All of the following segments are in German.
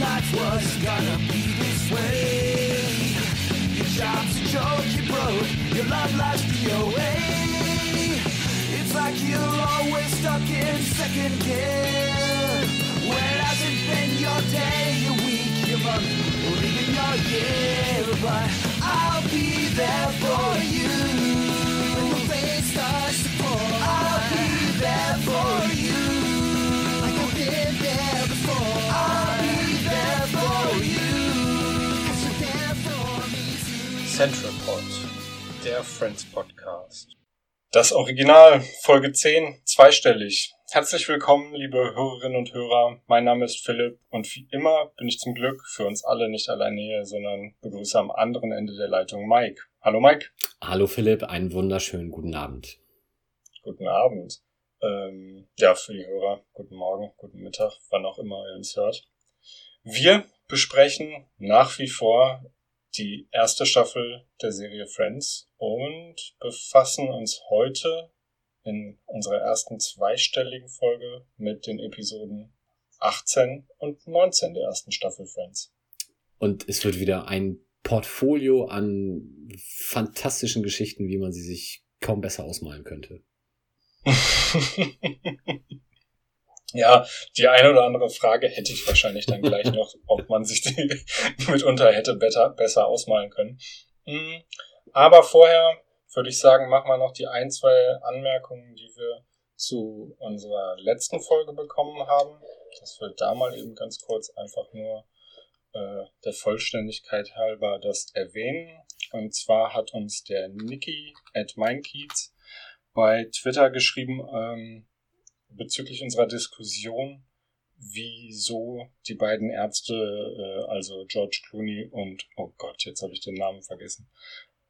life was gonna be this way. Your job's a joke, you broke, your love life's DOA. It's like you're always stuck in second gear. When hasn't been your day, your week, your month, or even your year. But I'll be there for you. When the rain starts to pour, I'll be there for you. Central Pod, der Friends Podcast. Das Original, Folge 10, zweistellig. Herzlich willkommen, liebe Hörerinnen und Hörer. Mein Name ist Philipp und wie immer bin ich zum Glück für uns alle nicht alleine hier, sondern begrüße am anderen Ende der Leitung Mike. Hallo Mike. Hallo Philipp, einen wunderschönen guten Abend. Guten Abend. Ähm, ja, für die Hörer, guten Morgen, guten Mittag, wann auch immer ihr uns hört. Wir besprechen nach wie vor die erste Staffel der Serie Friends und befassen uns heute in unserer ersten zweistelligen Folge mit den Episoden 18 und 19 der ersten Staffel Friends. Und es wird wieder ein Portfolio an fantastischen Geschichten, wie man sie sich kaum besser ausmalen könnte. Ja, die eine oder andere Frage hätte ich wahrscheinlich dann gleich noch, ob man sich die mitunter hätte better, besser ausmalen können. Mm, Aber vorher würde ich sagen, machen wir noch die ein, zwei Anmerkungen, die wir zu unserer letzten Folge bekommen haben. Das wird da mal eben ganz kurz einfach nur äh, der Vollständigkeit halber das erwähnen. Und zwar hat uns der Niki at MindKeats bei Twitter geschrieben, ähm, bezüglich unserer Diskussion, wieso die beiden Ärzte, äh, also George Clooney und, oh Gott, jetzt habe ich den Namen vergessen,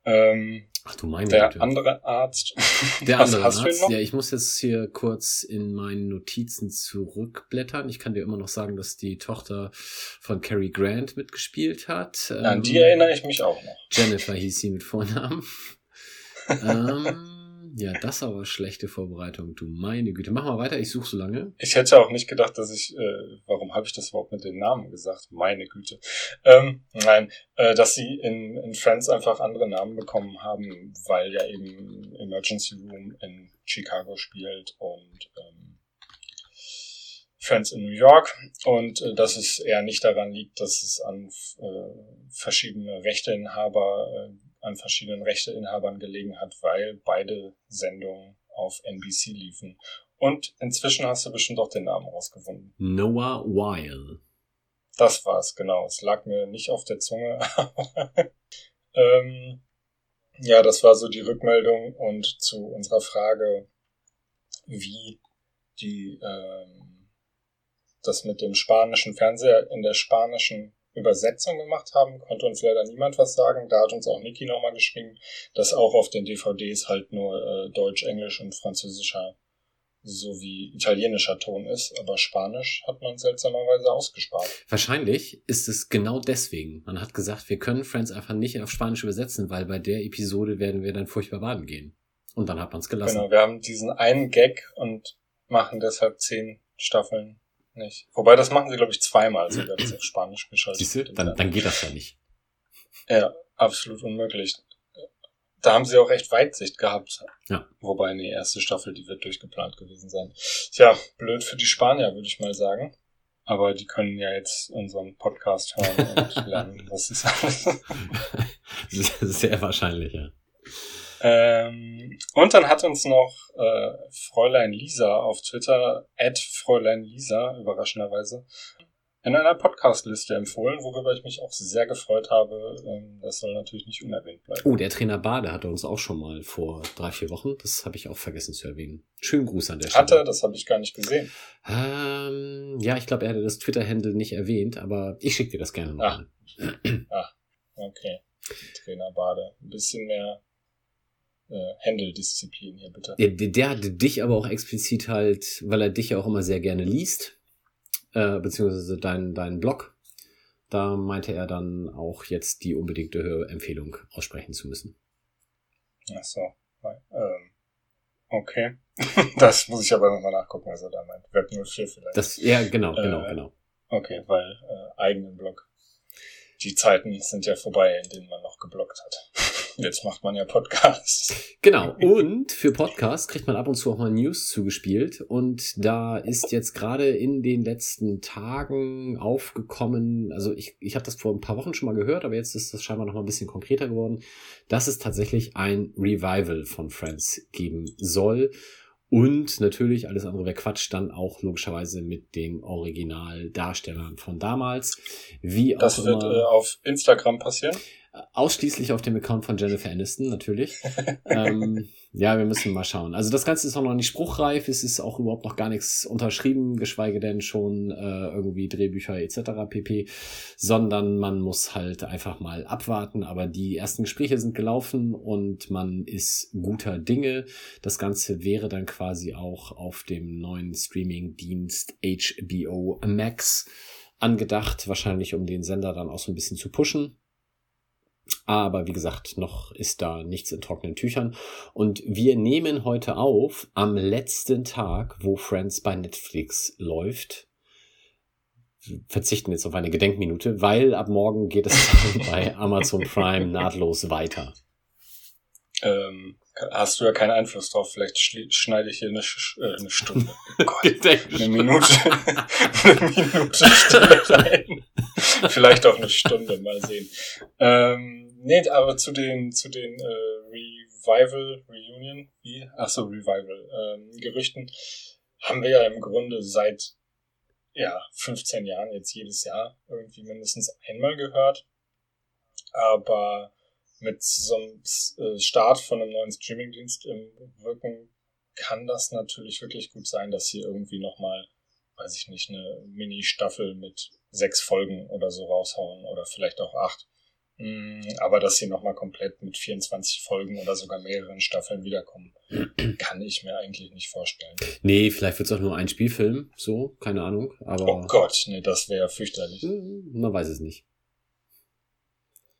ähm, Ach du meine der Güte. andere Arzt. Der andere Arzt. Ja, ich muss jetzt hier kurz in meinen Notizen zurückblättern. Ich kann dir immer noch sagen, dass die Tochter von Cary Grant mitgespielt hat. An Ähm, die erinnere ich mich auch noch. Jennifer hieß sie mit Vornamen. ähm, ja, das aber schlechte Vorbereitung. Du meine Güte. Mach mal weiter, ich suche so lange. Ich hätte auch nicht gedacht, dass ich, äh, warum habe ich das überhaupt mit den Namen gesagt? Meine Güte. Ähm, nein, äh, dass sie in, in Friends einfach andere Namen bekommen haben, weil ja eben Emergency Room in Chicago spielt und ähm, Friends in New York und äh, dass es eher nicht daran liegt, dass es an äh, verschiedene Rechteinhaber, äh, an verschiedenen Rechteinhabern gelegen hat, weil beide Sendungen auf NBC liefen. Und inzwischen hast du bestimmt auch den Namen rausgefunden. Noah Weil. Das war's, genau. Es lag mir nicht auf der Zunge. ähm, ja, das war so die Rückmeldung und zu unserer Frage, wie die ähm, das mit dem spanischen Fernseher in der spanischen Übersetzung gemacht haben, konnte uns leider niemand was sagen. Da hat uns auch Niki nochmal geschrieben, dass auch auf den DVDs halt nur äh, Deutsch, Englisch und Französischer sowie italienischer Ton ist, aber Spanisch hat man seltsamerweise ausgespart. Wahrscheinlich ist es genau deswegen. Man hat gesagt, wir können Friends einfach nicht auf Spanisch übersetzen, weil bei der Episode werden wir dann furchtbar baden gehen. Und dann hat man es gelassen. Genau, wir haben diesen einen Gag und machen deshalb zehn Staffeln nicht. Wobei, das machen sie, glaube ich, zweimal sogar, das auf Spanisch geschaltet. Siehst du, dann, dann geht das ja nicht. Ja, absolut unmöglich. Da haben sie auch echt Weitsicht gehabt. Ja. Wobei, nee, erste Staffel, die wird durchgeplant gewesen sein. Tja, blöd für die Spanier, würde ich mal sagen. Aber die können ja jetzt unseren Podcast hören und lernen, was ist alles. Sehr wahrscheinlich, ja. Ähm, und dann hat uns noch äh, Fräulein Lisa auf Twitter, at Fräulein Lisa, überraschenderweise, in einer Podcast-Liste empfohlen, worüber ich mich auch sehr gefreut habe. Ähm, das soll natürlich nicht unerwähnt bleiben. Oh, der Trainer Bade hatte uns auch schon mal vor drei, vier Wochen. Das habe ich auch vergessen zu erwähnen. Schönen Gruß an der Stelle. Hatte, das habe ich gar nicht gesehen. Ähm, ja, ich glaube, er hatte das Twitter-Handle nicht erwähnt, aber ich schicke dir das gerne nochmal. Okay. Trainer Bade. Ein bisschen mehr Händel-Disziplin hier, bitte. Der, der, hatte dich aber auch explizit halt, weil er dich ja auch immer sehr gerne liest, äh, beziehungsweise deinen deinen Blog. Da meinte er dann auch jetzt die unbedingte Hörempfehlung aussprechen zu müssen. Ach so. Ähm, okay. das muss ich aber nochmal nachgucken, was er da meint. Web 04 vielleicht. Das, ja, genau, genau, Äh, genau. Okay, weil äh, eigenen Blog. Die Zeiten sind ja vorbei, in denen man noch geblockt hat. Jetzt macht man ja Podcasts. Genau. Und für Podcasts kriegt man ab und zu auch mal News zugespielt. Und da ist jetzt gerade in den letzten Tagen aufgekommen, also ich, ich habe das vor ein paar Wochen schon mal gehört, aber jetzt ist das scheinbar noch mal ein bisschen konkreter geworden, dass es tatsächlich ein Revival von Friends geben soll. Und natürlich, alles andere wäre Quatsch, dann auch logischerweise mit den Originaldarstellern von damals. Wie das auch wird immer, äh, auf Instagram passieren. Ausschließlich auf dem Account von Jennifer Aniston, natürlich. ähm, ja, wir müssen mal schauen. Also das Ganze ist auch noch nicht spruchreif, es ist auch überhaupt noch gar nichts unterschrieben, geschweige denn schon äh, irgendwie Drehbücher etc. pp. Sondern man muss halt einfach mal abwarten. Aber die ersten Gespräche sind gelaufen und man ist guter Dinge. Das Ganze wäre dann quasi auch auf dem neuen Streaming-Dienst HBO Max angedacht, wahrscheinlich um den Sender dann auch so ein bisschen zu pushen. Aber wie gesagt, noch ist da nichts in trockenen Tüchern. Und wir nehmen heute auf am letzten Tag, wo Friends bei Netflix läuft. Wir verzichten jetzt auf eine Gedenkminute, weil ab morgen geht es bei Amazon Prime nahtlos weiter. Ähm, hast du ja keinen Einfluss drauf. Vielleicht schneide ich hier eine, Sch äh, eine Stunde. Oh Gott, eine Minute. eine Minute Stille rein. Vielleicht auch eine Stunde, mal sehen. Ähm, nee, aber zu den, zu den äh, Revival, Reunion, wie? Ach so, Revival, ähm, Gerüchten haben wir ja im Grunde seit ja, 15 Jahren jetzt jedes Jahr irgendwie mindestens einmal gehört. Aber mit so einem äh, Start von einem neuen Streamingdienst im Rücken kann das natürlich wirklich gut sein, dass sie irgendwie nochmal, weiß ich nicht, eine Mini-Staffel mit sechs Folgen oder so raushauen oder vielleicht auch acht. Mm, Aber dass sie nochmal komplett mit 24 Folgen oder sogar mehreren Staffeln wiederkommen, kann ich mir eigentlich nicht vorstellen. Nee, vielleicht wird es auch nur ein Spielfilm, so, keine Ahnung. Aber Oh Gott, nee, das wäre fürchterlich. hm, man weiß es nicht.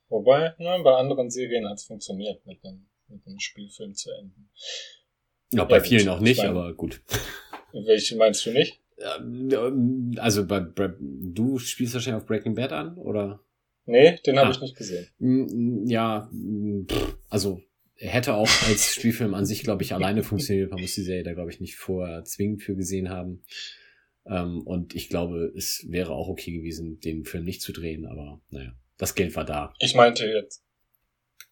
Wobei, nein, bei anderen Serien hat es funktioniert, mit einem, mit einem Spielfilm zu enden. Ja, bei Ja, vielen gut, auch nicht, ich mein- aber gut. Welche meinst du nicht? Ähm, Also bei, bei du spielst wahrscheinlich auf Breaking Bad an, oder? Nee, den habe Ah. ich nicht gesehen. Mm, Ja, mm, also er hätte auch als Spielfilm an sich, glaube ich, alleine funktioniert. Man muss die Serie da, glaube ich, nicht vorher zwingend für gesehen haben. Ähm, und ich glaube, es wäre auch okay gewesen, den Film nicht zu drehen, aber naja, das Geld war da. Ich meinte jetzt,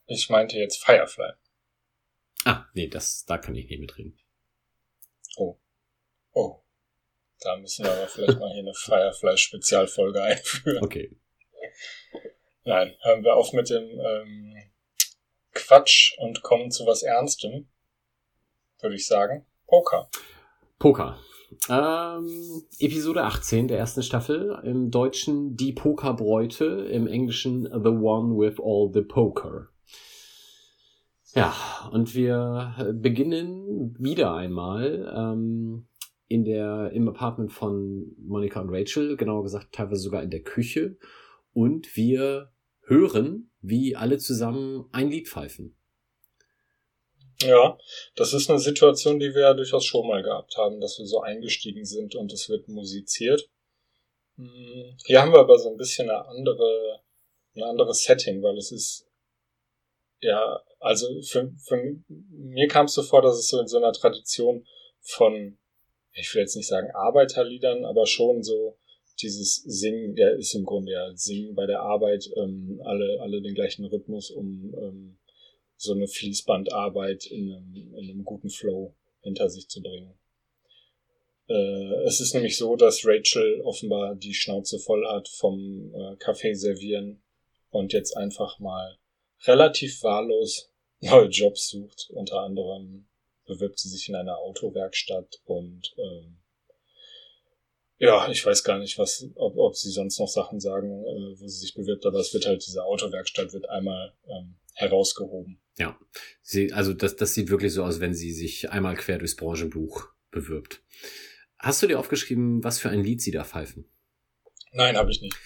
ich meinte jetzt Firefly. Ah, nee, das, da kann ich nicht mitreden. Oh. Da müssen wir aber vielleicht mal hier eine Firefly-Spezialfolge einführen. Okay. Nein, hören wir auf mit dem ähm, Quatsch und kommen zu was Ernstem, würde ich sagen. Poker. Poker. Ähm, Episode 18 der ersten Staffel. Im Deutschen Die Pokerbräute, im Englischen The One with All the Poker. Ja, und wir beginnen wieder einmal ähm, in der, im Apartment von Monica und Rachel, genauer gesagt teilweise sogar in der Küche. Und wir hören, wie alle zusammen ein Lied pfeifen. Ja, das ist eine Situation, die wir ja durchaus schon mal gehabt haben, dass wir so eingestiegen sind und es wird musiziert. Hm, Hier haben wir aber so ein bisschen eine andere, ein anderes Setting, weil es ist, ja, also für, für mir kam es so vor, dass es so in so einer Tradition von, ich will jetzt nicht sagen Arbeiterliedern, aber schon so dieses Singen, der ist im Grunde ja Singen bei der Arbeit, ähm, alle, alle den gleichen Rhythmus, um ähm, so eine Fließbandarbeit in einem, in einem guten Flow hinter sich zu bringen. Äh, es ist nämlich so, dass Rachel offenbar die Schnauze voll hat vom äh, Kaffee servieren und jetzt einfach mal relativ wahllos neue Jobs sucht. Unter anderem bewirbt sie sich in einer Autowerkstatt und ähm, ja, ich weiß gar nicht, was, ob, ob sie sonst noch Sachen sagen, äh, wo sie sich bewirbt, aber es wird halt, diese Autowerkstatt wird einmal ähm, herausgehoben. Ja, sie, also das, das sieht wirklich so aus, wenn sie sich einmal quer durchs Branchenbuch bewirbt. Hast du dir aufgeschrieben, was für ein Lied sie da pfeifen? Nein, habe ich nicht.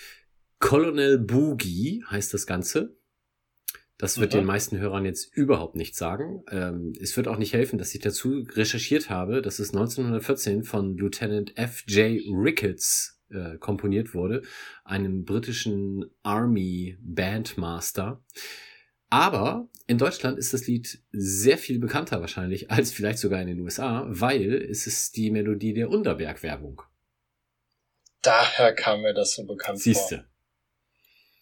Colonel Boogie heißt das Ganze. Das wird Mhm. den meisten Hörern jetzt überhaupt nichts sagen. Ähm, es wird auch nicht helfen, dass ich dazu recherchiert habe, dass es 1914 von Lieutenant F.J. Ricketts äh, komponiert wurde, einem britischen Army Bandmaster. Aber in Deutschland ist das Lied sehr viel bekannter wahrscheinlich als vielleicht sogar in den USA, weil es ist die Melodie der Unterberg-Werbung. Daher kam mir das so bekannt Siehste. vor.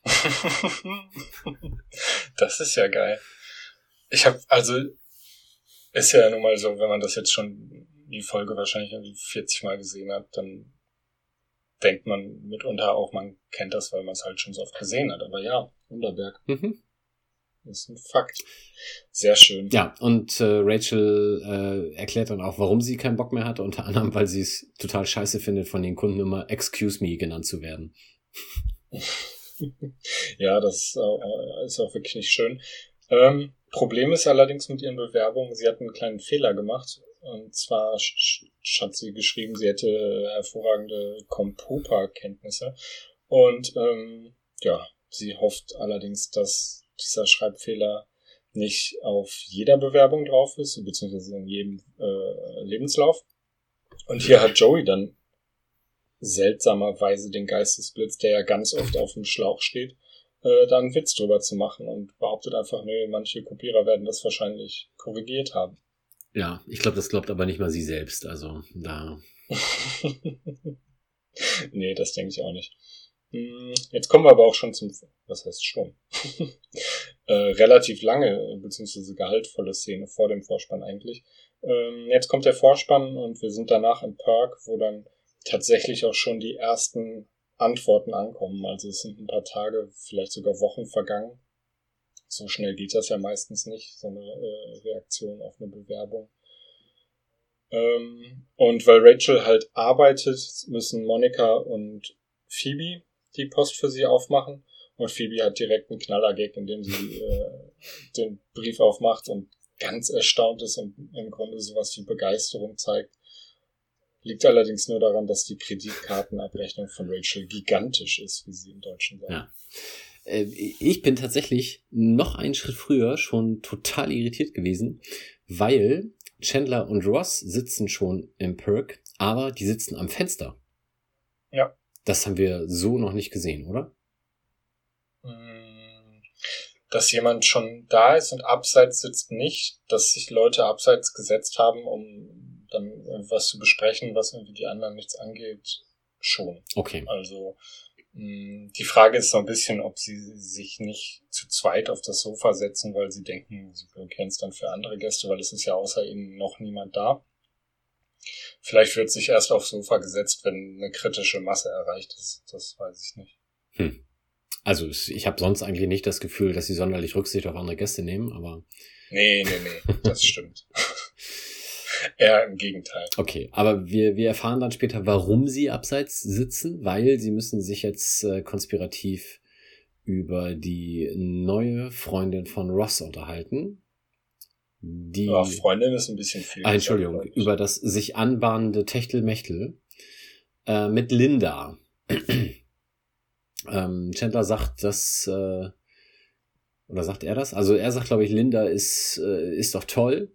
das ist ja geil. Ich habe also ist ja nun mal so, wenn man das jetzt schon die Folge wahrscheinlich irgendwie 40 Mal gesehen hat, dann denkt man mitunter auch, man kennt das, weil man es halt schon so oft gesehen hat. Aber ja, Unterberg. Mhm. Das ist ein Fakt. Sehr schön. Ja, und äh, Rachel äh, erklärt dann auch, warum sie keinen Bock mehr hat, unter anderem, weil sie es total scheiße findet, von den Kunden immer Excuse me genannt zu werden. ja, das äh, ist auch wirklich nicht schön. Ähm, Problem ist allerdings mit ihren Bewerbungen, sie hat einen kleinen Fehler gemacht. Und zwar hat sie geschrieben, sie hätte hervorragende Compopa-Kenntnisse. Und ähm, ja, sie hofft allerdings, dass dieser Schreibfehler nicht auf jeder Bewerbung drauf ist, beziehungsweise in jedem äh, Lebenslauf. Und hier hat Joey dann seltsamerweise den Geistesblitz, der ja ganz oft auf dem Schlauch steht, äh, da einen Witz drüber zu machen und behauptet einfach, nö, manche Kopierer werden das wahrscheinlich korrigiert haben. Ja, ich glaube, das glaubt aber nicht mal sie selbst. Also da. nee, das denke ich auch nicht. Hm, jetzt kommen wir aber auch schon zum, was heißt schon, äh, relativ lange beziehungsweise gehaltvolle Szene vor dem Vorspann eigentlich. Ähm, jetzt kommt der Vorspann und wir sind danach im Park, wo dann tatsächlich auch schon die ersten Antworten ankommen. Also es sind ein paar Tage, vielleicht sogar Wochen vergangen. So schnell geht das ja meistens nicht, so eine äh, Reaktion auf eine Bewerbung. Ähm, und weil Rachel halt arbeitet, müssen Monika und Phoebe die Post für sie aufmachen. Und Phoebe hat direkt einen Knallergag, indem sie äh, den Brief aufmacht und ganz erstaunt ist und im Grunde sowas wie Begeisterung zeigt. Liegt allerdings nur daran, dass die Kreditkartenabrechnung von Rachel gigantisch ist, wie sie im Deutschen sagt. Ja. Äh, ich bin tatsächlich noch einen Schritt früher schon total irritiert gewesen, weil Chandler und Ross sitzen schon im Perk, aber die sitzen am Fenster. Ja. Das haben wir so noch nicht gesehen, oder? Hm, dass jemand schon da ist und abseits sitzt nicht, dass sich Leute abseits gesetzt haben, um dann was zu besprechen, was irgendwie die anderen nichts angeht, schon. Okay. Also hm, die Frage ist so ein bisschen, ob sie sich nicht zu zweit auf das Sofa setzen, weil sie denken, sie blockieren es dann für andere Gäste, weil es ist ja außer ihnen noch niemand da. Vielleicht wird sich erst aufs Sofa gesetzt, wenn eine kritische Masse erreicht ist. Das weiß ich nicht. Hm. Also ich habe sonst eigentlich nicht das Gefühl, dass sie sonderlich Rücksicht auf andere Gäste nehmen, aber. Nee, nee, nee, das stimmt. Eher im Gegenteil. Okay, aber wir, wir erfahren dann später, warum sie abseits sitzen, weil sie müssen sich jetzt äh, konspirativ über die neue Freundin von Ross unterhalten. Die ja, Freundin ist ein bisschen viel. Ah, Entschuldigung, über das sich anbahnende Techtelmechtel äh, mit Linda. ähm, Chandler sagt, dass äh, oder sagt er das? Also er sagt, glaube ich, Linda ist äh, ist doch toll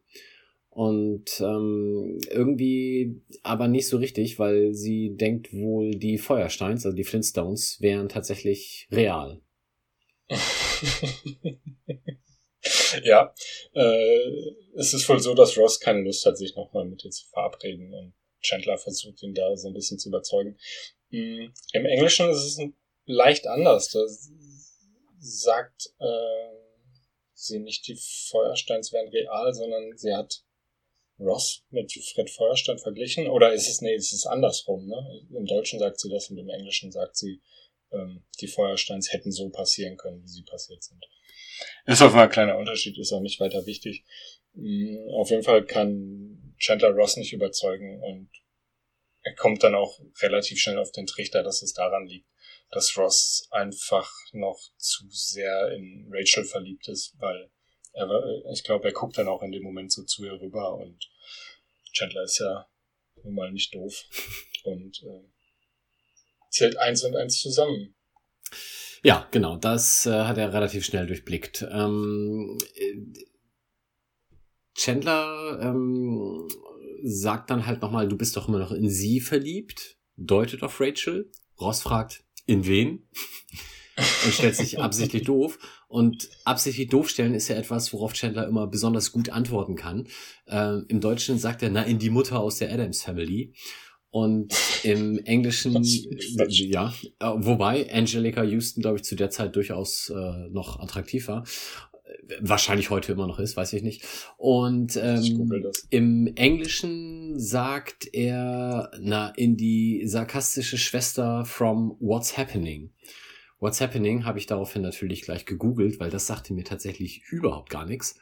und ähm, irgendwie aber nicht so richtig, weil sie denkt wohl, die Feuersteins, also die Flintstones, wären tatsächlich real. ja, äh, es ist wohl so, dass Ross keine Lust hat, sich nochmal mit ihr zu verabreden und Chandler versucht ihn da so ein bisschen zu überzeugen. Mhm. Im Englischen ist es leicht anders. Da sagt äh, sie nicht, die Feuersteins wären real, sondern sie hat Ross mit Fred Feuerstein verglichen? Oder ist es, nee, ist es andersrum, ne? Im Deutschen sagt sie das und im Englischen sagt sie, ähm, die Feuersteins hätten so passieren können, wie sie passiert sind. Ist auf ein kleiner Unterschied, ist auch nicht weiter wichtig. Mhm, auf jeden Fall kann Chandler Ross nicht überzeugen und er kommt dann auch relativ schnell auf den Trichter, dass es daran liegt, dass Ross einfach noch zu sehr in Rachel verliebt ist, weil er, ich glaube, er guckt dann auch in dem Moment so zu ihr rüber und Chandler ist ja nun mal nicht doof und äh, zählt eins und eins zusammen. Ja, genau, das äh, hat er relativ schnell durchblickt. Ähm, äh, Chandler ähm, sagt dann halt nochmal, du bist doch immer noch in sie verliebt, deutet auf Rachel Ross fragt, in wen? und stellt sich absichtlich doof. Und absichtlich doof stellen ist ja etwas, worauf Chandler immer besonders gut antworten kann. Äh, Im Deutschen sagt er, na, in die Mutter aus der Adams Family. Und im Englischen, ja, äh, wobei Angelica Houston, glaube ich, zu der Zeit durchaus äh, noch attraktiv war. Wahrscheinlich heute immer noch ist, weiß ich nicht. Und ähm, im Englischen sagt er, na, in die sarkastische Schwester from What's Happening. What's Happening habe ich daraufhin natürlich gleich gegoogelt, weil das sagte mir tatsächlich überhaupt gar nichts.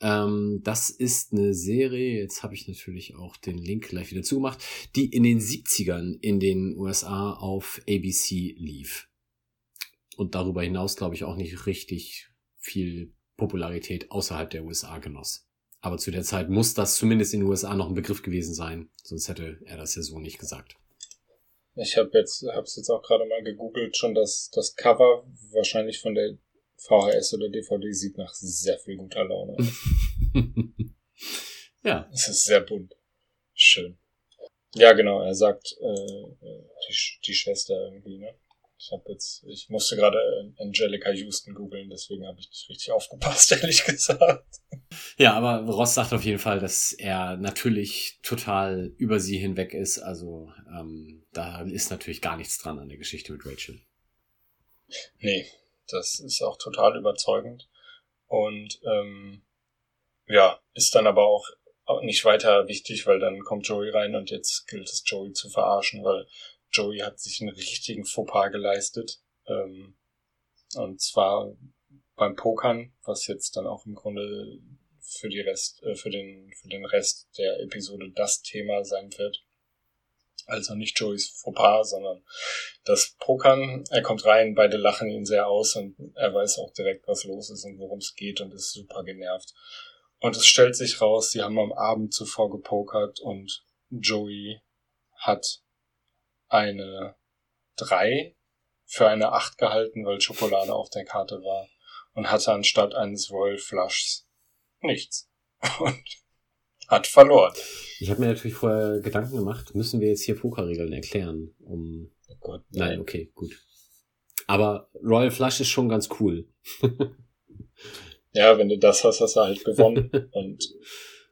Ähm, das ist eine Serie, jetzt habe ich natürlich auch den Link gleich wieder zugemacht, die in den 70ern in den USA auf ABC lief. Und darüber hinaus, glaube ich, auch nicht richtig viel Popularität außerhalb der USA genoss. Aber zu der Zeit muss das zumindest in den USA noch ein Begriff gewesen sein, sonst hätte er das ja so nicht gesagt. Ich habe jetzt, hab's jetzt auch gerade mal gegoogelt, schon das, das Cover wahrscheinlich von der VHS oder DVD sieht nach sehr viel guter Laune aus. ja. Es ist sehr bunt. Schön. Ja, genau, er sagt äh, die, die Schwester irgendwie, ne? Ich habe jetzt, ich musste gerade Angelica Houston googeln, deswegen habe ich nicht richtig aufgepasst, ehrlich gesagt. Ja, aber Ross sagt auf jeden Fall, dass er natürlich total über sie hinweg ist. Also ähm, da ist natürlich gar nichts dran an der Geschichte mit Rachel. Nee, das ist auch total überzeugend. Und ähm, ja, ist dann aber auch nicht weiter wichtig, weil dann kommt Joey rein und jetzt gilt es Joey zu verarschen, weil Joey hat sich einen richtigen Fauxpas geleistet. Ähm, und zwar beim Pokern, was jetzt dann auch im Grunde für die Rest, äh, für den, für den Rest der Episode das Thema sein wird. Also nicht Joeys Fauxpas, sondern das Pokern. Er kommt rein, beide lachen ihn sehr aus und er weiß auch direkt, was los ist und worum es geht und ist super genervt. Und es stellt sich raus, sie haben am Abend zuvor gepokert und Joey hat eine 3 für eine 8 gehalten, weil Schokolade auf der Karte war und hatte anstatt eines Royal Flushs nichts. Und hat verloren. Ich habe mir natürlich vorher Gedanken gemacht, müssen wir jetzt hier Pokerregeln erklären? Um oh Gott, nein. nein, okay, gut. Aber Royal Flush ist schon ganz cool. ja, wenn du das hast, hast du halt gewonnen. Und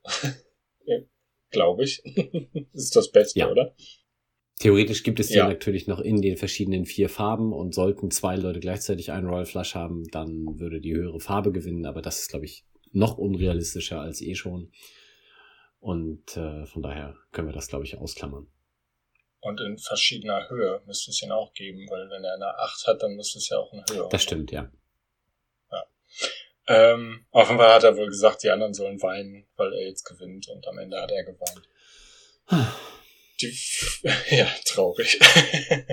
glaube ich, ist das Beste, ja. oder? Theoretisch gibt es die ja. natürlich noch in den verschiedenen vier Farben und sollten zwei Leute gleichzeitig einen Royal Flush haben, dann würde die höhere Farbe gewinnen, aber das ist, glaube ich, noch unrealistischer als eh schon. Und äh, von daher können wir das, glaube ich, ausklammern. Und in verschiedener Höhe müsste es ihn auch geben, weil wenn er eine 8 hat, dann müsste es ja auch eine Höhe. Das stimmt, ja. ja. Ähm, offenbar hat er wohl gesagt, die anderen sollen weinen, weil er jetzt gewinnt und am Ende hat er geweint. die, ja, traurig.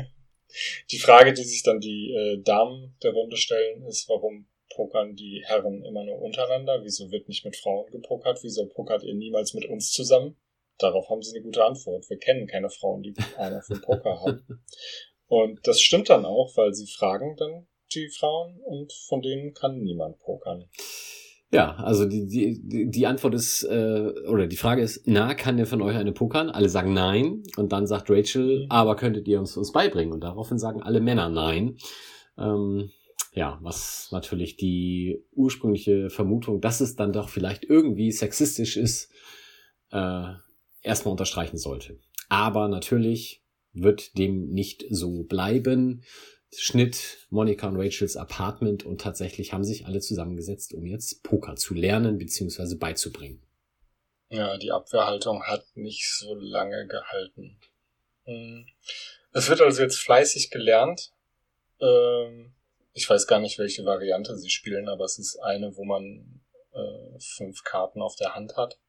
die Frage, die sich dann die äh, Damen der Runde stellen, ist, warum pokern die Herren immer nur untereinander? Wieso wird nicht mit Frauen gepokert? Wieso pokert ihr niemals mit uns zusammen? Darauf haben sie eine gute Antwort. Wir kennen keine Frauen, die einer für Poker haben. Und das stimmt dann auch, weil sie fragen dann die Frauen und von denen kann niemand pokern. Ja, also die, die, die Antwort ist, äh, oder die Frage ist, na, kann der von euch eine pokern? Alle sagen nein. Und dann sagt Rachel, mhm. aber könntet ihr uns uns beibringen? Und daraufhin sagen alle Männer nein. Ähm, ja, was natürlich die ursprüngliche Vermutung, dass es dann doch vielleicht irgendwie sexistisch ist, äh, erstmal unterstreichen sollte. Aber natürlich wird dem nicht so bleiben. Schnitt Monika und Rachels Apartment und tatsächlich haben sich alle zusammengesetzt, um jetzt Poker zu lernen bzw. beizubringen. Ja, die Abwehrhaltung hat nicht so lange gehalten. Hm. Es wird also jetzt fleißig gelernt. Ähm, ich weiß gar nicht, welche Variante sie spielen, aber es ist eine, wo man äh, fünf Karten auf der Hand hat.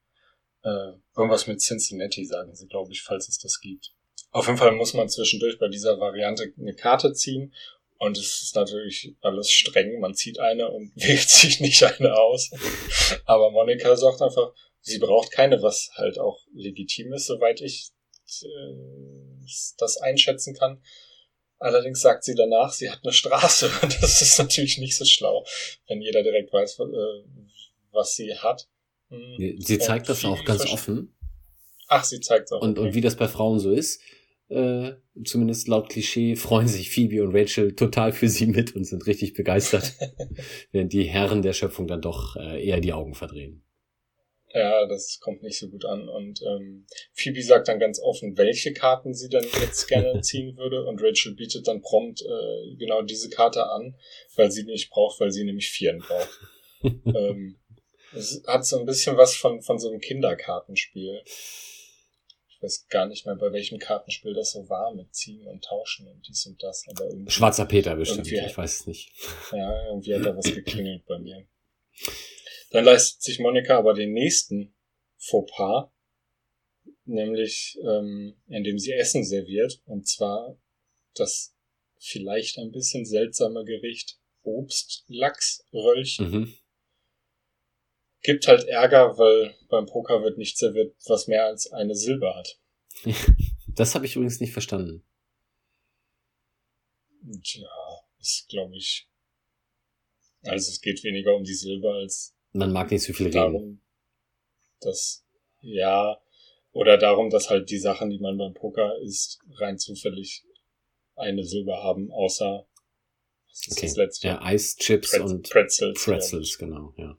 Äh, irgendwas mit Cincinnati, sagen sie, glaube ich, falls es das gibt. Auf jeden Fall muss man zwischendurch bei dieser Variante eine Karte ziehen und es ist natürlich alles streng. Man zieht eine und wählt sich nicht eine aus. Aber Monika sagt einfach, sie braucht keine, was halt auch legitim ist, soweit ich äh, das einschätzen kann. Allerdings sagt sie danach, sie hat eine Straße. Und das ist natürlich nicht so schlau, wenn jeder direkt weiß, äh, was sie hat. Hm. Sie zeigt und das auch ganz offen. Ach, sie zeigt es auch. Und, okay. und wie das bei Frauen so ist, äh, zumindest laut Klischee, freuen sich Phoebe und Rachel total für sie mit und sind richtig begeistert, während die Herren der Schöpfung dann doch äh, eher die Augen verdrehen. Ja, das kommt nicht so gut an. Und ähm, Phoebe sagt dann ganz offen, welche Karten sie dann jetzt gerne ziehen würde. Und Rachel bietet dann prompt äh, genau diese Karte an, weil sie nicht braucht, weil sie nämlich Vieren braucht. ähm, es hat so ein bisschen was von, von so einem Kinderkartenspiel. Ich weiß gar nicht mehr, bei welchem Kartenspiel das so war, mit Ziehen und Tauschen und dies und das. Aber irgendwie, Schwarzer Peter bestimmt, ich weiß es nicht. Ja, irgendwie hat da was geklingelt bei mir. Dann leistet sich Monika aber den nächsten Fauxpas, nämlich ähm, indem sie Essen serviert, und zwar das vielleicht ein bisschen seltsame Gericht Obst-Lachs-Röllchen. Mhm. Gibt halt Ärger, weil beim Poker wird nicht serviert, was mehr als eine Silber hat. Das habe ich übrigens nicht verstanden. Und ja, ist glaube ich. Also es geht weniger um die Silber als Man mag nicht so viel reden. darum, dass ja oder darum, dass halt die Sachen, die man beim Poker isst, rein zufällig eine Silber haben, außer was ist Okay. das letzte? Ja, Eischips Pretz- und Pretzels. Pretzels, genau, ja.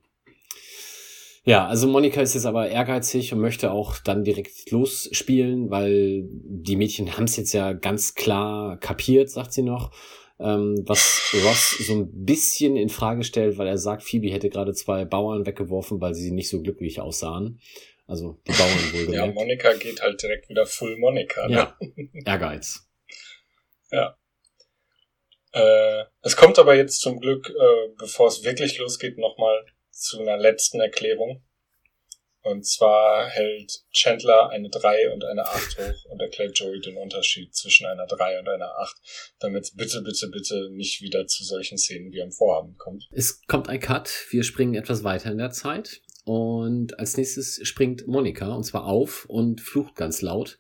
Ja, also Monika ist jetzt aber ehrgeizig und möchte auch dann direkt losspielen, weil die Mädchen haben es jetzt ja ganz klar kapiert, sagt sie noch. Ähm, was Ross so ein bisschen in Frage stellt, weil er sagt, Phoebe hätte gerade zwei Bauern weggeworfen, weil sie nicht so glücklich aussahen. Also die Bauern Ja, wohlgemerkt. Monika geht halt direkt wieder Full Monika. Ne? Ja, Ehrgeiz. Äh, es kommt aber jetzt zum Glück, äh, bevor es wirklich losgeht, nochmal zu einer letzten Erklärung. Und zwar hält Chandler eine 3 und eine 8 hoch und erklärt Joey den Unterschied zwischen einer 3 und einer 8, damit es bitte, bitte, bitte nicht wieder zu solchen Szenen wie am Vorabend kommt. Es kommt ein Cut, wir springen etwas weiter in der Zeit und als nächstes springt Monika und zwar auf und flucht ganz laut.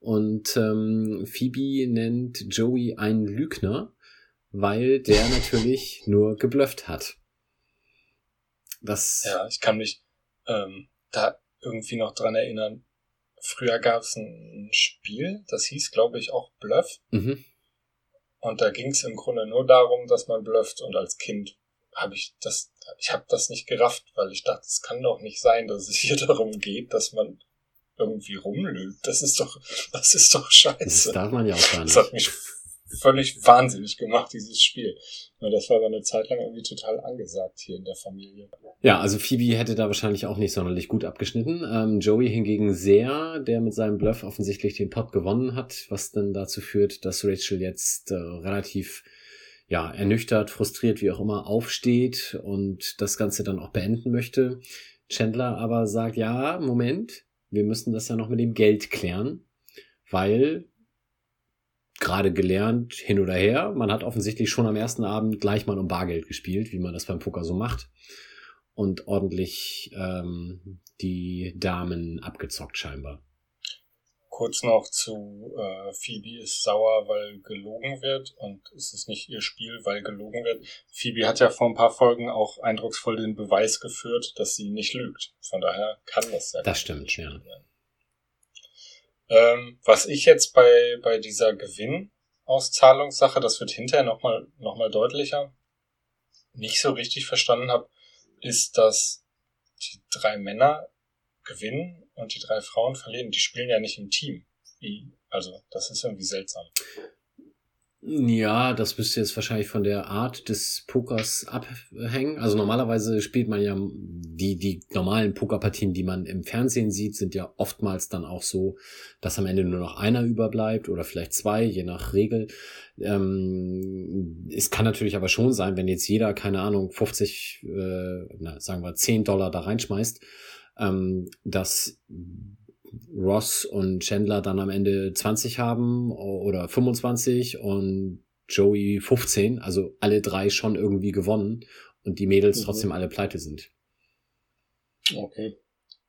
Und ähm, Phoebe nennt Joey einen Lügner, weil der natürlich nur geblufft hat. Das Ja, ich kann mich ähm, da irgendwie noch dran erinnern. Früher gab es ein Spiel, das hieß, glaube ich, auch Bluff. mhm. Und da ging es im Grunde nur darum, dass man blufft. Und als Kind habe ich das, ich habe das nicht gerafft, weil ich dachte, es kann doch nicht sein, dass es hier darum geht, dass man irgendwie rumlügt. Das ist doch, das ist doch das scheiße. darf man ja auch gar Das hat nicht. mich völlig wahnsinnig gemacht, dieses Spiel. Das war aber eine Zeit lang irgendwie total angesagt hier in der Familie. Ja, also Phoebe hätte da wahrscheinlich auch nicht sonderlich gut abgeschnitten. Ähm, Joey hingegen sehr, der mit seinem Bluff offensichtlich den Pot gewonnen hat, was dann dazu führt, dass Rachel jetzt äh, relativ ja, ernüchtert, frustriert, wie auch immer, aufsteht und das Ganze dann auch beenden möchte. Chandler aber sagt, ja, Moment, wir müssen das ja noch mit dem Geld klären, weil gerade gelernt, hin oder her, man hat offensichtlich schon am ersten Abend gleich mal um Bargeld gespielt, wie man das beim Poker so macht und ordentlich ähm, die Damen abgezockt scheinbar. Kurz noch zu äh, Phoebe ist sauer, weil gelogen wird und es ist nicht ihr Spiel, weil gelogen wird. Phoebe hat ja vor ein paar Folgen auch eindrucksvoll den Beweis geführt, dass sie nicht lügt. Von daher kann das ja. Das stimmt, ja. werden. Ähm, was ich jetzt bei, bei dieser Gewinnauszahlungssache, das wird hinterher nochmal noch mal deutlicher, nicht so richtig verstanden habe, ist, dass die drei Männer gewinnen und die drei Frauen verlieren. Die spielen ja nicht im Team. Also, das ist irgendwie seltsam. Ja, das müsste jetzt wahrscheinlich von der Art des Pokers abhängen. Also normalerweise spielt man ja die, die normalen Pokerpartien, die man im Fernsehen sieht, sind ja oftmals dann auch so, dass am Ende nur noch einer überbleibt oder vielleicht zwei, je nach Regel. Ähm, es kann natürlich aber schon sein, wenn jetzt jeder, keine Ahnung, 50, äh, na, sagen wir 10 Dollar da reinschmeißt, ähm, dass Ross und Chandler dann am Ende 20 haben oder 25 und Joey 15, also alle drei schon irgendwie gewonnen und die Mädels Mhm. trotzdem alle pleite sind. Okay.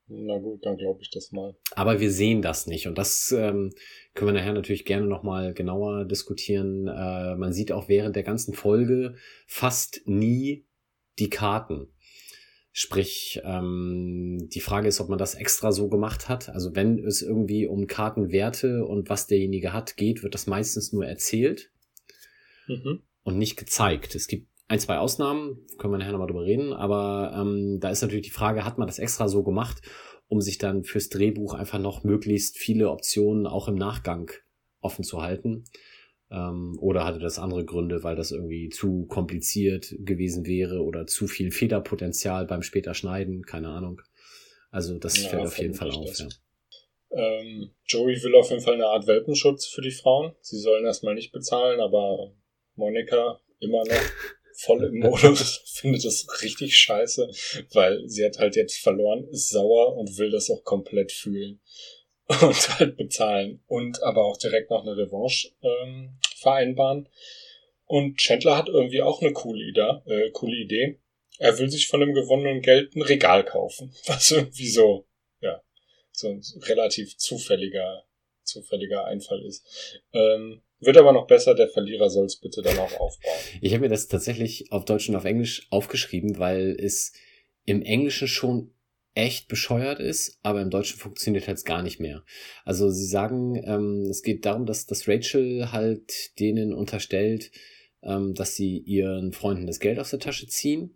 Na gut, dann glaube ich das mal. Aber wir sehen das nicht und das ähm, können wir nachher natürlich gerne nochmal genauer diskutieren. Äh, man sieht auch während der ganzen Folge fast nie die Karten. Sprich, ähm, die Frage ist, ob man das extra so gemacht hat. Also wenn es irgendwie um Kartenwerte und was derjenige hat geht, wird das meistens nur erzählt mhm. und nicht gezeigt. Es gibt ein, zwei Ausnahmen, können wir nachher nochmal drüber reden, aber ähm, da ist natürlich die Frage, hat man das extra so gemacht, um sich dann fürs Drehbuch einfach noch möglichst viele Optionen auch im Nachgang offen zu halten. Ähm, oder hatte das andere Gründe, weil das irgendwie zu kompliziert gewesen wäre oder zu viel Federpotenzial beim später Schneiden, keine Ahnung. Also das ja, fällt auf jeden Fall auf. Ja. Ähm, Joey will auf jeden Fall eine Art Welpenschutz für die Frauen. Sie sollen erstmal nicht bezahlen, aber Monika immer noch voll im Modus, findet das richtig scheiße, weil sie hat halt jetzt verloren, ist sauer und will das auch komplett fühlen. und halt bezahlen und aber auch direkt noch eine Revanche ähm, vereinbaren. Und Chandler hat irgendwie auch eine coole Idee, äh, coole Idee. Er will sich von dem gewonnenen Geld ein Regal kaufen, was irgendwie so, ja, so ein relativ zufälliger, zufälliger Einfall ist. Ähm, wird aber noch besser, der Verlierer soll es bitte dann auch aufbauen. Ich habe mir das tatsächlich auf Deutsch und auf Englisch aufgeschrieben, weil es im Englischen schon echt bescheuert ist, aber im Deutschen funktioniert halt gar nicht mehr. Also sie sagen, ähm, es geht darum, dass, dass Rachel halt denen unterstellt, ähm, dass sie ihren Freunden das Geld aus der Tasche ziehen.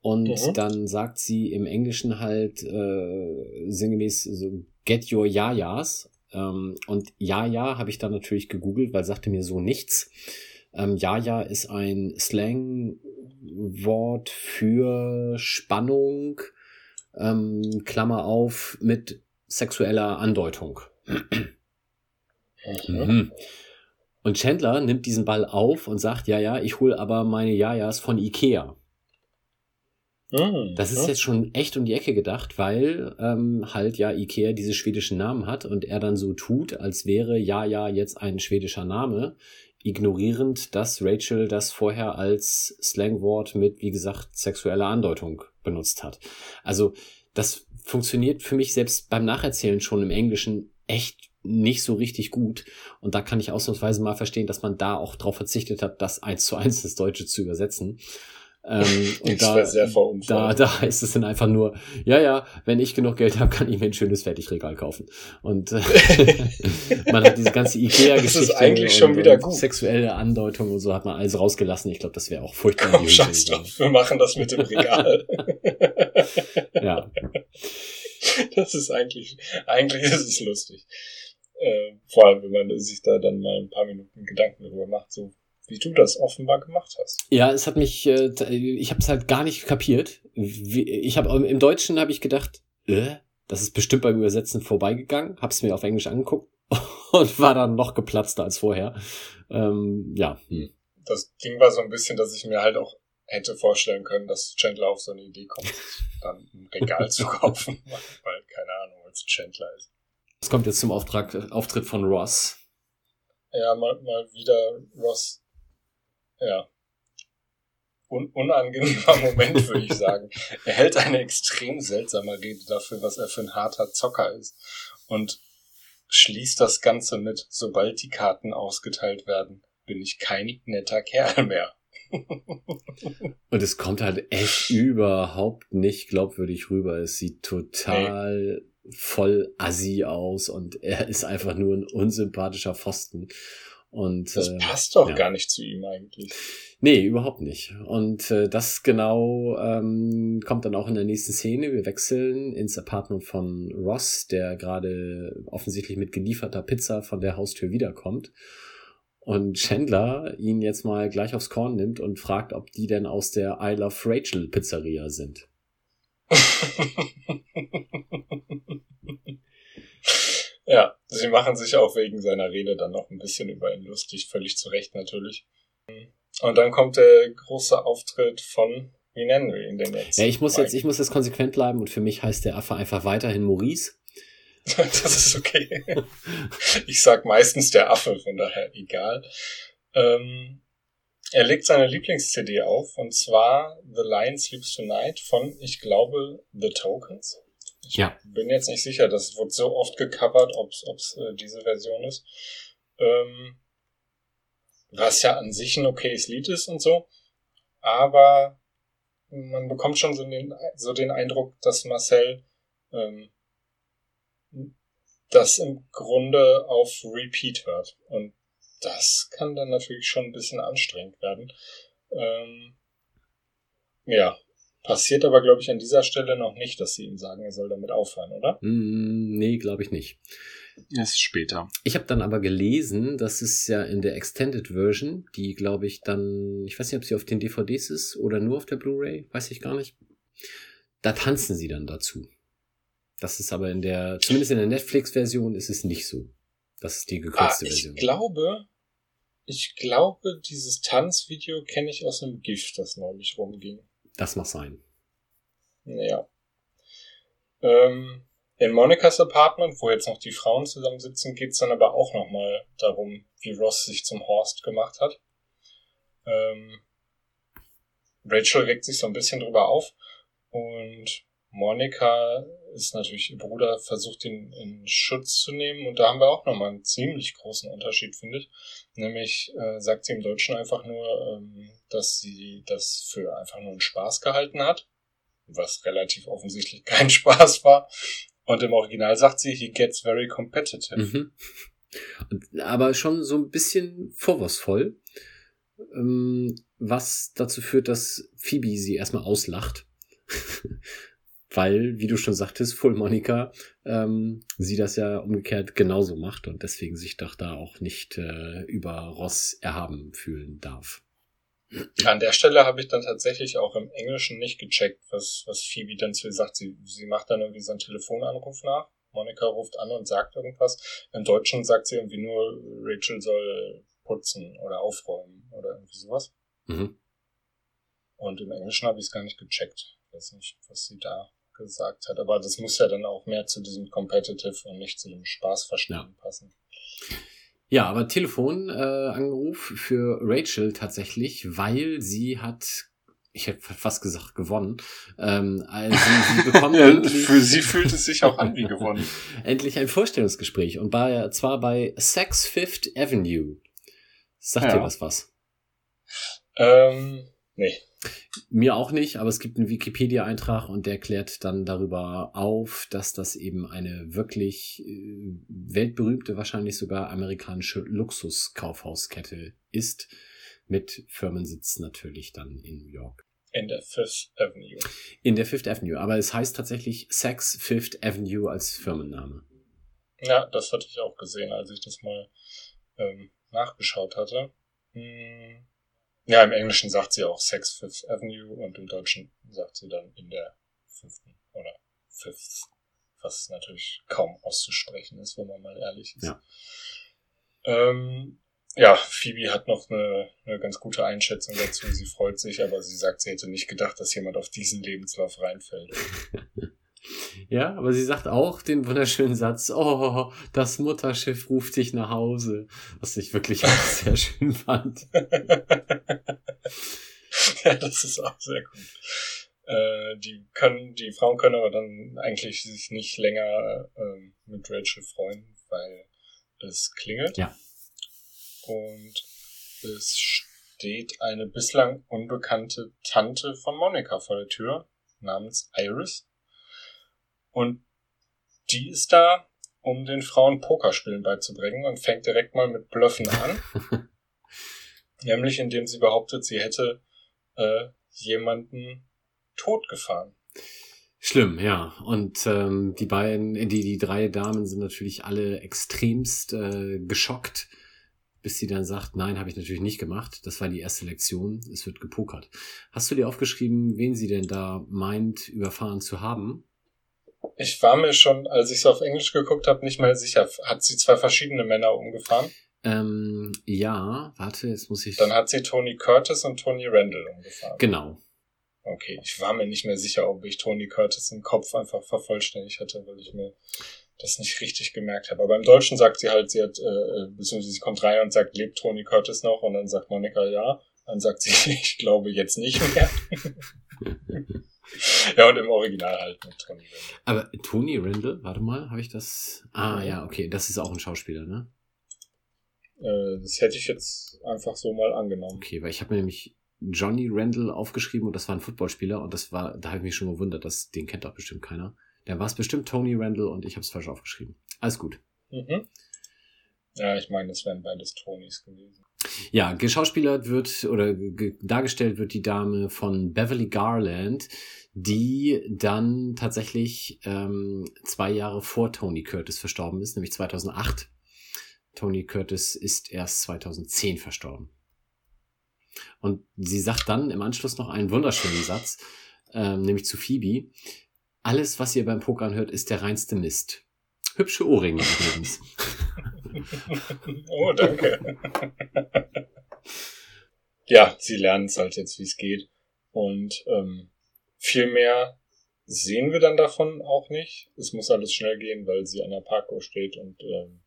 Und mhm. dann sagt sie im Englischen halt äh, sinngemäß so, get your Yayas. Ähm, und Yaya habe ich dann natürlich gegoogelt, weil sagte mir so nichts. Ähm, Yaya ist ein Slangwort für Spannung, ähm, Klammer auf, mit sexueller Andeutung. Mhm. Und Chandler nimmt diesen Ball auf und sagt, ja, ja, ich hole aber meine Jajas von Ikea. Mhm. Das ist jetzt schon echt um die Ecke gedacht, weil ähm, halt ja Ikea diese schwedischen Namen hat und er dann so tut, als wäre ja ja jetzt ein schwedischer Name, ignorierend, dass Rachel das vorher als Slangwort mit, wie gesagt, sexueller Andeutung benutzt hat. Also das funktioniert für mich selbst beim Nacherzählen schon im Englischen echt nicht so richtig gut. Und da kann ich ausnahmsweise mal verstehen, dass man da auch drauf verzichtet hat, das eins zu eins ins Deutsche zu übersetzen. Ähm, und da, da, da heißt es dann einfach nur, ja, ja, wenn ich genug Geld habe, kann ich mir ein schönes Fertigregal kaufen. Und äh, man hat diese ganze Ikea-Geschichte eigentlich schon wieder gut. sexuelle Andeutung und so hat man alles rausgelassen. Ich glaube, das wäre auch furchtbar. Komm, scheiß drauf, wir machen das mit dem Regal. ja. Das ist eigentlich, eigentlich ist es lustig. Äh, vor allem, wenn man sich da dann mal ein paar Minuten Gedanken darüber macht, so wie du das offenbar gemacht hast. Ja, es hat mich, äh, ich habe es halt gar nicht kapiert. Ich habe im Deutschen habe ich gedacht, äh, das ist bestimmt beim Übersetzen vorbeigegangen, habe es mir auf Englisch angeguckt und war dann noch geplatzter als vorher. Ähm, ja. Hm. Das Ding war so ein bisschen, dass ich mir halt auch hätte vorstellen können, dass Chandler auf so eine Idee kommt, dann ein Regal zu kaufen, weil keine Ahnung, als Chandler ist. Es kommt jetzt zum Auftrag, Auftritt von Ross. Ja, mal, mal wieder Ross ja, un unangenehmer Moment, würde ich sagen. Er hält eine extrem seltsame Rede dafür, was er für ein harter Zocker ist. Und schließt das Ganze mit, sobald die Karten ausgeteilt werden, bin ich kein netter Kerl mehr. Und es kommt halt echt überhaupt nicht glaubwürdig rüber. Es sieht total hey. voll assi aus und er ist einfach nur ein unsympathischer Pfosten. Und, das äh, passt doch ja. gar nicht zu ihm eigentlich. Nee, überhaupt nicht. Und äh, das genau ähm, kommt dann auch in der nächsten Szene. Wir wechseln ins Apartment von Ross, der gerade offensichtlich mit gelieferter Pizza von der Haustür wiederkommt. Und Chandler ihn jetzt mal gleich aufs Korn nimmt und fragt, ob die denn aus der I Love Rachel Pizzeria sind. Ja, sie machen sich auch wegen seiner Rede dann noch ein bisschen über ihn lustig, völlig zu Recht natürlich. Und dann kommt der große Auftritt von, wie nennen wir ihn denn jetzt? Ja, ich muss Mike. jetzt, ich muss jetzt konsequent bleiben und für mich heißt der Affe einfach weiterhin Maurice. das ist okay. Ich sag meistens der Affe, von daher egal. Ähm, er legt seine Lieblings-CD auf, und zwar The Lion Sleeps Tonight von, ich glaube, The Tokens. Ich ja. bin jetzt nicht sicher, das wird so oft gecovert, ob es äh, diese Version ist. Ähm, was ja an sich ein okayes Lied ist und so. Aber man bekommt schon so den, so den Eindruck, dass Marcel ähm, das im Grunde auf Repeat hört. Und das kann dann natürlich schon ein bisschen anstrengend werden. Ähm, ja, passiert aber, glaube ich, an dieser Stelle noch nicht, dass sie ihm sagen, er soll damit aufhören, oder? Mm, nee, glaube ich nicht. Erst später. Ich habe dann aber gelesen, dass es ja in der Extended Version, die glaube ich dann, ich weiß nicht, ob sie auf den DVDs ist oder nur auf der Blu-ray, weiß ich gar nicht. Da tanzen sie dann dazu. Das ist aber in der, zumindest in der Netflix-Version ist es nicht so. Das ist die gekürzte ah, ich Version. Ich glaube, ich glaube, dieses Tanzvideo kenne ich aus einem Gift, das neulich rumging. Das mag sein. Ja. Ähm, in Monikas Apartment, wo jetzt noch die Frauen zusammensitzen, geht's dann aber auch nochmal darum, wie Ross sich zum Horst gemacht hat. Ähm, Rachel regt sich so ein bisschen drüber auf und Monika ist natürlich ihr Bruder, versucht ihn in Schutz zu nehmen und da haben wir auch nochmal einen ziemlich großen Unterschied, finde ich. Nämlich äh, sagt sie im Deutschen einfach nur, ähm, dass sie das für einfach nur einen Spaß gehalten hat, was relativ offensichtlich kein Spaß war. Und im Original sagt sie, he gets very competitive. Mhm. Aber schon so ein bisschen vorwurfsvoll, ähm, was dazu führt, dass Phoebe sie erstmal auslacht. Weil, wie du schon sagtest, Full Monica ähm, sie das ja umgekehrt genauso macht und deswegen sich doch da auch nicht äh, über Ross erhaben fühlen darf. An der Stelle habe ich dann tatsächlich auch im Englischen nicht gecheckt, was, was Phoebe dann zu ihr sagt. Sie, sie macht dann irgendwie so einen Telefonanruf nach. Monika ruft an und sagt irgendwas. Im Deutschen sagt sie irgendwie nur, Rachel soll putzen oder aufräumen oder irgendwie sowas. Mhm. Und im Englischen habe ich es gar nicht gecheckt. Ich weiß nicht, was sie da gesagt hat. Aber das muss ja dann auch mehr zu diesem Competitive und nicht zu dem Spaßverstehen ja. passen. Ja, aber Telefonanruf äh, für Rachel tatsächlich, weil sie hat ich hätte fast gesagt gewonnen. Ähm, also sie bekommt ja, endlich, für sie fühlt es sich auch an wie gewonnen. endlich ein Vorstellungsgespräch und bei, zwar bei Sex Fifth Avenue. Sagt ja. dir das was? Ähm, nee. Mir auch nicht, aber es gibt einen Wikipedia-Eintrag und der klärt dann darüber auf, dass das eben eine wirklich äh, weltberühmte, wahrscheinlich sogar amerikanische Luxuskaufhauskette ist, mit Firmensitz natürlich dann in New York. In der Fifth Avenue. In der Fifth Avenue, aber es heißt tatsächlich Saks Fifth Avenue als Firmenname. Ja, das hatte ich auch gesehen, als ich das mal ähm, nachgeschaut hatte. Hm ja, im Englischen sagt sie auch Sex Fifth Avenue und im Deutschen sagt sie dann in der fünften oder Fifth, was natürlich kaum auszusprechen ist, wenn man mal ehrlich ist. Ja. Ähm, ja, Phoebe hat noch eine, eine ganz gute Einschätzung dazu. Sie freut sich, aber sie sagt, sie hätte nicht gedacht, dass jemand auf diesen Lebenslauf reinfällt. Ja, aber sie sagt auch den wunderschönen Satz, oh, das Mutterschiff ruft dich nach Hause, was ich wirklich auch sehr schön fand. ja, das ist auch sehr gut. Äh, die können, die Frauen können aber dann eigentlich sich nicht länger äh, mit Rachel freuen, weil es klingelt. Ja. Und es steht eine bislang unbekannte Tante von Monika vor der Tür namens Iris. Und die ist da, um den Frauen Pokerspielen beizubringen und fängt direkt mal mit Blöffen an. Nämlich indem sie behauptet, sie hätte äh, jemanden totgefahren. Schlimm, ja. Und ähm, die beiden, die, die drei Damen sind natürlich alle extremst äh, geschockt, bis sie dann sagt, nein, habe ich natürlich nicht gemacht. Das war die erste Lektion. Es wird gepokert. Hast du dir aufgeschrieben, wen sie denn da meint, überfahren zu haben? Ich war mir schon, als ich es auf Englisch geguckt habe, nicht mehr sicher. Hat sie zwei verschiedene Männer umgefahren? Ähm, ja, warte, jetzt muss ich. Dann hat sie Tony Curtis und Tony Randall umgefahren. Genau. Okay, ich war mir nicht mehr sicher, ob ich Tony Curtis im Kopf einfach vervollständigt hatte, weil ich mir das nicht richtig gemerkt habe. Aber im Deutschen sagt sie halt, sie hat, äh, beziehungsweise sie kommt rein und sagt, lebt Tony Curtis noch? Und dann sagt Monika ja. Dann sagt sie, ich glaube jetzt nicht mehr. ja, und im Original halt mit Tony Randall. Aber Tony Randall, warte mal, habe ich das? Ah, ja, okay, das ist auch ein Schauspieler, ne? Äh, das hätte ich jetzt einfach so mal angenommen. Okay, weil ich habe mir nämlich Johnny Randall aufgeschrieben und das war ein Footballspieler und das war, da habe ich mich schon gewundert, dass den kennt doch bestimmt keiner. Der war es bestimmt Tony Randall und ich habe es falsch aufgeschrieben. Alles gut. Mhm. Ja, ich meine, das wären beides Tonys gewesen. Ja, geschauspielert wird oder dargestellt wird die Dame von Beverly Garland, die dann tatsächlich ähm, zwei Jahre vor Tony Curtis verstorben ist, nämlich 2008. Tony Curtis ist erst 2010 verstorben. Und sie sagt dann im Anschluss noch einen wunderschönen Satz, ähm, nämlich zu Phoebe. Alles, was ihr beim Pokern hört, ist der reinste Mist. Hübsche Ohrringe übrigens. oh, danke. ja, sie lernen es halt jetzt, wie es geht. Und ähm, viel mehr sehen wir dann davon auch nicht. Es muss alles schnell gehen, weil sie an der Parko steht. Und ähm,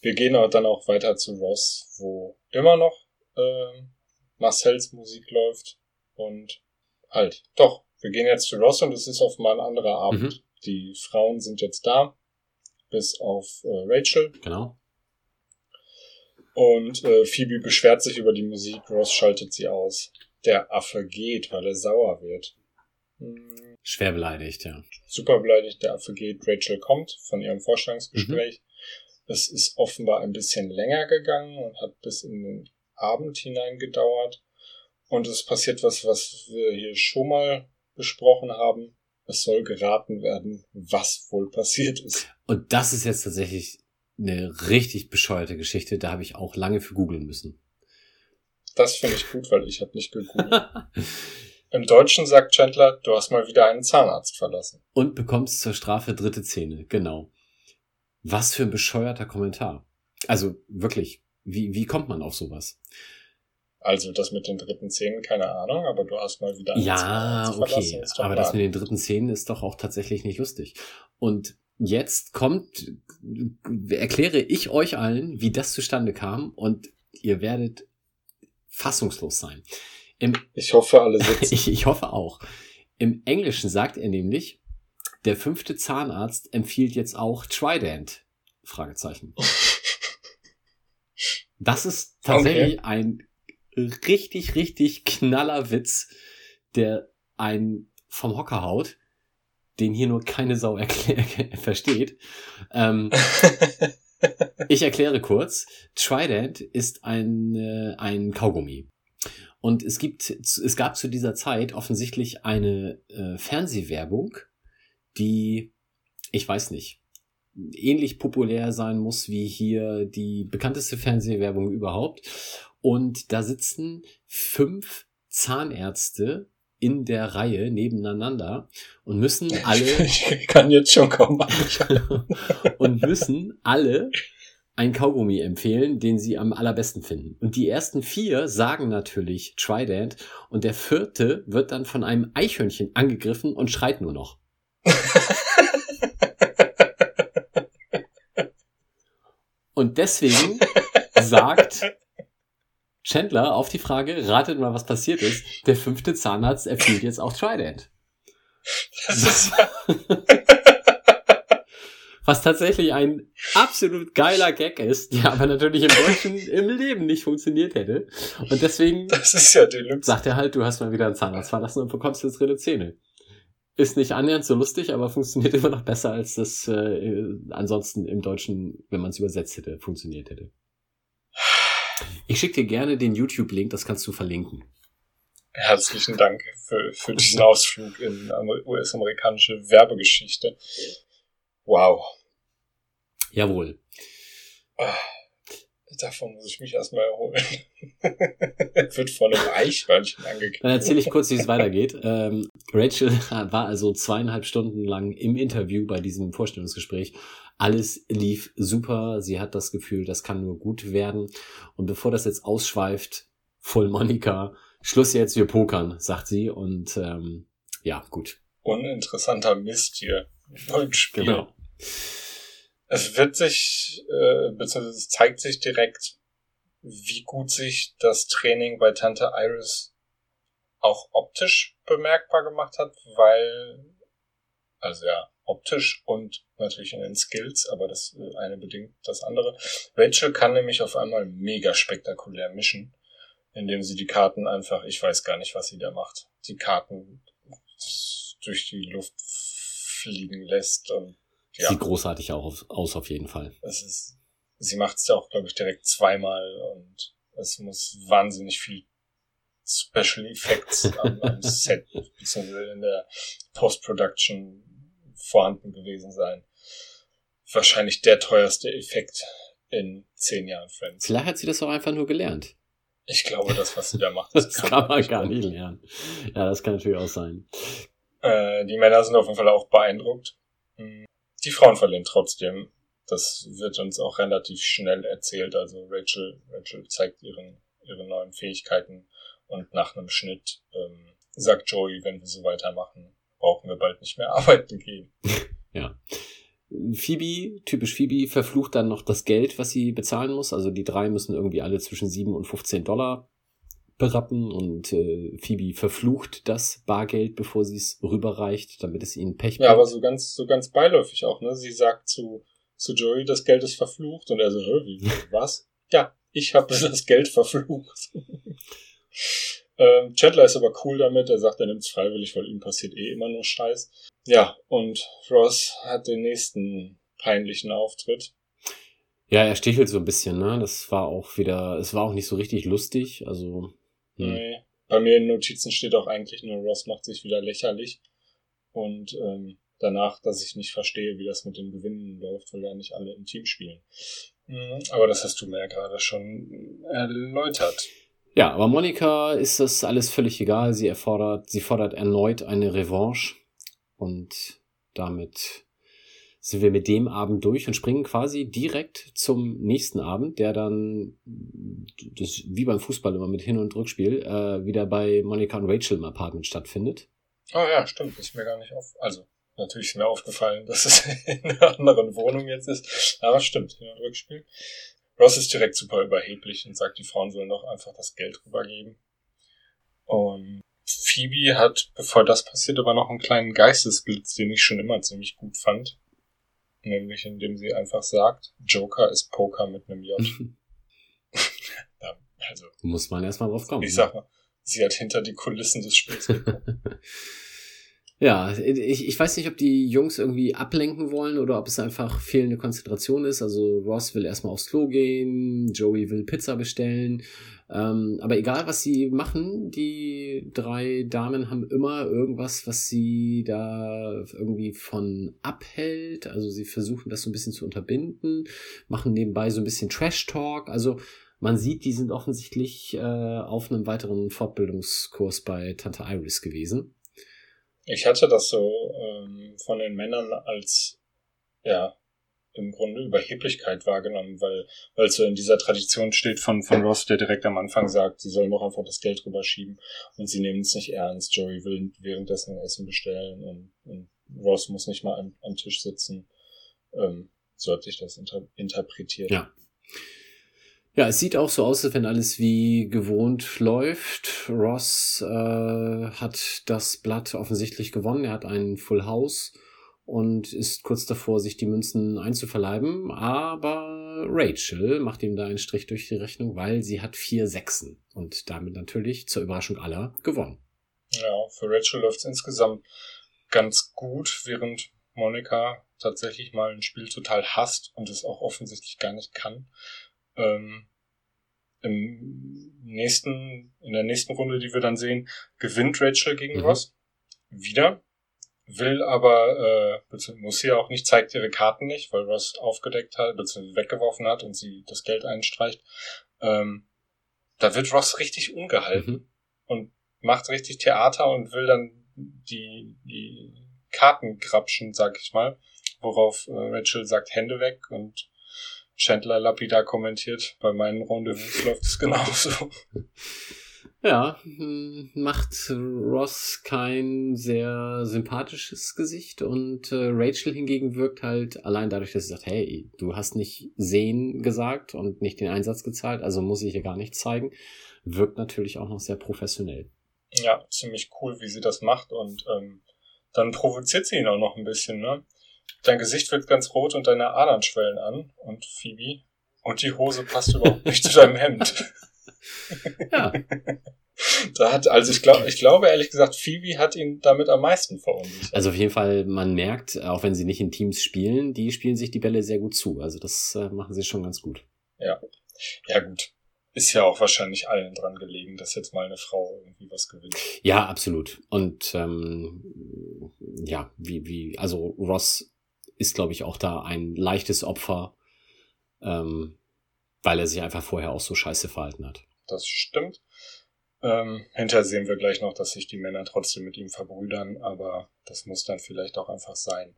wir gehen auch dann auch weiter zu Ross, wo immer noch ähm, Marcells Musik läuft. Und halt, doch, wir gehen jetzt zu Ross und es ist auf mal ein anderer Abend. Mhm. Die Frauen sind jetzt da, bis auf äh, Rachel. Genau. Und äh, Phoebe beschwert sich über die Musik, Ross schaltet sie aus. Der Affe geht, weil er sauer wird. Hm. Schwer beleidigt, ja. Super beleidigt, der Affe geht. Rachel kommt von ihrem Vorstellungsgespräch. Mhm. Es ist offenbar ein bisschen länger gegangen und hat bis in den Abend hinein gedauert. Und es passiert was, was wir hier schon mal besprochen haben. Es soll geraten werden, was wohl passiert ist. Und das ist jetzt tatsächlich eine richtig bescheuerte Geschichte. Da habe ich auch lange für googeln müssen. Das finde ich gut, weil ich habe nicht gegoogelt. Im Deutschen sagt Chandler, du hast mal wieder einen Zahnarzt verlassen. Und bekommst zur Strafe dritte Zähne, genau. Was für ein bescheuerter Kommentar. Also wirklich, wie, wie kommt man auf sowas? Also das mit den dritten Zähnen, keine Ahnung, aber du hast mal wieder einen Ja, Zahnarzt okay, verlassen, aber das mit den dritten Zähnen ist doch auch tatsächlich nicht lustig. Und jetzt kommt, erkläre ich euch allen, wie das zustande kam und ihr werdet fassungslos sein. Im, ich hoffe, alle sitzen. ich, ich hoffe auch. Im Englischen sagt er nämlich, der fünfte Zahnarzt empfiehlt jetzt auch Trident. Fragezeichen. Das ist tatsächlich okay. ein richtig, richtig knaller Witz, der einen vom Hocker haut den hier nur keine Sau versteht. Ähm, ich erkläre kurz. Trident ist ein, äh, ein Kaugummi. Und es gibt, es gab zu dieser Zeit offensichtlich eine äh, Fernsehwerbung, die, ich weiß nicht, ähnlich populär sein muss wie hier die bekannteste Fernsehwerbung überhaupt. Und da sitzen fünf Zahnärzte in der Reihe nebeneinander und müssen alle. Ich kann jetzt schon kaum und müssen alle ein Kaugummi empfehlen, den sie am allerbesten finden. Und die ersten vier sagen natürlich Trident und der vierte wird dann von einem Eichhörnchen angegriffen und schreit nur noch. und deswegen sagt Chandler auf die Frage, ratet mal, was passiert ist. Der fünfte Zahnarzt empfiehlt jetzt auch Trident. Das ist was tatsächlich ein absolut geiler Gag ist, der aber natürlich im Deutschen im Leben nicht funktioniert hätte. Und deswegen das ist ja sagt er halt, du hast mal wieder einen Zahnarzt verlassen und bekommst jetzt dritte Zähne. Ist nicht annähernd so lustig, aber funktioniert immer noch besser, als das äh, ansonsten im Deutschen, wenn man es übersetzt hätte, funktioniert hätte. Ich schicke dir gerne den YouTube-Link, das kannst du verlinken. Herzlichen Dank für, für diesen Ausflug in US-amerikanische Werbegeschichte. Wow. Jawohl. Davon muss ich mich erstmal erholen. Wird von einem Eichhörnchen angekündigt. Dann erzähle ich kurz, wie es weitergeht. Ähm, Rachel war also zweieinhalb Stunden lang im Interview bei diesem Vorstellungsgespräch alles lief super. Sie hat das Gefühl, das kann nur gut werden. Und bevor das jetzt ausschweift, voll Monika, Schluss jetzt, wir pokern, sagt sie. Und ähm, ja, gut. Uninteressanter Mist hier. Spiel. Genau. Es wird sich, äh, beziehungsweise es zeigt sich direkt, wie gut sich das Training bei Tante Iris auch optisch bemerkbar gemacht hat, weil, also ja, optisch und natürlich in den Skills, aber das eine bedingt das andere. Rachel kann nämlich auf einmal mega spektakulär mischen. indem sie die Karten einfach, ich weiß gar nicht, was sie da macht, die Karten durch die Luft fliegen lässt und ja. Sieht großartig auch aus, auf jeden Fall. Es ist, sie macht es ja auch, glaube ich, direkt zweimal und es muss wahnsinnig viel Special Effects am, am Set bzw. in der Post-Production vorhanden gewesen sein. Wahrscheinlich der teuerste Effekt in zehn Jahren Friends. Vielleicht hat sie das auch einfach nur gelernt. Ich glaube, das, was sie da macht, das, das kann, kann, man gar nicht lernen. Ja, das kann natürlich auch sein. Äh, die Männer sind auf jeden Fall auch beeindruckt. Die Frauen verlieren trotzdem. Das wird uns auch relativ schnell erzählt. Also Rachel, Rachel zeigt ihren, ihre neuen Fähigkeiten und nach einem Schnitt ähm, sagt Joey, wenn wir so weitermachen, brauchen wir bald nicht mehr arbeiten gehen. ja. Phoebe, typisch Phoebe, verflucht dann noch das Geld, was sie bezahlen muss. Also die drei müssen irgendwie alle zwischen 7 und 15 Dollar berappen und äh, Phoebe verflucht das Bargeld, bevor sie es rüberreicht, damit es ihnen Pech bringt. Ja, aber so ganz, so ganz beiläufig auch, ne? Sie sagt zu, zu Joey, das Geld ist verflucht und er so, wie, was? ja, ich habe das Geld verflucht. ähm, Chandler ist aber cool damit, er sagt, er nimmt es freiwillig, weil ihm passiert eh immer nur Scheiß. Ja, und Ross hat den nächsten peinlichen Auftritt. Ja, er stichelt so ein bisschen, ne? Das war auch wieder, es war auch nicht so richtig lustig, also. Hm. Nee. Bei mir in Notizen steht auch eigentlich nur, Ross macht sich wieder lächerlich. Und ähm, danach, dass ich nicht verstehe, wie das mit den Gewinnen läuft, weil ja nicht alle im Team spielen. Mhm, aber das hast du mir ja gerade schon erläutert. Ja, aber Monika ist das alles völlig egal. Sie erfordert, sie fordert erneut eine Revanche. Und damit sind wir mit dem Abend durch und springen quasi direkt zum nächsten Abend, der dann, das wie beim Fußball immer mit Hin- und Rückspiel, äh, wieder bei Monika und Rachel im Apartment stattfindet. Oh ja, stimmt, ist mir gar nicht auf. Also, natürlich ist mir aufgefallen, dass es in einer anderen Wohnung jetzt ist. Aber stimmt, Hin- und Rückspiel. Ross ist direkt super überheblich und sagt, die Frauen sollen doch einfach das Geld rübergeben. Und Phoebe hat, bevor das passiert, aber noch einen kleinen Geistesblitz, den ich schon immer ziemlich gut fand nämlich indem sie einfach sagt, Joker ist Poker mit einem J. also, Muss man erstmal drauf kommen. Ich sag mal, sie hat hinter die Kulissen des Spiels. Ja, ich, ich weiß nicht, ob die Jungs irgendwie ablenken wollen oder ob es einfach fehlende Konzentration ist. Also Ross will erstmal aufs Klo gehen, Joey will Pizza bestellen. Ähm, aber egal, was sie machen, die drei Damen haben immer irgendwas, was sie da irgendwie von abhält. Also sie versuchen das so ein bisschen zu unterbinden, machen nebenbei so ein bisschen Trash-Talk. Also man sieht, die sind offensichtlich äh, auf einem weiteren Fortbildungskurs bei Tante Iris gewesen. Ich hatte das so ähm, von den Männern als, ja, im Grunde Überheblichkeit wahrgenommen, weil, weil so in dieser Tradition steht von, von Ross, der direkt am Anfang sagt, sie sollen doch einfach das Geld rüberschieben und sie nehmen es nicht ernst. Joey will währenddessen Essen bestellen und, und Ross muss nicht mal am, am Tisch sitzen. Ähm, so hat sich das inter interpretiert. Ja. Ja, es sieht auch so aus, als wenn alles wie gewohnt läuft. Ross äh, hat das Blatt offensichtlich gewonnen. Er hat einen Full House und ist kurz davor, sich die Münzen einzuverleiben. Aber Rachel macht ihm da einen Strich durch die Rechnung, weil sie hat vier Sechsen und damit natürlich zur Überraschung aller gewonnen. Ja, für Rachel läuft es insgesamt ganz gut, während Monika tatsächlich mal ein Spiel total hasst und es auch offensichtlich gar nicht kann ähm, im nächsten, in der nächsten Runde, die wir dann sehen, gewinnt Rachel gegen mhm. Ross. Wieder. Will aber, äh, muss sie auch nicht, zeigt ihre Karten nicht, weil Ross aufgedeckt hat, beziehungsweise weggeworfen hat und sie das Geld einstreicht. Ähm, da wird Ross richtig ungehalten mhm. und macht richtig Theater und will dann die, die Karten grapschen, sag ich mal. Worauf äh, Rachel sagt, Hände weg und Chandler lapidar kommentiert, bei meinen Rendezvous läuft es genauso. Ja, hm, macht Ross kein sehr sympathisches Gesicht und äh, Rachel hingegen wirkt halt allein dadurch, dass sie sagt, hey, du hast nicht sehen gesagt und nicht den Einsatz gezahlt, also muss ich hier gar nichts zeigen, wirkt natürlich auch noch sehr professionell. Ja, ziemlich cool, wie sie das macht und ähm, dann provoziert sie ihn auch noch ein bisschen, ne? Dein Gesicht wird ganz rot und deine Adern schwellen an. Und Phoebe. Und die Hose passt überhaupt nicht zu deinem Hemd. Ja. Da hat, also ich glaube, ich glaube ehrlich gesagt, Phoebe hat ihn damit am meisten verunsichert. Also auf jeden Fall, man merkt, auch wenn sie nicht in Teams spielen, die spielen sich die Bälle sehr gut zu. Also das äh, machen sie schon ganz gut. Ja. Ja, gut. Ist ja auch wahrscheinlich allen dran gelegen, dass jetzt mal eine Frau irgendwie was gewinnt. Ja, absolut. Und ähm, ja, wie, wie, also Ross ist, glaube ich, auch da ein leichtes Opfer, ähm, weil er sich einfach vorher auch so scheiße verhalten hat. Das stimmt. Ähm, hinterher sehen wir gleich noch, dass sich die Männer trotzdem mit ihm verbrüdern, aber das muss dann vielleicht auch einfach sein.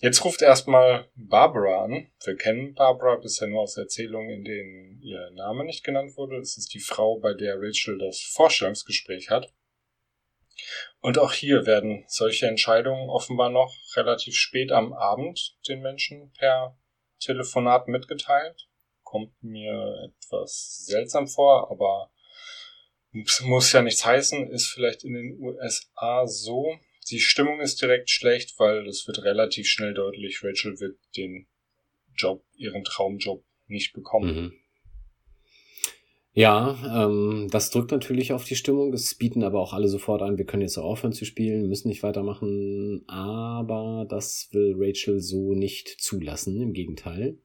Jetzt ruft erstmal Barbara an. Wir kennen Barbara bisher nur aus Erzählungen, in denen ihr Name nicht genannt wurde. Es ist die Frau, bei der Rachel das Vorstellungsgespräch hat. Und auch hier werden solche Entscheidungen offenbar noch relativ spät am Abend den Menschen per Telefonat mitgeteilt. Kommt mir etwas seltsam vor, aber muss ja nichts heißen, ist vielleicht in den USA so. Die Stimmung ist direkt schlecht, weil es wird relativ schnell deutlich, Rachel wird den Job, ihren Traumjob nicht bekommen. Mhm. Ja, ähm, das drückt natürlich auf die Stimmung. Es bieten aber auch alle sofort an, wir können jetzt aufhören zu spielen, müssen nicht weitermachen. Aber das will Rachel so nicht zulassen. Im Gegenteil.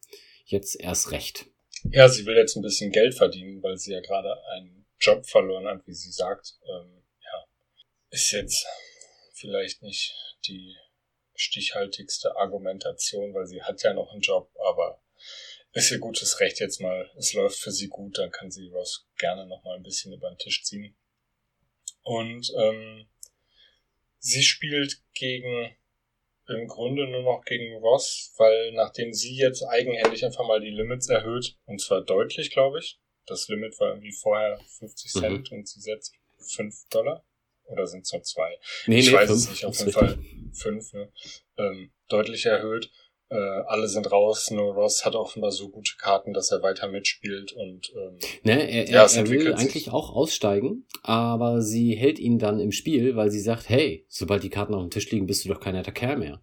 Jetzt erst recht. Ja, sie will jetzt ein bisschen Geld verdienen, weil sie ja gerade einen Job verloren hat, wie sie sagt. Ähm, ja, ist jetzt vielleicht nicht die stichhaltigste Argumentation, weil sie hat ja noch einen Job, aber ist ihr gutes Recht jetzt mal. Es läuft für sie gut, dann kann sie Ross gerne noch mal ein bisschen über den Tisch ziehen. Und ähm, sie spielt gegen im Grunde nur noch gegen Ross, weil nachdem sie jetzt eigenhändig einfach mal die Limits erhöht, und zwar deutlich, glaube ich, das Limit war irgendwie vorher 50 Cent mhm. und sie setzt 5 Dollar. Oder sind es nur zwei? Nee, ich nee, weiß fünf, es nicht, auf jeden Fall 5, ne? ähm, deutlich erhöht. Äh, alle sind raus, nur Ross hat offenbar so gute Karten, dass er weiter mitspielt und ähm, ne, er, ja, er, er will eigentlich auch aussteigen, aber sie hält ihn dann im Spiel, weil sie sagt, hey, sobald die Karten auf dem Tisch liegen, bist du doch kein netter Kerl mehr.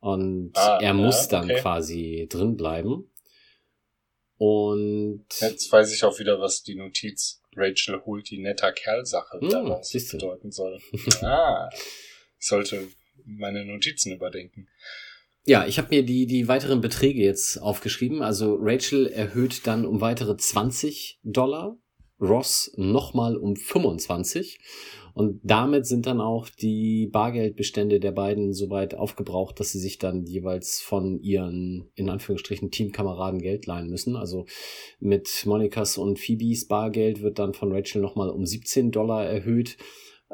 Und ah, er muss ja, okay. dann quasi drin bleiben. Und jetzt weiß ich auch wieder, was die Notiz Rachel holt die netter Kerl-Sache hm, daraus bedeuten soll. ah, ich sollte meine Notizen überdenken. Ja, ich habe mir die, die weiteren Beträge jetzt aufgeschrieben. Also Rachel erhöht dann um weitere 20 Dollar, Ross nochmal um 25 und damit sind dann auch die Bargeldbestände der beiden so weit aufgebraucht, dass sie sich dann jeweils von ihren, in Anführungsstrichen, Teamkameraden Geld leihen müssen. Also mit Monikas und Phoebes Bargeld wird dann von Rachel nochmal um 17 Dollar erhöht.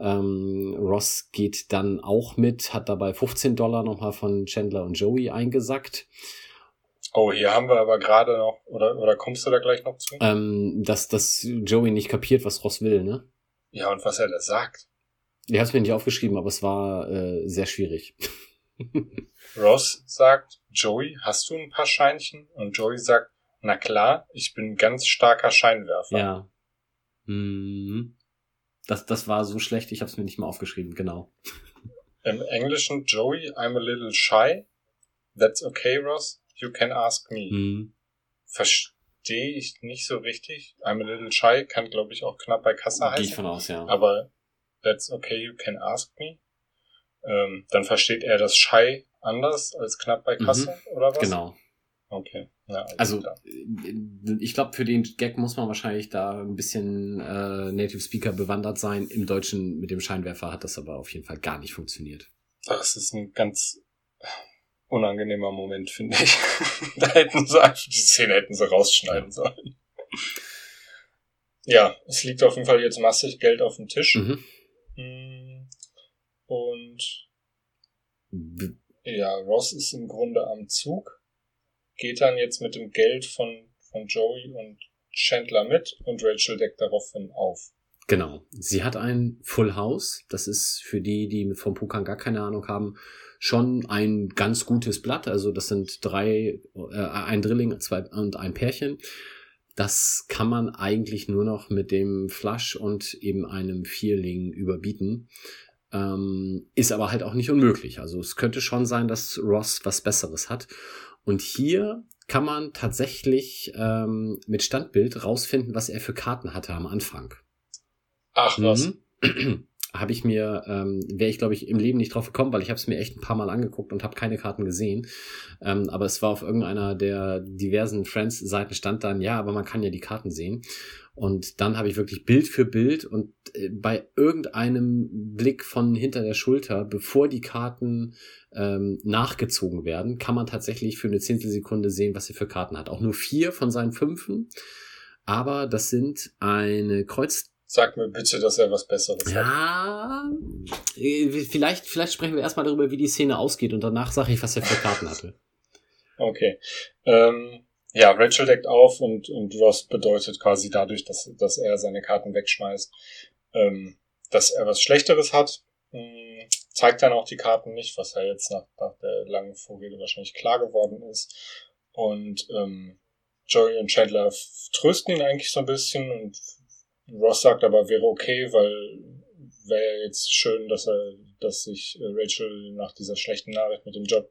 Ähm, Ross geht dann auch mit, hat dabei 15 Dollar nochmal von Chandler und Joey eingesackt. Oh, hier haben wir aber gerade noch, oder, oder kommst du da gleich noch zu? Ähm, dass, dass Joey nicht kapiert, was Ross will, ne? Ja, und was er da sagt. Ich habe es mir nicht aufgeschrieben, aber es war äh, sehr schwierig. Ross sagt, Joey, hast du ein paar Scheinchen? Und Joey sagt, na klar, ich bin ein ganz starker Scheinwerfer. Ja. Mhm. Das, das war so schlecht, ich habe es mir nicht mal aufgeschrieben, genau. Im Englischen Joey, I'm a little shy. That's okay, Ross. You can ask me. Mhm. Verstehe ich nicht so richtig. I'm a little shy kann, glaube ich, auch knapp bei Kasse heißen. Gehe ich von aus, ja. Aber that's okay, you can ask me. Ähm, dann versteht er das shy anders als knapp bei Kasse, mhm, oder was? Genau. Okay. Ja, also. Äh, ich glaube, für den Gag muss man wahrscheinlich da ein bisschen äh, Native Speaker bewandert sein. Im Deutschen mit dem Scheinwerfer hat das aber auf jeden Fall gar nicht funktioniert. Das ist ein ganz unangenehmer Moment, finde ich. da hätten sie einfach, die Szene hätten sie rausschneiden sollen. Ja, es liegt auf jeden Fall jetzt massig Geld auf dem Tisch. Mhm. Mm, und ja, Ross ist im Grunde am Zug, geht dann jetzt mit dem Geld von, von Joey und Chandler mit und Rachel deckt daraufhin auf. Genau. Sie hat ein Full House. Das ist für die, die vom Poker gar keine Ahnung haben, schon ein ganz gutes Blatt. Also das sind drei, äh, ein Drilling zwei, und ein Pärchen. Das kann man eigentlich nur noch mit dem Flush und eben einem Vierling überbieten. Ähm, ist aber halt auch nicht unmöglich. Also es könnte schon sein, dass Ross was Besseres hat. Und hier kann man tatsächlich ähm, mit Standbild rausfinden, was er für Karten hatte am Anfang. Ach was. Mhm. habe ich mir, ähm, wäre ich glaube ich im Leben nicht drauf gekommen, weil ich habe es mir echt ein paar Mal angeguckt und habe keine Karten gesehen. Ähm, aber es war auf irgendeiner der diversen Friends-Seiten stand dann, ja, aber man kann ja die Karten sehen. Und dann habe ich wirklich Bild für Bild und äh, bei irgendeinem Blick von hinter der Schulter, bevor die Karten ähm, nachgezogen werden, kann man tatsächlich für eine Zehntelsekunde sehen, was er für Karten hat. Auch nur vier von seinen fünfen. Aber das sind eine Kreuz Sag mir bitte, dass er was Besseres hat. Ja, äh, vielleicht, vielleicht sprechen wir erstmal darüber, wie die Szene ausgeht und danach sage ich, was er für Karten hatte. Okay. Ähm, ja, Rachel deckt auf und, und Ross bedeutet quasi dadurch, dass, dass er seine Karten wegschmeißt, ähm, dass er was Schlechteres hat. Ähm, zeigt dann auch die Karten nicht, was ja jetzt nach, nach der langen Vorrede wahrscheinlich klar geworden ist. Und ähm, Joey und Chandler trösten ihn eigentlich so ein bisschen und Ross sagt aber, wäre okay, weil wäre jetzt schön, dass er, dass sich äh, Rachel nach dieser schlechten Nachricht mit dem Job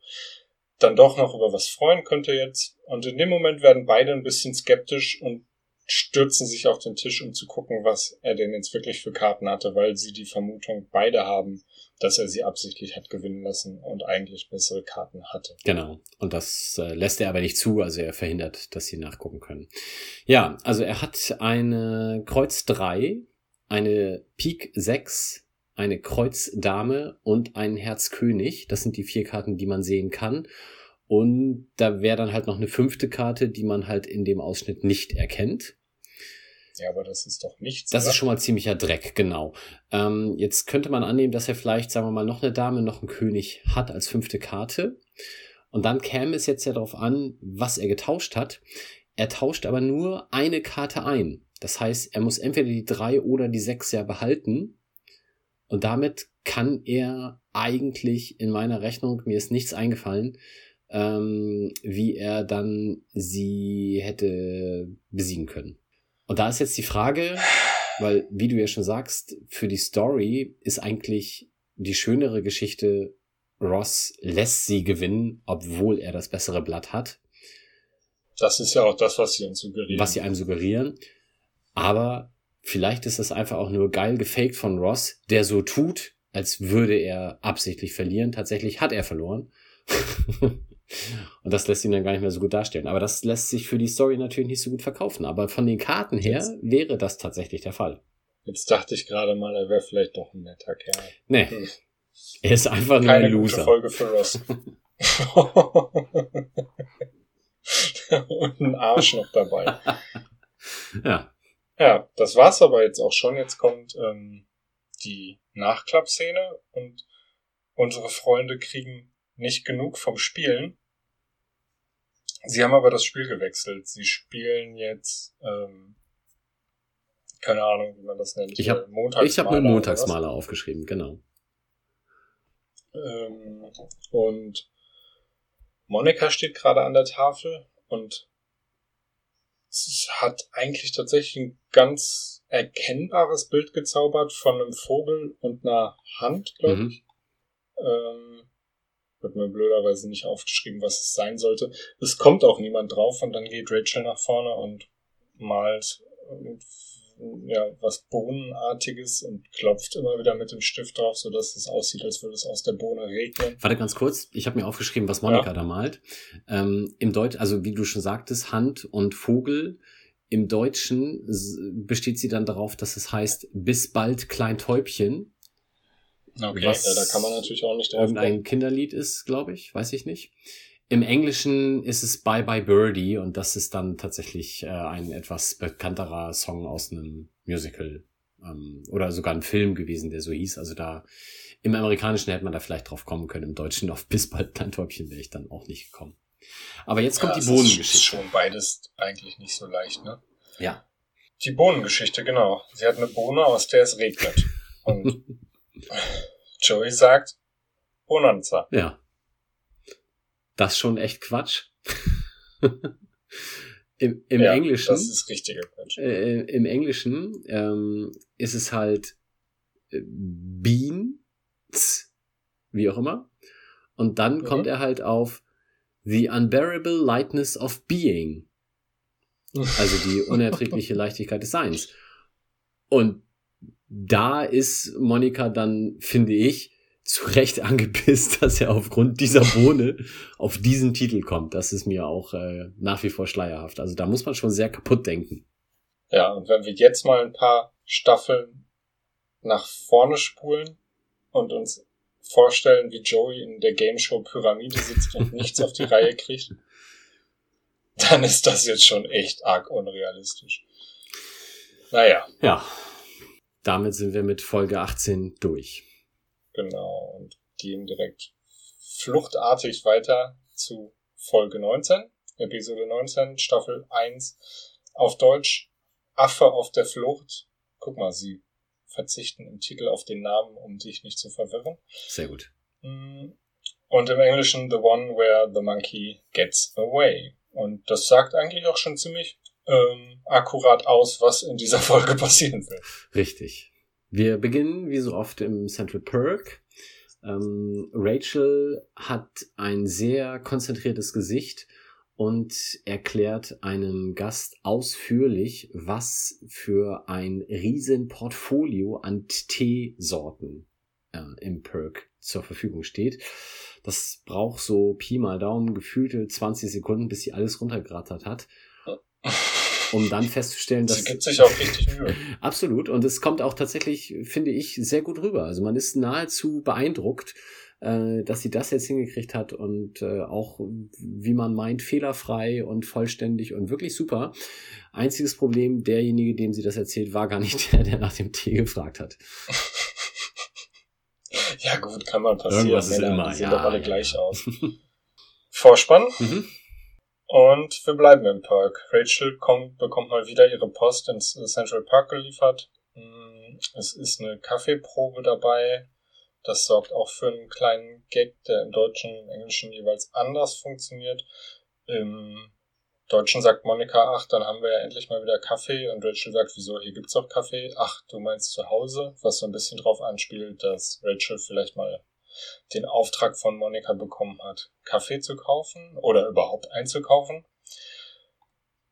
dann doch noch über was freuen könnte jetzt. Und in dem Moment werden beide ein bisschen skeptisch und stürzen sich auf den Tisch, um zu gucken, was er denn jetzt wirklich für Karten hatte, weil sie die Vermutung beide haben, dass er sie absichtlich hat gewinnen lassen und eigentlich bessere Karten hatte. Genau. Und das äh, lässt er aber nicht zu, also er verhindert, dass sie nachgucken können. Ja, also er hat eine Kreuz 3, eine Pik 6, eine Kreuz Dame und einen Herz König. Das sind die vier Karten, die man sehen kann. Und da wäre dann halt noch eine fünfte Karte, die man halt in dem Ausschnitt nicht erkennt. Ja, aber das ist doch nichts. Das oder? ist schon mal ziemlicher Dreck, genau. Ähm, jetzt könnte man annehmen, dass er vielleicht, sagen wir mal, noch eine Dame, noch einen König hat als fünfte Karte. Und dann käme es jetzt ja darauf an, was er getauscht hat. Er tauscht aber nur eine Karte ein. Das heißt, er muss entweder die drei oder die sechs ja behalten. Und damit kann er eigentlich in meiner Rechnung, mir ist nichts eingefallen, ähm, wie er dann sie hätte besiegen können. Und da ist jetzt die Frage, weil, wie du ja schon sagst, für die Story ist eigentlich die schönere Geschichte, Ross lässt sie gewinnen, obwohl er das bessere Blatt hat. Das ist ja auch das, was sie uns suggerieren. Was sie einem suggerieren. Aber vielleicht ist das einfach auch nur geil gefaked von Ross, der so tut, als würde er absichtlich verlieren. Tatsächlich hat er verloren. Und das lässt ihn dann gar nicht mehr so gut darstellen. Aber das lässt sich für die Story natürlich nicht so gut verkaufen. Aber von den Karten her Jetzt- wäre das tatsächlich der Fall. Jetzt dachte ich gerade mal, er wäre vielleicht doch ein netter Kerl. Nee, Hm. er ist einfach nur Keine ein gute Loser. Folge für Ross. Und ein Arsch noch dabei. Ja, Ja, das war's aber jetzt auch schon. Jetzt kommt ähm, die Nachklappszene und unsere Freunde kriegen nicht genug vom Spielen. Sie haben aber das Spiel gewechselt. Sie spielen jetzt, ähm, keine Ahnung, wie man das nennt. Ich hab- äh, ich habe mir? Montagsmaler aufgeschrieben, genau. Ähm, und Monika steht gerade an der Tafel und es hat eigentlich tatsächlich ein ganz erkennbares Bild gezaubert von einem Vogel und einer Hand, glaube Mhm. ich. Ähm, wird mir blöderweise nicht aufgeschrieben, was es sein sollte. Es kommt auch niemand drauf und dann geht Rachel nach vorne und malt ja, was Bohnenartiges und klopft immer wieder mit dem Stift drauf, sodass es aussieht, als würde es aus der Bohne regnen. Warte ganz kurz, ich habe mir aufgeschrieben, was Monika da malt. Ähm, Im Deutsch, also wie du schon sagtest, Hand und Vogel. Im Deutschen besteht sie dann darauf, dass es heißt, bis bald Kleintäubchen. Okay, Was ja, da kann man natürlich auch nicht drauf Irgendein Kinderlied ist, glaube ich, weiß ich nicht. Im Englischen ist es Bye Bye Birdie und das ist dann tatsächlich äh, ein etwas bekannterer Song aus einem Musical ähm, oder sogar ein Film gewesen, der so hieß. Also da im Amerikanischen hätte man da vielleicht drauf kommen können, im Deutschen auf bis bald Kleintäubchen wäre ich dann auch nicht gekommen. Aber jetzt kommt Ja, die es ist Bohnengeschichte. schon beides eigentlich nicht so leicht, ne? Ja. Die Bohnengeschichte, genau. Sie hat eine Bohne, aus der es regnet. Und Joey sagt, Bonanza. Ja. Das ist schon echt Quatsch. Im, im ja, Englischen. Das ist richtiger Quatsch. äh, im Englischen ähm, ist es halt äh, Beans, wie auch immer. Und dann Mhm. kommt er halt auf The Unbearable Lightness of Being. Also die unerträgliche Leichtigkeit des Seins. Und da ist Monika dann, finde ich, zu Recht angepisst, dass er aufgrund dieser Bohne auf diesen Titel kommt. Das ist mir auch äh, nach wie vor schleierhaft. Also da muss man schon sehr kaputt denken. Ja, und wenn wir jetzt mal ein paar Staffeln nach vorne spulen und uns vorstellen, wie Joey in der Game Show Pyramide sitzt und nichts auf die Reihe kriegt, dann ist das jetzt schon echt arg unrealistisch. Naja. Ja. Damit sind wir mit Folge 18 durch. Genau. Und gehen direkt fluchtartig weiter zu Folge 19, Episode 19, Staffel 1. Auf Deutsch Affe auf der Flucht. Guck mal, sie verzichten im Titel auf den Namen, um dich nicht zu verwirren. Sehr gut. Mm. Und im Englischen The One Where the Monkey Gets Away. Und das sagt eigentlich auch schon ziemlich ähm, akkurat aus, was in dieser Folge passieren wird. Richtig. Wir beginnen wie so oft im Central Perk. Ähm, Rachel hat ein sehr konzentriertes Gesicht und erklärt einem Gast ausführlich, was für ein riesen Portfolio an Teesorten äh, im Perk zur Verfügung steht. Das braucht so Pi mal Daumen gefühlte 20 Sekunden, bis sie alles runtergerattert hat. Um dann festzustellen, dass. Sie gibt sich auch richtig Mühe. Absolut. Und es kommt auch tatsächlich, finde ich, sehr gut rüber. Also man ist nahezu beeindruckt, äh, dass sie das jetzt hingekriegt hat und äh, auch, wie man meint, fehlerfrei und vollständig und wirklich super. Einziges Problem, derjenige, dem sie das erzählt, war gar nicht der, der nach dem Tee gefragt hat. Ja, gut, kann mal passieren. Irgendwas ist Männer, immer, die sehen ja, doch alle ja. gleich aus. Vorspann. Mhm. Und wir bleiben im Park. Rachel kommt, bekommt mal wieder ihre Post ins Central Park geliefert. Mm, Es ist eine Kaffeeprobe dabei. Das sorgt auch für einen kleinen Gag, der im Deutschen und Englischen jeweils anders funktioniert. Im Deutschen sagt Monika, ach, dann haben wir ja endlich mal wieder Kaffee. Und Rachel sagt, wieso, hier gibt's doch Kaffee. Ach, du meinst zu Hause? Was so ein bisschen drauf anspielt, dass Rachel vielleicht mal den Auftrag von Monika bekommen hat, Kaffee zu kaufen oder überhaupt einzukaufen.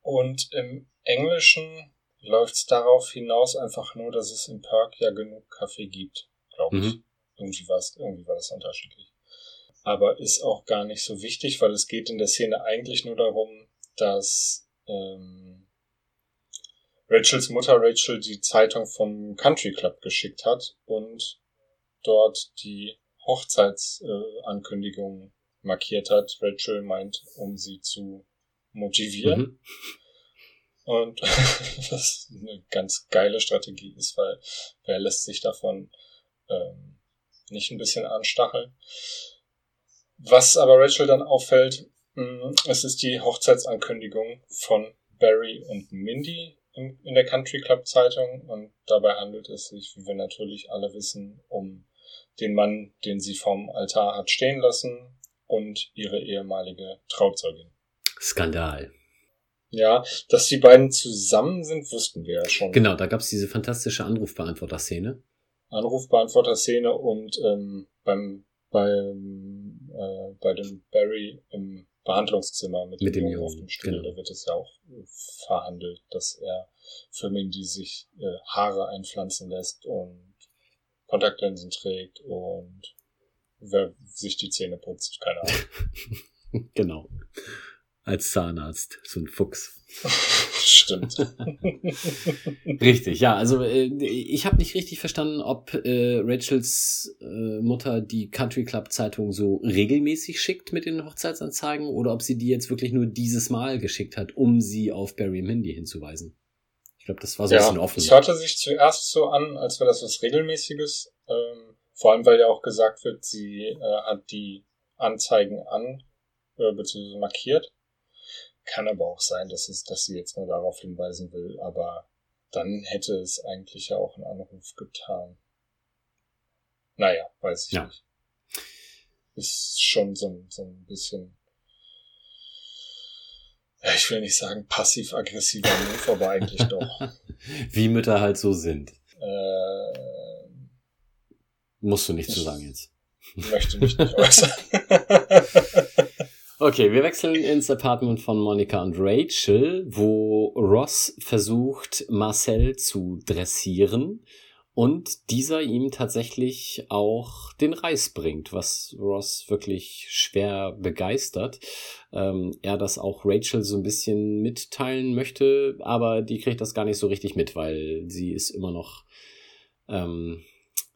Und im Englischen läuft's darauf hinaus einfach nur, dass es im Perk ja genug Kaffee gibt, glaube ich. Mhm. Irgendwie war's, irgendwie war das unterschiedlich. Aber ist auch gar nicht so wichtig, weil es geht in der Szene eigentlich nur darum, dass ähm, Rachels Mutter Rachel die Zeitung vom Country Club geschickt hat und dort die Hochzeitsankündigung markiert hat. Rachel meint, um sie zu motivieren. Mhm. Und was eine ganz geile Strategie ist, weil wer lässt sich davon ähm, nicht ein bisschen anstacheln. Was aber Rachel dann auffällt, mh, es ist die Hochzeitsankündigung von Barry und Mindy in, in der Country Club Zeitung und dabei handelt es sich, wie wir natürlich alle wissen, um den Mann, den sie vom Altar hat stehen lassen und ihre ehemalige Trauzeugin. Skandal. Ja, dass die beiden zusammen sind, wussten wir ja schon. Genau, da gab's diese fantastische Anrufbeantworter-Szene. Anrufbeantworter-Szene und ähm, beim, beim äh, bei dem Barry im Behandlungszimmer mit, Mit dem dem Jungen auf Jungen, dem Stuhl, genau. da wird es ja auch äh, verhandelt, dass er für Mindy sich äh, Haare einpflanzen lässt und Kontaktlinsen trägt und wer sich die Zähne putzt, keine Ahnung. Genau. Als Zahnarzt. So ein Fuchs. Stimmt. Richtig, ja. Also äh, ich habe nicht richtig verstanden, ob äh, Rachels äh, Mutter die Country Club Zeitung so regelmäßig schickt mit den Hochzeitsanzeigen oder ob sie die jetzt wirklich nur dieses Mal geschickt hat, um sie auf Barry und Mindy hinzuweisen. Ich glaube, das war so ein ja, bisschen offen. es hörte sich zuerst so an, als wäre das was Regelmäßiges. Ähm, vor allem, weil ja auch gesagt wird, sie äh, hat die Anzeigen an, äh, beziehungsweise markiert. Kann aber auch sein, dass es, dass sie jetzt nur darauf hinweisen will, aber dann hätte es eigentlich ja auch einen Anruf getan. Naja, weiß ich Ja. nicht. Ist schon so ein, so ein bisschen, ich will nicht sagen passiv-aggressiver Move, aber eigentlich doch. Wie Mütter halt so sind. Äh, Musst du nicht zu sagen jetzt. möchte mich nicht äußern. Okay, wir wechseln ins Apartment von Monica und Rachel, wo Ross versucht, Marcel zu dressieren und dieser ihm tatsächlich auch den Reis bringt, was Ross wirklich schwer begeistert. Ähm, er das auch Rachel so ein bisschen mitteilen möchte, aber die kriegt das gar nicht so richtig mit, weil sie ist immer noch ähm,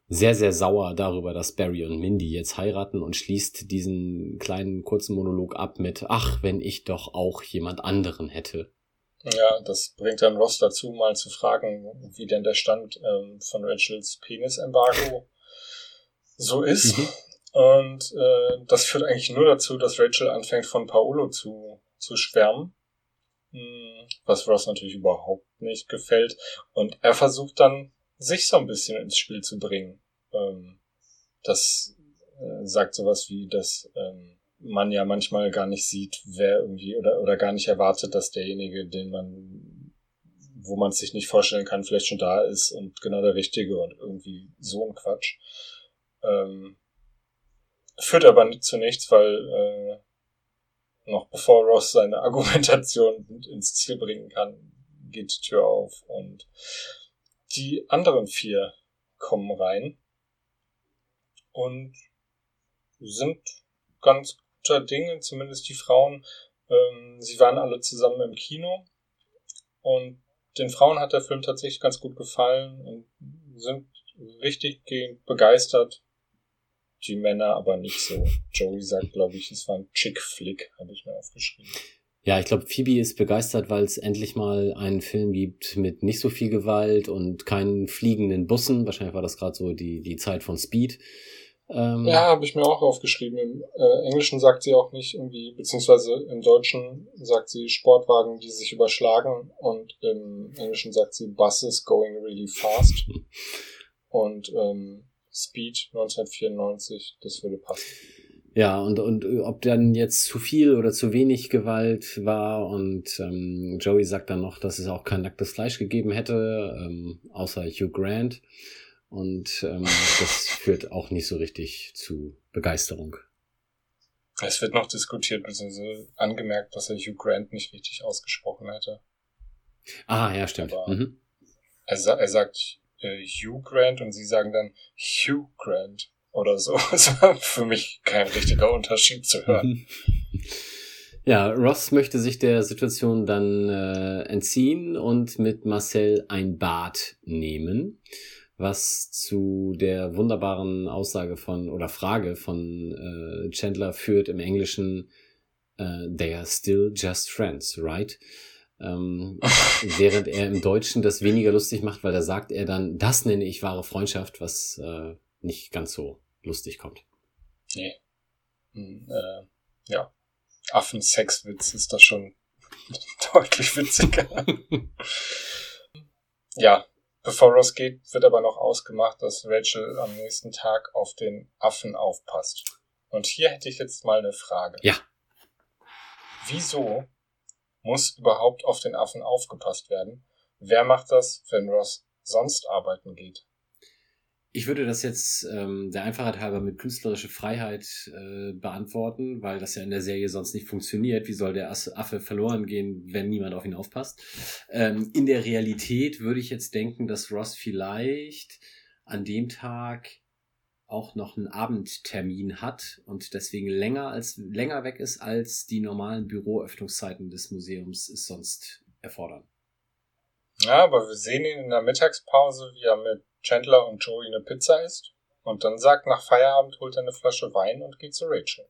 sehr, sehr sauer darüber, dass Barry und Mindy jetzt heiraten und schließt diesen kleinen kurzen Monolog ab mit, ach, wenn ich doch auch jemand anderen hätte. Ja, das bringt dann Ross dazu, mal zu fragen, wie denn der Stand ähm, von Rachels Penis-Embargo so ist. Mhm. Und äh, das führt eigentlich nur dazu, dass Rachel anfängt von Paolo zu, zu schwärmen. Hm, was Ross natürlich überhaupt nicht gefällt. Und er versucht dann sich so ein bisschen ins Spiel zu bringen. Ähm, das äh, sagt sowas wie, dass ähm, man ja manchmal gar nicht sieht, wer irgendwie oder, oder gar nicht erwartet, dass derjenige, den man, wo man sich nicht vorstellen kann, vielleicht schon da ist und genau der Richtige und irgendwie so ein Quatsch. Ähm, führt aber zu nichts, weil äh, noch bevor Ross seine Argumentation ins Ziel bringen kann, geht die Tür auf und die anderen vier kommen rein und sind ganz guter Dinge, zumindest die Frauen. Ähm, sie waren alle zusammen im Kino und den Frauen hat der Film tatsächlich ganz gut gefallen und sind richtig begeistert. Die Männer aber nicht so. Joey sagt, glaube ich, es war ein Chick-Flick, habe ich mir aufgeschrieben. Ja, ich glaube, Phoebe ist begeistert, weil es endlich mal einen Film gibt mit nicht so viel Gewalt und keinen fliegenden Bussen. Wahrscheinlich war das gerade so die, die Zeit von Speed. Ähm, ja, habe ich mir auch aufgeschrieben. Im äh, Englischen sagt sie auch nicht irgendwie, beziehungsweise im Deutschen sagt sie Sportwagen, die sich überschlagen und im Englischen sagt sie Buses going really fast. und ähm, Speed 1994, das würde passen. Ja, und, und ob dann jetzt zu viel oder zu wenig Gewalt war und ähm, Joey sagt dann noch, dass es auch kein nacktes Fleisch gegeben hätte, ähm, außer Hugh Grant. Und ähm, das führt auch nicht so richtig zu Begeisterung. Es wird noch diskutiert, beziehungsweise angemerkt, dass er Hugh Grant nicht richtig ausgesprochen hätte. Ah, ja, stimmt. Mhm. Er, er, sagt äh, Hugh Grant und sie sagen dann Hugh Grant oder so. Das war für mich kein richtiger Unterschied zu hören. Ja, Ross möchte sich der Situation dann äh, entziehen und mit Marcel ein Bad nehmen was zu der wunderbaren Aussage von oder Frage von äh, Chandler führt im Englischen, äh, they are still just friends, right? Ähm, während er im Deutschen das weniger lustig macht, weil da sagt er dann, das nenne ich wahre Freundschaft, was äh, nicht ganz so lustig kommt. Nee. Hm, äh, ja. Affensexwitz ist das schon deutlich witziger. ja, Bevor Ross geht, wird aber noch ausgemacht, dass Rachel am nächsten Tag auf den Affen aufpasst. Und hier hätte ich jetzt mal eine Frage. Ja. Wieso muss überhaupt auf den Affen aufgepasst werden? Wer macht das, wenn Ross sonst arbeiten geht? Ich würde das jetzt ähm, der Einfachheit halber mit künstlerischer Freiheit äh, beantworten, weil das ja in der Serie sonst nicht funktioniert. Wie soll der Affe verloren gehen, wenn niemand auf ihn aufpasst? Ähm, in der Realität würde ich jetzt denken, dass Ross vielleicht an dem Tag auch noch einen Abendtermin hat und deswegen länger als länger weg ist, als die normalen Büroöffnungszeiten des Museums es sonst erfordern. Ja, aber wir sehen ihn in der Mittagspause, wie er mit Chandler und Joey eine Pizza isst und dann sagt nach Feierabend holt er eine Flasche Wein und geht zu Rachel.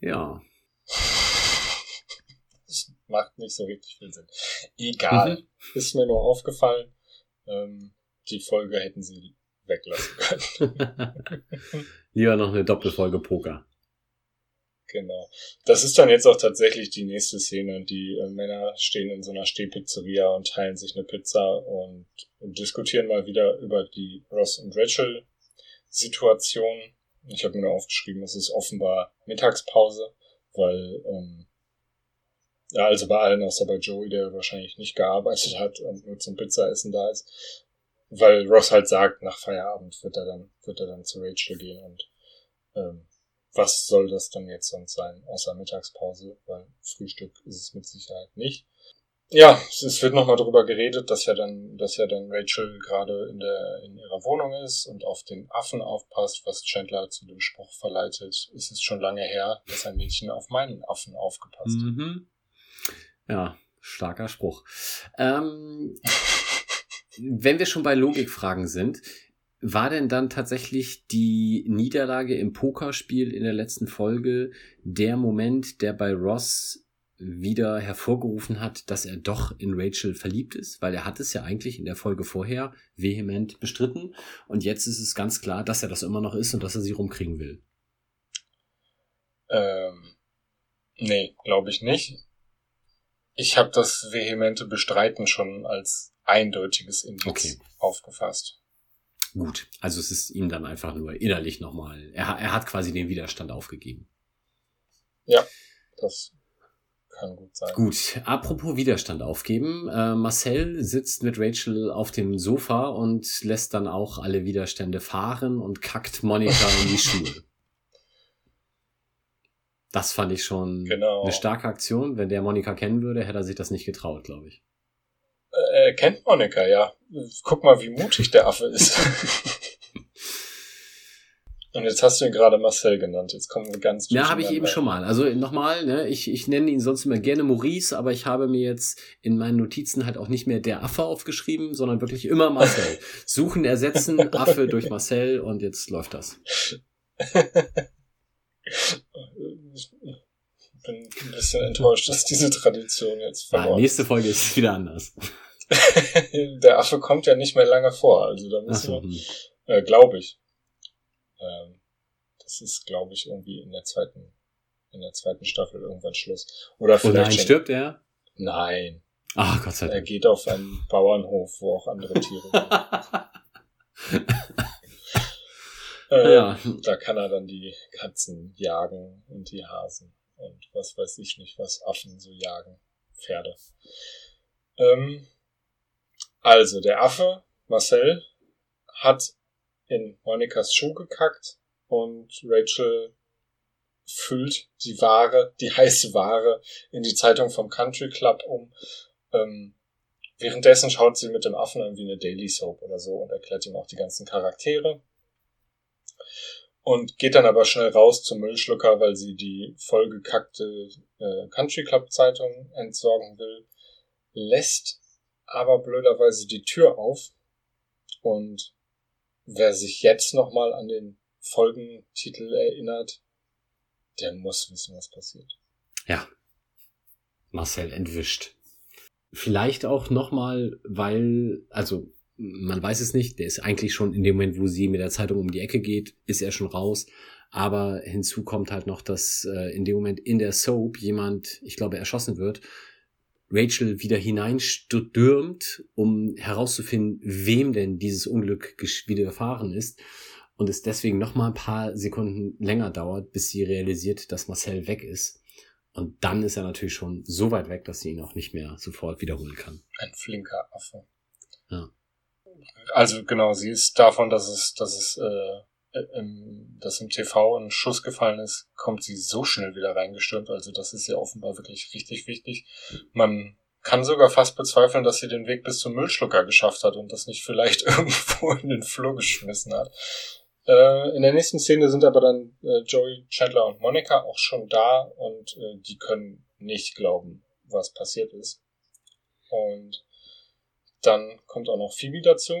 Ja. Das macht nicht so richtig viel Sinn. Egal. Mhm. Ist mir nur aufgefallen. Ähm, die Folge hätten sie weglassen können. Lieber noch eine Doppelfolge Poker. Genau. Das ist dann jetzt auch tatsächlich die nächste Szene. Die äh, Männer stehen in so einer Stehpizzeria und teilen sich eine Pizza und, und diskutieren mal wieder über die Ross und Rachel Situation. Ich habe mir aufgeschrieben, es ist offenbar Mittagspause, weil ähm, ja, also bei allen außer bei Joey, der wahrscheinlich nicht gearbeitet hat und nur zum Pizzaessen da ist, weil Ross halt sagt, nach Feierabend wird er dann wird er dann zu Rachel gehen und ähm, was soll das dann jetzt sonst sein, außer Mittagspause, weil Frühstück ist es mit Sicherheit nicht. Ja, es wird nochmal darüber geredet, dass ja dann, dass ja dann Rachel gerade in der, in ihrer Wohnung ist und auf den Affen aufpasst, was Chandler zu dem Spruch verleitet. Es ist schon lange her, dass ein Mädchen auf meinen Affen aufgepasst hat. Mhm. Ja, starker Spruch. Ähm, wenn wir schon bei Logikfragen sind, war denn dann tatsächlich die Niederlage im Pokerspiel in der letzten Folge der Moment, der bei Ross wieder hervorgerufen hat, dass er doch in Rachel verliebt ist, weil er hat es ja eigentlich in der Folge vorher vehement bestritten und jetzt ist es ganz klar, dass er das immer noch ist und dass er sie rumkriegen will. Ähm, nee, glaube ich nicht. Ich habe das vehemente Bestreiten schon als eindeutiges Indiz okay. aufgefasst. Gut, also es ist ihm dann einfach nur innerlich nochmal, er, er hat quasi den Widerstand aufgegeben. Ja, das kann gut sein. Gut, apropos Widerstand aufgeben. Äh, Marcel sitzt mit Rachel auf dem Sofa und lässt dann auch alle Widerstände fahren und kackt Monika in die Schuhe. Das fand ich schon genau. eine starke Aktion. Wenn der Monika kennen würde, hätte er sich das nicht getraut, glaube ich. Äh, er kennt Monika, ja. Guck mal, wie mutig der Affe ist. Und jetzt hast du ihn gerade Marcel genannt. Jetzt kommen wir ganz Ja, habe ich eben schon mal. Also nochmal, ne, ich, ich nenne ihn sonst immer gerne Maurice, aber ich habe mir jetzt in meinen Notizen halt auch nicht mehr der Affe aufgeschrieben, sondern wirklich immer Marcel. Suchen, ersetzen, Affe durch Marcel und jetzt läuft das. Ich bin ein bisschen enttäuscht, dass diese Tradition jetzt verloren ah, Nächste Folge ist es wieder anders. der Affe kommt ja nicht mehr lange vor, also da müssen so, wir, hm. äh, glaube ich. Ähm, das ist, glaube ich, irgendwie in der zweiten, in der zweiten Staffel irgendwann Schluss. Oder vielleicht. Oh nein, schon, stirbt er? Nein. Ach Gott sei Dank. Er geht auf einen Bauernhof, wo auch andere Tiere äh, ja. Da kann er dann die Katzen jagen und die Hasen und was weiß ich nicht, was Affen so jagen. Pferde. Ähm, also, der Affe, Marcel, hat in Monikas Schuh gekackt und Rachel füllt die Ware, die heiße Ware in die Zeitung vom Country Club um. Ähm, währenddessen schaut sie mit dem Affen irgendwie eine Daily Soap oder so und erklärt ihm auch die ganzen Charaktere. Und geht dann aber schnell raus zum Müllschlucker, weil sie die vollgekackte äh, Country Club Zeitung entsorgen will. Lässt aber blöderweise die Tür auf und wer sich jetzt nochmal an den Folgentitel erinnert, der muss wissen, was passiert. Ja. Marcel entwischt. Vielleicht auch nochmal, weil, also man weiß es nicht, der ist eigentlich schon in dem Moment, wo sie mit der Zeitung um die Ecke geht, ist er schon raus. Aber hinzu kommt halt noch, dass äh, in dem Moment in der Soap jemand, ich glaube, erschossen wird Rachel wieder hineinstürmt, um herauszufinden, wem denn dieses Unglück widerfahren ist und es deswegen noch mal ein paar Sekunden länger dauert, bis sie realisiert, dass Marcel weg ist. Und dann ist er natürlich schon so weit weg, dass sie ihn auch nicht mehr sofort wiederholen kann. Ein flinker Affe. Ja. Also genau, sie ist davon, dass es, dass es äh, im, dass im TV ein Schuss gefallen ist, kommt sie so schnell wieder reingestürmt. Also das ist ja offenbar wirklich richtig wichtig. Man kann sogar fast bezweifeln, dass sie den Weg bis zum Müllschlucker geschafft hat und das nicht vielleicht irgendwo in den Flur geschmissen hat. Äh, in der nächsten Szene sind aber dann äh, Joey, Chandler und Monica auch schon da und äh, die können nicht glauben, was passiert ist. Und dann kommt auch noch Phoebe dazu.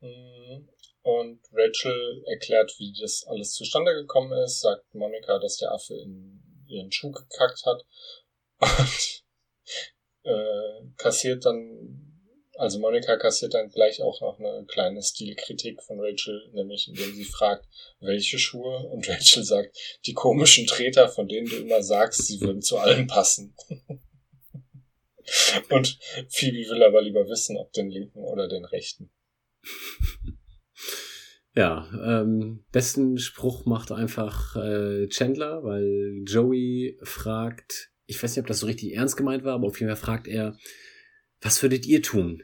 Mm, und Rachel erklärt, wie das alles zustande gekommen ist, sagt Monika, dass der Affe in ihren Schuh gekackt hat und äh, kassiert dann, also Monika kassiert dann gleich auch noch eine kleine Stilkritik von Rachel, nämlich indem sie fragt, welche Schuhe und Rachel sagt, die komischen Treter, von denen du immer sagst, sie würden zu allen passen. und Phoebe will aber lieber wissen, ob den linken oder den rechten. Ja, ähm, besten Spruch macht einfach äh, Chandler, weil Joey fragt, ich weiß nicht, ob das so richtig ernst gemeint war, aber auf jeden Fall fragt er, was würdet ihr tun,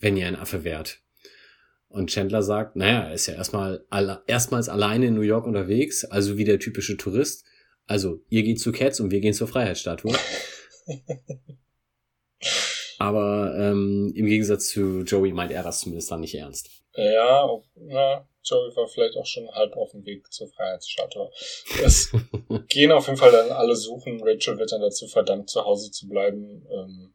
wenn ihr ein Affe wärt? Und Chandler sagt, naja, er ist ja erstmal alle, erstmals alleine in New York unterwegs, also wie der typische Tourist. Also, ihr geht zu Cats und wir gehen zur Freiheitsstatue. Aber ähm, im Gegensatz zu Joey meint er das zumindest dann nicht ernst. Ja, na, Joey war vielleicht auch schon halb auf dem Weg zur Freiheitsstatue. Es gehen auf jeden Fall dann alle suchen. Rachel wird dann dazu verdammt, zu Hause zu bleiben. Ähm,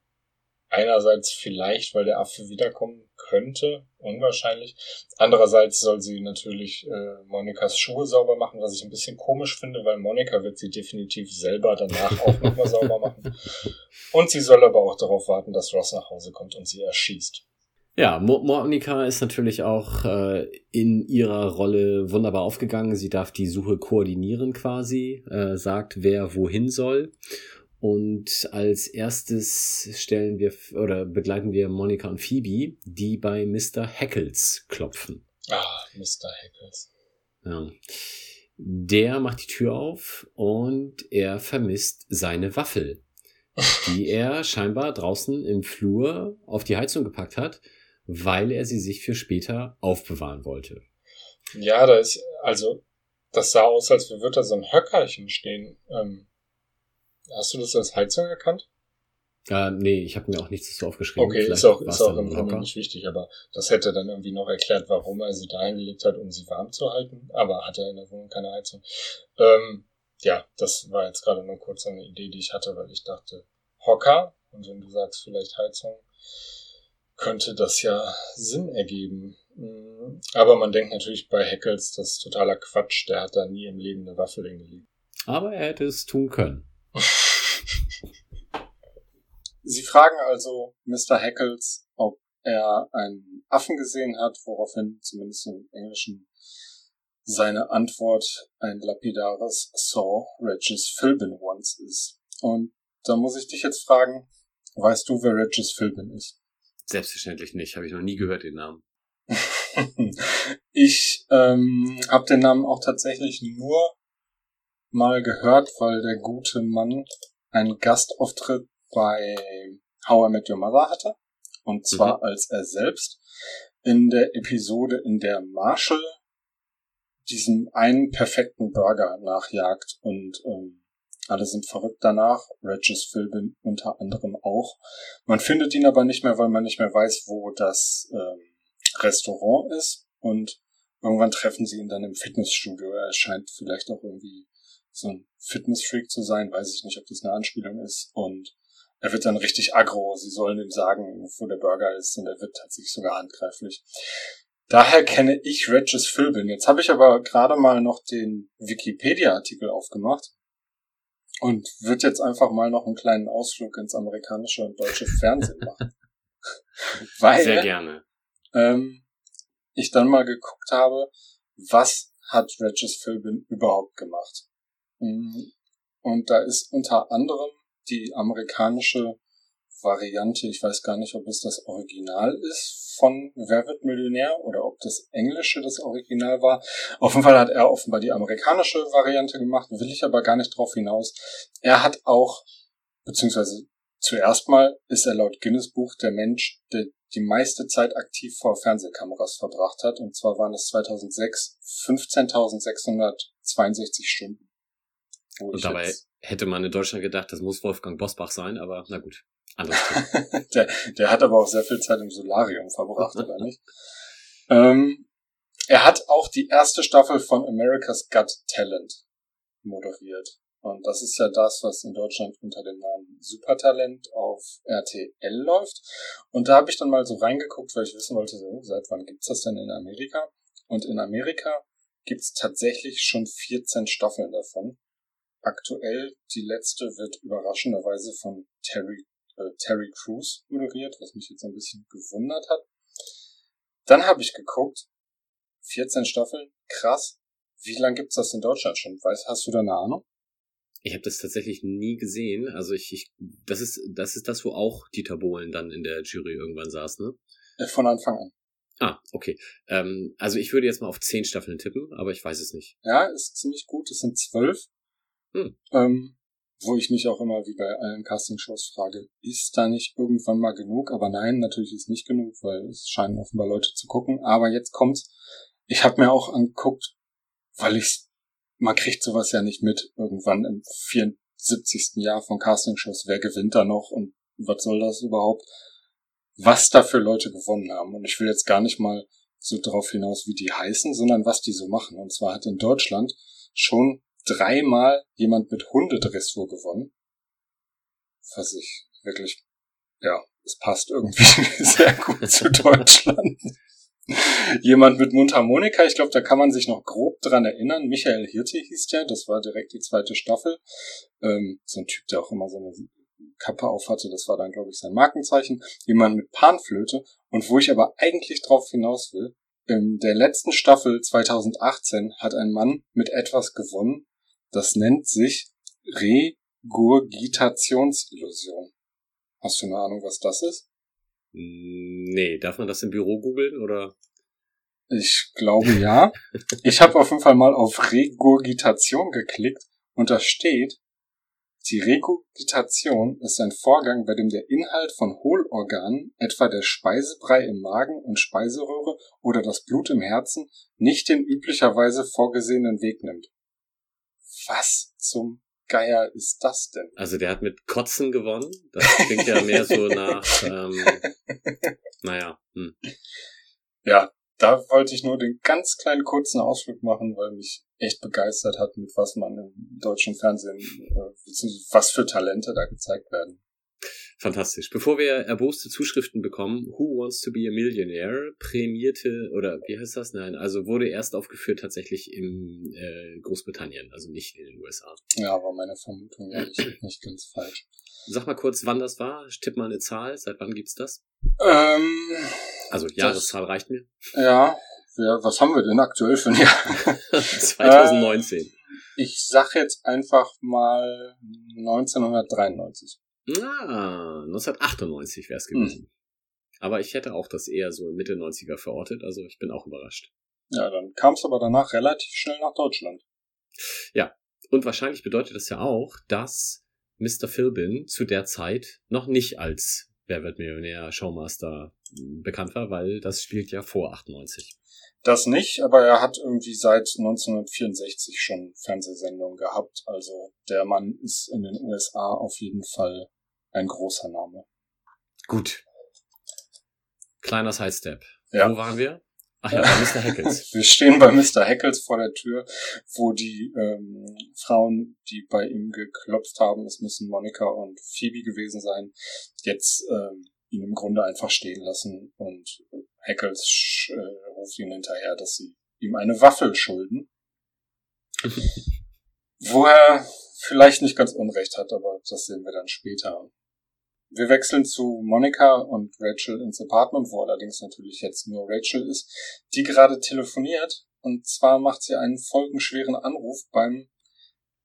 einerseits vielleicht, weil der Affe wiederkommen könnte, unwahrscheinlich. Andererseits soll sie natürlich äh, Monikas Schuhe sauber machen, was ich ein bisschen komisch finde, weil Monika wird sie definitiv selber danach auch nochmal sauber machen. Und sie soll aber auch darauf warten, dass Ross nach Hause kommt und sie erschießt. Ja, Mo Monika ist natürlich auch äh, in ihrer Rolle wunderbar aufgegangen. Sie darf die Suche koordinieren quasi, äh, sagt, wer wohin soll. Und als erstes stellen wir oder begleiten wir Monika und Phoebe, die bei Mr. Heckles klopfen. Ah, Mr. Heckles. Ja. Der macht die Tür auf und er vermisst seine Waffel, die er scheinbar draußen im Flur auf die Heizung gepackt hat weil er sie sich für später aufbewahren wollte. Ja, da ist, also, das sah aus, als würde da so ein Höckerchen stehen. Ähm, hast du das als Heizung erkannt? Äh, nee, ich habe mir auch nichts dazu aufgeschrieben. Okay, Vielleicht ist auch, ist auch im Grunde nicht wichtig, aber das hätte dann irgendwie noch erklärt, warum er sie da hingelegt hat, um sie warm zu halten. Aber hat er in der Wohnung keine Heizung. Ähm, ja, das war jetzt gerade nur kurz eine Idee, die ich hatte, weil ich dachte, Hocker, und wenn du sagst vielleicht Heizung, könnte das ja Sinn ergeben. Mm, aber man denkt natürlich bei Heckels, das ist totaler Quatsch. Der hat da nie im Leben eine Waffe hingelegt. Aber er hätte es tun können. Sie fragen also Mr. Heckels, ob er einen Affen gesehen hat, woraufhin zumindest im Englischen seine Antwort ein lapidares Saw Regis Philbin once ist. Und da muss ich dich jetzt fragen, weißt du, wer Regis Philbin ist? Selbstverständlich nicht, habe ich noch nie gehört den Namen. ich ähm, habe den Namen auch tatsächlich nur mal gehört, weil der gute Mann einen Gastauftritt bei How I Met Your Mother hatte. Und zwar mhm. als er selbst in der Episode, in der Marshall diesen einen perfekten Burger nachjagt und ähm, alle sind verrückt danach. Regis Philbin unter anderem auch. Man findet ihn aber nicht mehr, weil man nicht mehr weiß, wo das ähm, Restaurant ist. Und irgendwann treffen sie ihn dann im Fitnessstudio. Er scheint vielleicht auch irgendwie so ein Fitnessfreak zu sein. Weiß ich nicht, ob das eine Anspielung ist. Und er wird dann richtig aggro. Sie sollen ihm sagen, wo der Burger ist. Und er wird tatsächlich sogar handgreiflich. Daher kenne ich Regis Philbin. Jetzt habe ich aber gerade mal noch den Wikipedia-Artikel aufgemacht und wird jetzt einfach mal noch einen kleinen Ausflug ins amerikanische und deutsche Fernsehen machen. Weil, Sehr gerne. Ähm, ich dann mal geguckt habe, was hat Regis Philbin überhaupt gemacht. Mm, und da ist unter anderem die amerikanische Variante, ich weiß gar nicht, ob es das Original ist von Wer wird Millionär oder ob das Englische das Original war. Auf jeden Fall hat er offenbar die amerikanische Variante gemacht, will ich aber gar nicht drauf hinaus. Er hat auch, beziehungsweise zuerst mal ist er laut Guinness Buch der Mensch, der die meiste Zeit aktiv vor Fernsehkameras verbracht hat. Und zwar waren es 2006 15.662 Stunden. Und dabei hätte man in Deutschland gedacht, das muss Wolfgang Bosbach sein, aber na gut. der, der hat aber auch sehr viel Zeit im Solarium verbracht, oder nicht? Ähm, er hat auch die erste Staffel von America's Got Talent moderiert. Und das ist ja das, was in Deutschland unter dem Namen Supertalent auf RTL läuft. Und da habe ich dann mal so reingeguckt, weil ich wissen wollte, so, seit wann gibt's das denn in Amerika? Und in Amerika gibt's tatsächlich schon 14 Staffeln davon. Aktuell die letzte wird überraschenderweise von Terry äh, Terry Crews moderiert, was mich jetzt ein bisschen gewundert hat. Dann habe ich geguckt, 14 Staffeln, krass. Wie lange gibt's das in Deutschland schon? Weißt, hast du da eine Ahnung? Ich habe das tatsächlich nie gesehen. Also ich, ich, das ist, das ist das, wo auch Dieter Bohlen dann in der Jury irgendwann saß, ne? Äh, von Anfang an. Ah, okay. Ähm, also ich würde jetzt mal auf zehn Staffeln tippen, aber ich weiß es nicht. Ja, ist ziemlich gut. Es sind zwölf. Hm. Ähm, wo ich mich auch immer wie bei allen Castingshows frage, ist da nicht irgendwann mal genug? Aber nein, natürlich ist nicht genug, weil es scheinen offenbar Leute zu gucken. Aber jetzt kommt's. Ich habe mir auch angeguckt, weil ich man kriegt sowas ja nicht mit irgendwann im 74. Jahr von Castingshows. Wer gewinnt da noch und was soll das überhaupt? Was da für Leute gewonnen haben. Und ich will jetzt gar nicht mal so darauf hinaus, wie die heißen, sondern was die so machen. Und zwar hat in Deutschland schon dreimal jemand mit Hundedressur gewonnen. Was ich wirklich, ja, es passt irgendwie sehr gut zu Deutschland. jemand mit Mundharmonika, ich glaube, da kann man sich noch grob dran erinnern. Michael Hirte hieß der, das war direkt die zweite Staffel. Ähm, so ein Typ, der auch immer so eine Kappe auf hatte, das war dann, glaube ich, sein Markenzeichen. Jemand mit Panflöte. Und wo ich aber eigentlich drauf hinaus will, in der letzten Staffel 2018 hat ein Mann mit etwas gewonnen, das nennt sich Regurgitationsillusion. Hast du eine Ahnung, was das ist? Nee, darf man das im Büro googeln oder? Ich glaube ja. ich habe auf jeden Fall mal auf Regurgitation geklickt und da steht, die Regurgitation ist ein Vorgang, bei dem der Inhalt von Hohlorganen, etwa der Speisebrei im Magen und Speiseröhre oder das Blut im Herzen, nicht den üblicherweise vorgesehenen Weg nimmt. Was zum Geier ist das denn? Also der hat mit Kotzen gewonnen. Das klingt ja mehr so nach, ähm, naja. Hm. Ja, da wollte ich nur den ganz kleinen kurzen Ausflug machen, weil mich echt begeistert hat, mit was man im deutschen Fernsehen, äh, was für Talente da gezeigt werden. Fantastisch. Bevor wir erboste Zuschriften bekommen, Who Wants to be a Millionaire prämierte, oder wie heißt das? Nein, also wurde erst aufgeführt tatsächlich in äh, Großbritannien, also nicht in den USA. Ja, war meine Vermutung ehrlich nicht ganz falsch. Sag mal kurz, wann das war. Tipp mal eine Zahl. Seit wann gibt's das? Ähm, also Jahreszahl das, reicht mir. Ja, ja, was haben wir denn aktuell für ein Jahr? 2019. Äh, ich sag jetzt einfach mal 1993. Ah, 1998 wäre es gewesen. Hm. Aber ich hätte auch das eher so Mitte 90er verortet, also ich bin auch überrascht. Ja, dann kam es aber danach relativ schnell nach Deutschland. Ja, und wahrscheinlich bedeutet das ja auch, dass Mr. Philbin zu der Zeit noch nicht als Wer wird Millionär Showmaster hm, bekannt war, weil das spielt ja vor 98. Das nicht, aber er hat irgendwie seit 1964 schon Fernsehsendungen gehabt. Also der Mann ist in den USA auf jeden Fall ein großer Name. Gut. Kleiner Sidestep. Ja. Wo waren wir? Ach ja, bei Mr. Heckles. wir stehen bei Mr. Heckles vor der Tür, wo die ähm, Frauen, die bei ihm geklopft haben, es müssen Monika und Phoebe gewesen sein, jetzt ähm, ihn im Grunde einfach stehen lassen und Heckles äh, ruft ihnen hinterher, dass sie ihm eine Waffel schulden. wo er vielleicht nicht ganz unrecht hat, aber das sehen wir dann später. Wir wechseln zu Monika und Rachel ins Apartment, wo allerdings natürlich jetzt nur Rachel ist, die gerade telefoniert. Und zwar macht sie einen folgenschweren Anruf beim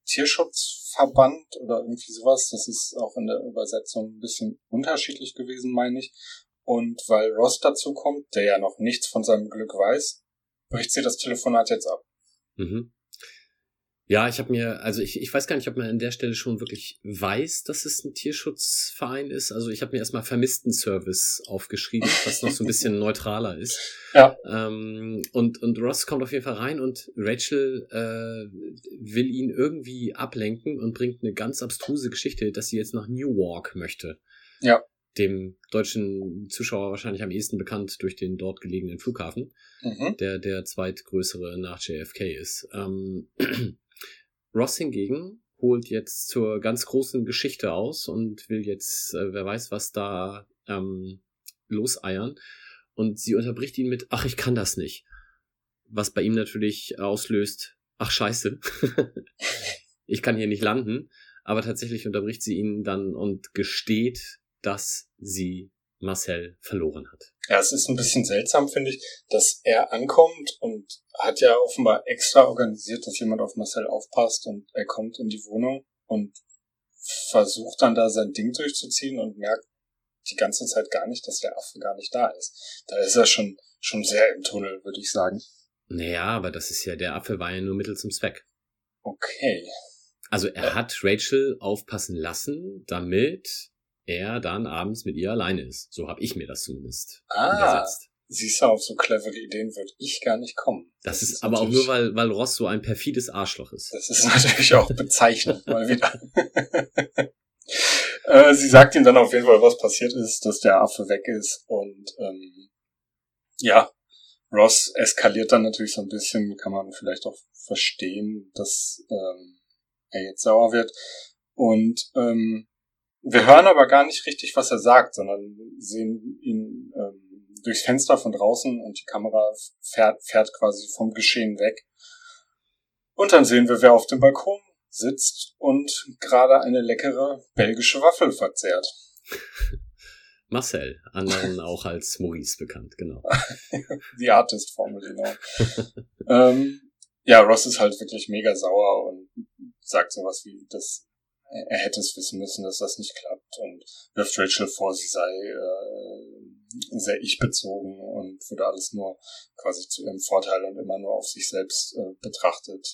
Tierschutzverband oder irgendwie sowas. Das ist auch in der Übersetzung ein bisschen unterschiedlich gewesen, meine ich. Und weil Ross dazu kommt, der ja noch nichts von seinem Glück weiß, bricht sie das Telefonat jetzt ab. Mhm. Ja, ich habe mir, also ich, ich weiß gar nicht, ob man an der Stelle schon wirklich weiß, dass es ein Tierschutzverein ist. Also ich habe mir erstmal Vermissten-Service aufgeschrieben, was noch so ein bisschen neutraler ist. Ja. Ähm, und, und Ross kommt auf jeden Fall rein und Rachel äh, will ihn irgendwie ablenken und bringt eine ganz abstruse Geschichte, dass sie jetzt nach Newark möchte. Ja. Dem deutschen Zuschauer wahrscheinlich am ehesten bekannt durch den dort gelegenen Flughafen, mhm. der der zweitgrößere nach JFK ist. Ähm, Ross hingegen holt jetzt zur ganz großen Geschichte aus und will jetzt, äh, wer weiß, was da ähm, loseiern. Und sie unterbricht ihn mit, ach, ich kann das nicht. Was bei ihm natürlich auslöst, ach scheiße, ich kann hier nicht landen. Aber tatsächlich unterbricht sie ihn dann und gesteht, dass sie Marcel verloren hat. Ja, es ist ein bisschen seltsam, finde ich, dass er ankommt und hat ja offenbar extra organisiert, dass jemand auf Marcel aufpasst und er kommt in die Wohnung und versucht dann da sein Ding durchzuziehen und merkt die ganze Zeit gar nicht, dass der Affe gar nicht da ist. Da ist er schon, schon sehr im Tunnel, würde ich sagen. Naja, aber das ist ja, der Affe war ja nur Mittel zum Zweck. Okay. Also er Ja. hat Rachel aufpassen lassen, damit er dann abends mit ihr alleine ist. So habe ich mir das zumindest Ah, übersetzt. siehst du, auf so clevere Ideen würde ich gar nicht kommen. Das, ist, aber auch nur, weil, weil Ross so ein perfides Arschloch ist. Das ist natürlich auch bezeichnend mal wieder. äh, sie sagt ihm dann auf jeden Fall, was passiert ist, dass der Affe weg ist und ähm, ja, Ross eskaliert dann natürlich so ein bisschen, kann man vielleicht auch verstehen, dass ähm, er jetzt sauer wird. Und ähm, wir hören aber gar nicht richtig, was er sagt, sondern sehen ihn ähm, durchs Fenster von draußen und die Kamera fährt, fährt quasi vom Geschehen weg. Und dann sehen wir, wer auf dem Balkon sitzt und gerade eine leckere belgische Waffel verzehrt. Marcel, anderen auch als Maurice bekannt, genau. Die Artist-Formel, genau. ähm, ja, Ross ist halt wirklich mega sauer und sagt sowas wie, dass er hätte es wissen müssen, dass das nicht klappt und wirft Rachel vor, sie sei äh, sehr ich-bezogen und würde alles nur quasi zu ihrem Vorteil und immer nur auf sich selbst äh, betrachtet.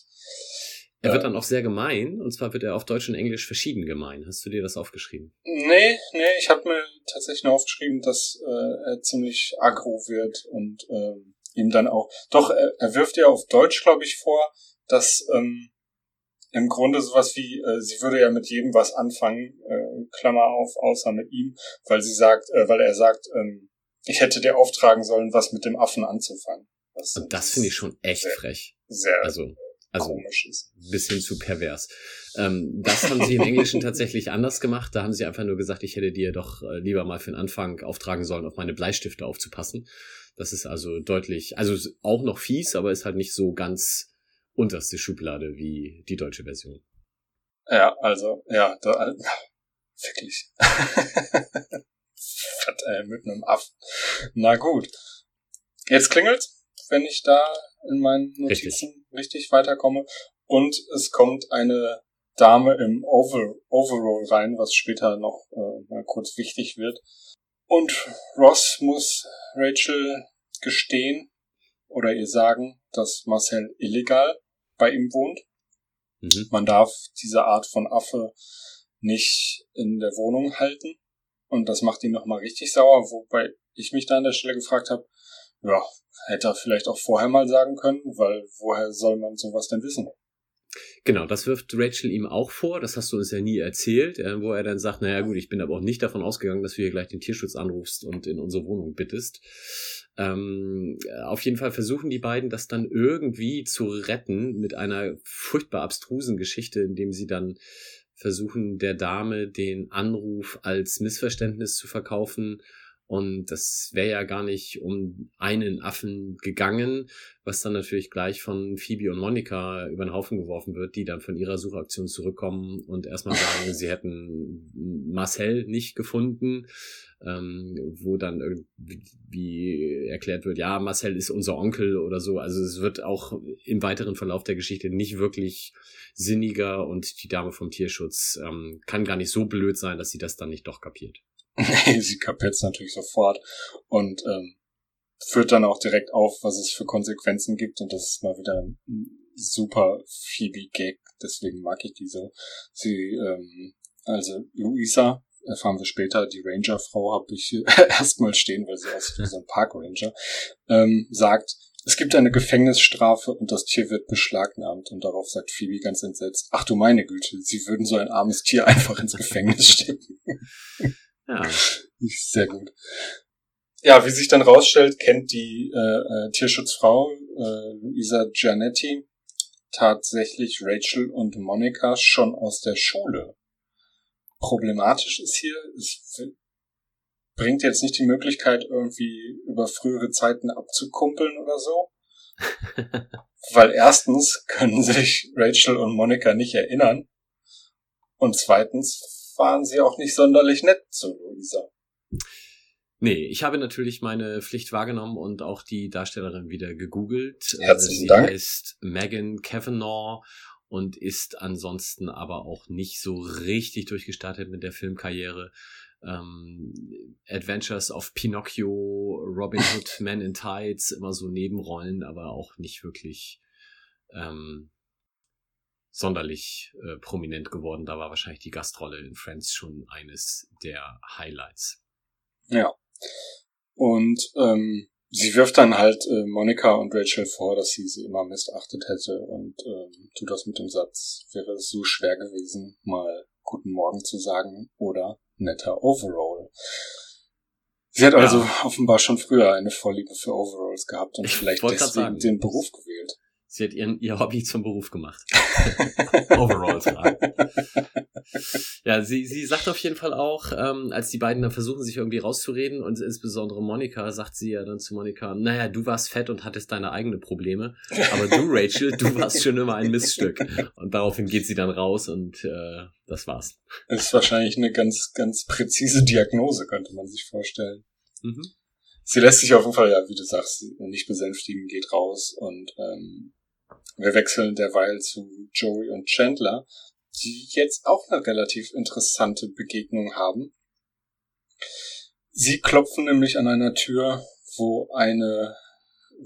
Er wird Ja. dann auch sehr gemein, und zwar wird er auf Deutsch und Englisch verschieden gemein. Hast du dir das aufgeschrieben? Nee, nee, ich habe mir tatsächlich nur aufgeschrieben, dass äh, er ziemlich aggro wird und ähm, ihm dann auch. Doch, er, er wirft ihr auf Deutsch, glaube ich, vor, dass ähm, im Grunde sowas wie, äh, sie würde ja mit jedem was anfangen, äh, Klammer auf, außer mit ihm, weil sie sagt, äh, weil er sagt, ähm, ich hätte dir auftragen sollen, was mit dem Affen anzufangen. Was Und das finde ich schon echt sehr, frech. sehr Also, also komisch ist. bis hin zu pervers. Ähm, das haben sie im Englischen tatsächlich anders gemacht. Da haben sie einfach nur gesagt, ich hätte dir doch äh, lieber mal für den Anfang auftragen sollen, auf meine Bleistifte aufzupassen. Das ist also deutlich, also auch noch fies, aber ist halt nicht so ganz unterste Schublade wie die deutsche Version. Ja, also, ja, da, wirklich. Fett, ey, mit einem Affen. Na gut. Jetzt klingelt's, wenn ich da in meinen Notizen richtig, weiterkomme. Und es kommt eine Dame im Over Overall rein, was später noch äh, mal kurz wichtig wird. Und Ross muss Rachel gestehen oder ihr sagen, dass Marcel illegal bei ihm wohnt Mhm. man darf diese Art von Affe nicht in der Wohnung halten. Und das macht ihn nochmal richtig sauer, wobei ich mich da an der Stelle gefragt habe, ja, hätte er vielleicht auch vorher mal sagen können, weil woher soll man sowas denn wissen? Genau, das wirft Rachel ihm auch vor. Das hast du uns ja nie erzählt, äh, wo er dann sagt, naja gut, ich bin aber auch nicht davon ausgegangen, dass du hier gleich den Tierschutz anrufst und in unsere Wohnung bittest. Ähm, auf jeden Fall versuchen die beiden das dann irgendwie zu retten mit einer furchtbar abstrusen Geschichte, indem sie dann versuchen, der Dame den Anruf als Missverständnis zu verkaufen. Und das wäre ja gar nicht um einen Affen gegangen, was dann natürlich gleich von Phoebe und Monika über den Haufen geworfen wird, die dann von ihrer Suchaktion zurückkommen und erstmal sagen, sie hätten Marcel nicht gefunden, ähm, wo dann irgendwie erklärt wird, ja, Marcel ist unser Onkel oder so. Also es wird auch im weiteren Verlauf der Geschichte nicht wirklich sinniger und die Dame vom Tierschutz ähm, kann gar nicht so blöd sein, dass sie das dann nicht doch kapiert. Nee, sie kapiert's natürlich sofort und ähm, führt dann auch direkt auf, was es für Konsequenzen gibt und das ist mal wieder ein super Phoebe-Gag, deswegen mag ich die so. Sie, ähm, also Luisa, erfahren wir später, die Ranger-Frau habe ich erstmal stehen, weil sie aussieht wie so ein Park-Ranger, ähm, sagt, es gibt eine Gefängnisstrafe und das Tier wird beschlagnahmt. Und darauf sagt Phoebe ganz entsetzt, ach du meine Güte, sie würden so ein armes Tier einfach ins Gefängnis stecken. Ja, Sehr gut. Ja, wie sich dann rausstellt, kennt die äh, äh, Tierschutzfrau äh, Luisa Giannetti tatsächlich Rachel und Monika schon aus der Schule. Problematisch ist hier, es bringt jetzt nicht die Möglichkeit, irgendwie über frühere Zeiten abzukumpeln oder so. Weil erstens können sich Rachel und Monika nicht erinnern. Und zweitens waren sie auch nicht sonderlich nett zu Luisa. Nee, ich habe natürlich meine Pflicht wahrgenommen und auch die Darstellerin wieder gegoogelt. Äh, Herzlichen Sie Dank. heißt Megan Kavanaugh und ist ansonsten aber auch nicht so richtig durchgestartet mit der Filmkarriere. Ähm, Adventures of Pinocchio, Robin Hood, Man in Tights, immer so Nebenrollen, aber auch nicht wirklich ähm, sonderlich äh, prominent geworden. Da war wahrscheinlich die Gastrolle in Friends schon eines der Highlights. Ja. Und ähm, sie wirft dann halt äh, Monika und Rachel vor, dass sie sie immer missachtet hätte und ähm, tut das mit dem Satz, wäre es so schwer gewesen, mal guten Morgen zu sagen oder netter Overall. Sie hat also ja. offenbar schon früher eine Vorliebe für Overalls gehabt und ich vielleicht deswegen sagen, den Beruf gewählt. Sie hat ihren, ihr Hobby zum Beruf gemacht. Overall tragen. Ja, sie, sie sagt auf jeden Fall auch, ähm, als die beiden dann versuchen, sich irgendwie rauszureden und insbesondere Monika, sagt sie ja dann zu Monika, naja, du warst fett und hattest deine eigenen Probleme, aber du, Rachel, du warst schon immer ein Miststück. Und daraufhin geht sie dann raus und äh, das war's. Das ist wahrscheinlich eine ganz, ganz präzise Diagnose, könnte man sich vorstellen. Mhm. Sie lässt sich auf jeden Fall, ja, wie du sagst, nicht besänftigen, geht raus und ähm, wir wechseln derweil zu Joey und Chandler, die jetzt auch eine relativ interessante Begegnung haben. Sie klopfen nämlich an einer Tür, wo eine,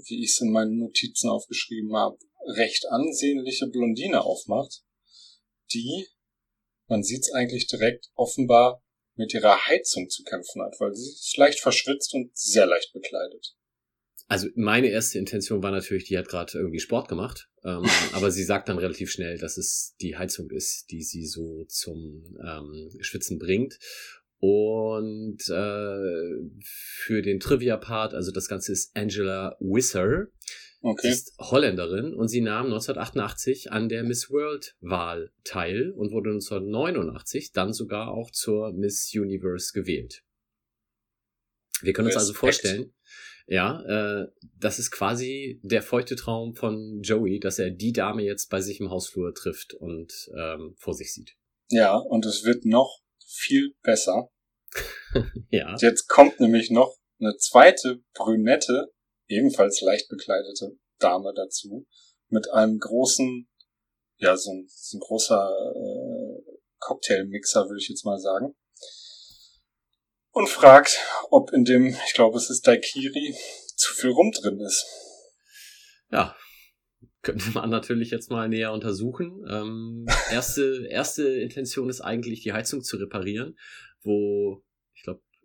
wie ich es in meinen Notizen aufgeschrieben habe, recht ansehnliche Blondine aufmacht, die, man sieht es eigentlich direkt, offenbar mit ihrer Heizung zu kämpfen hat, weil sie ist leicht verschwitzt und sehr leicht bekleidet. Also meine erste Intention war natürlich, die hat gerade irgendwie Sport gemacht, ähm, aber sie sagt dann relativ schnell, dass es die Heizung ist, die sie so zum ähm, Schwitzen bringt. Und äh, für den Trivia-Part, also das Ganze ist Angela Wisser. Okay. Sie ist Holländerin und sie nahm 1988 an der Miss World-Wahl teil und wurde 1989 dann sogar auch zur Miss Universe gewählt. Wir können uns also vorstellen, ja, äh, das ist quasi der feuchte Traum von Joey, dass er die Dame jetzt bei sich im Hausflur trifft und ähm, vor sich sieht. Ja, und es wird noch viel besser. ja. Jetzt kommt nämlich noch eine zweite brünette, ebenfalls leicht bekleidete Dame dazu, mit einem großen, ja, so ein, so ein großer äh, Cocktailmixer, würde ich jetzt mal sagen und fragt, ob in dem, ich glaube, es ist Daikiri, zu viel Rum drin ist. Ja, könnte man natürlich jetzt mal näher untersuchen. Ähm, erste, erste Intention ist eigentlich, die Heizung zu reparieren, wo